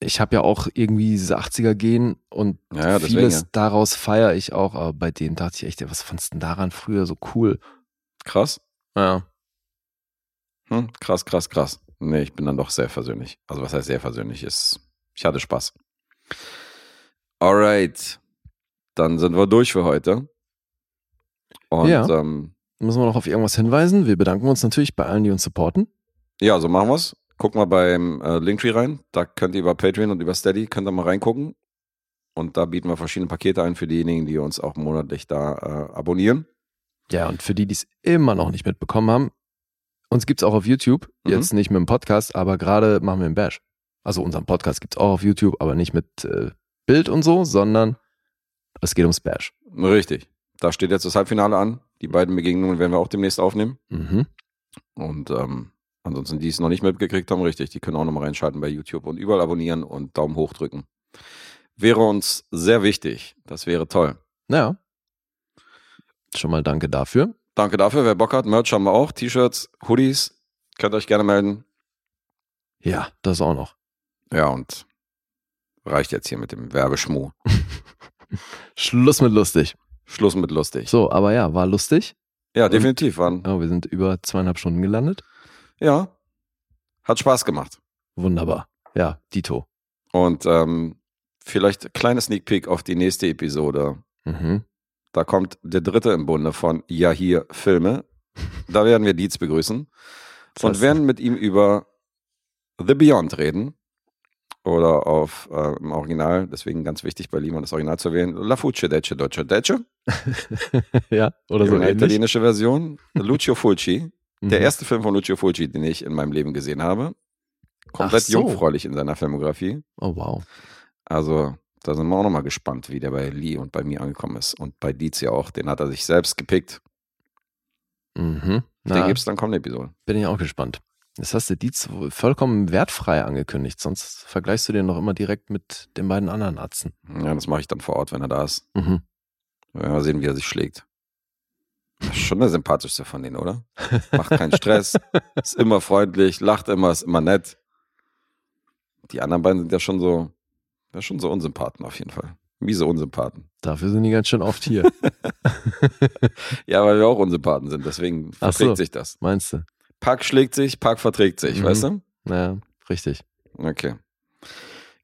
ich habe ja auch irgendwie diese 80er gehen und Ja, ja, deswegen, vieles ja. daraus feiere ich auch. Aber bei denen dachte ich echt, ja, was fandst du denn daran früher so cool? Krass. Ja. Hm, krass, krass, krass. Nee, ich bin dann doch sehr versöhnlich. Also was heißt sehr versöhnlich? Ist, ich hatte Spaß. Alright. Dann sind wir durch für heute. Und Ja. ähm, Müssen wir noch auf irgendwas hinweisen? Wir bedanken uns natürlich bei allen, die uns supporten. ja, so machen wir's. Guck mal beim äh, Linktree rein. Da könnt ihr über Patreon und über Steady könnt ihr mal reingucken. Und da bieten wir verschiedene Pakete ein für diejenigen, die uns auch monatlich da äh, abonnieren. Ja, und für die, die es immer noch nicht mitbekommen haben, uns gibt's auch auf YouTube. Mhm. Jetzt nicht mit dem Podcast, aber gerade machen wir einen Bash. Also unseren Podcast gibt's auch auf YouTube, aber nicht mit äh, Bild und so, sondern es geht ums Bash. Richtig. Da steht jetzt das Halbfinale an. Die beiden Begegnungen werden wir auch demnächst aufnehmen. Mhm. Und ähm, ansonsten, die es noch nicht mitgekriegt haben, richtig, die können auch nochmal reinschalten bei YouTube und überall abonnieren und Daumen hoch drücken. Wäre uns sehr wichtig. Das wäre toll. Ja. Schon mal danke dafür. Danke dafür. Wer Bock hat, Merch haben wir auch. T-Shirts, Hoodies. Könnt ihr euch gerne melden. Ja, das auch noch. Ja, und reicht jetzt hier mit dem Werbeschmuh. Schluss mit lustig. Schluss mit lustig. So, aber ja, war lustig. Ja, definitiv. Waren, Ja, wir sind über zweieinhalb Stunden gelandet. ja, hat Spaß gemacht. Wunderbar. Ja, Dito. Und ähm, vielleicht kleine Sneak Peek auf die nächste Episode. Mhm. Da kommt der dritte im Bunde von Ja hier Filme. Da werden wir Dietz begrüßen und werden mit ihm über The Beyond reden. Oder auf äh, im Original, deswegen ganz wichtig bei Lehmann das Original zu erwähnen. La Fucci Dece Deutsche Dece. ja, oder so Eine ähnlich. italienische Version. Lucio Fulci. Der Mhm. erste Film von Lucio Fulci, den ich in meinem Leben gesehen habe. Komplett so. jungfräulich in seiner Filmografie. Oh, wow. Also, da sind wir auch nochmal gespannt, wie der bei Lee und bei mir angekommen ist. Und bei Dietz ja auch. Den hat er sich selbst gepickt. Mhm. Den Na, gibt's dann kommende Episode. bin ich auch gespannt. Das hast du Dietz wohl vollkommen wertfrei angekündigt, sonst vergleichst du den noch immer direkt mit den beiden anderen Atzen. Ja, das mache ich dann vor Ort, wenn er da ist. Mhm. Ja, mal sehen, wie er sich schlägt. Das ist schon der sympathischste von denen, oder? Macht keinen Stress, ist immer freundlich, lacht immer, ist immer nett. Die anderen beiden sind ja schon so, ja schon so Unsympathen auf jeden Fall. Miese Unsympathen. Dafür sind die ganz schön oft hier. Ja, weil wir auch Unsympathen sind, deswegen verträgt so. sich das. Meinst du? Pack schlägt sich, Pack verträgt sich, mhm. weißt du? Ja, richtig. Okay.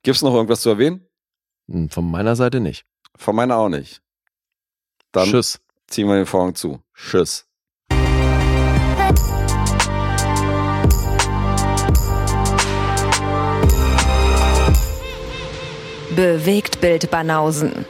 Gibt es noch irgendwas zu erwähnen? Hm, von meiner Seite nicht. Von meiner auch nicht. Dann Tschüss. ziehen wir den Vorhang zu. Tschüss. Bewegt Bild Banausen.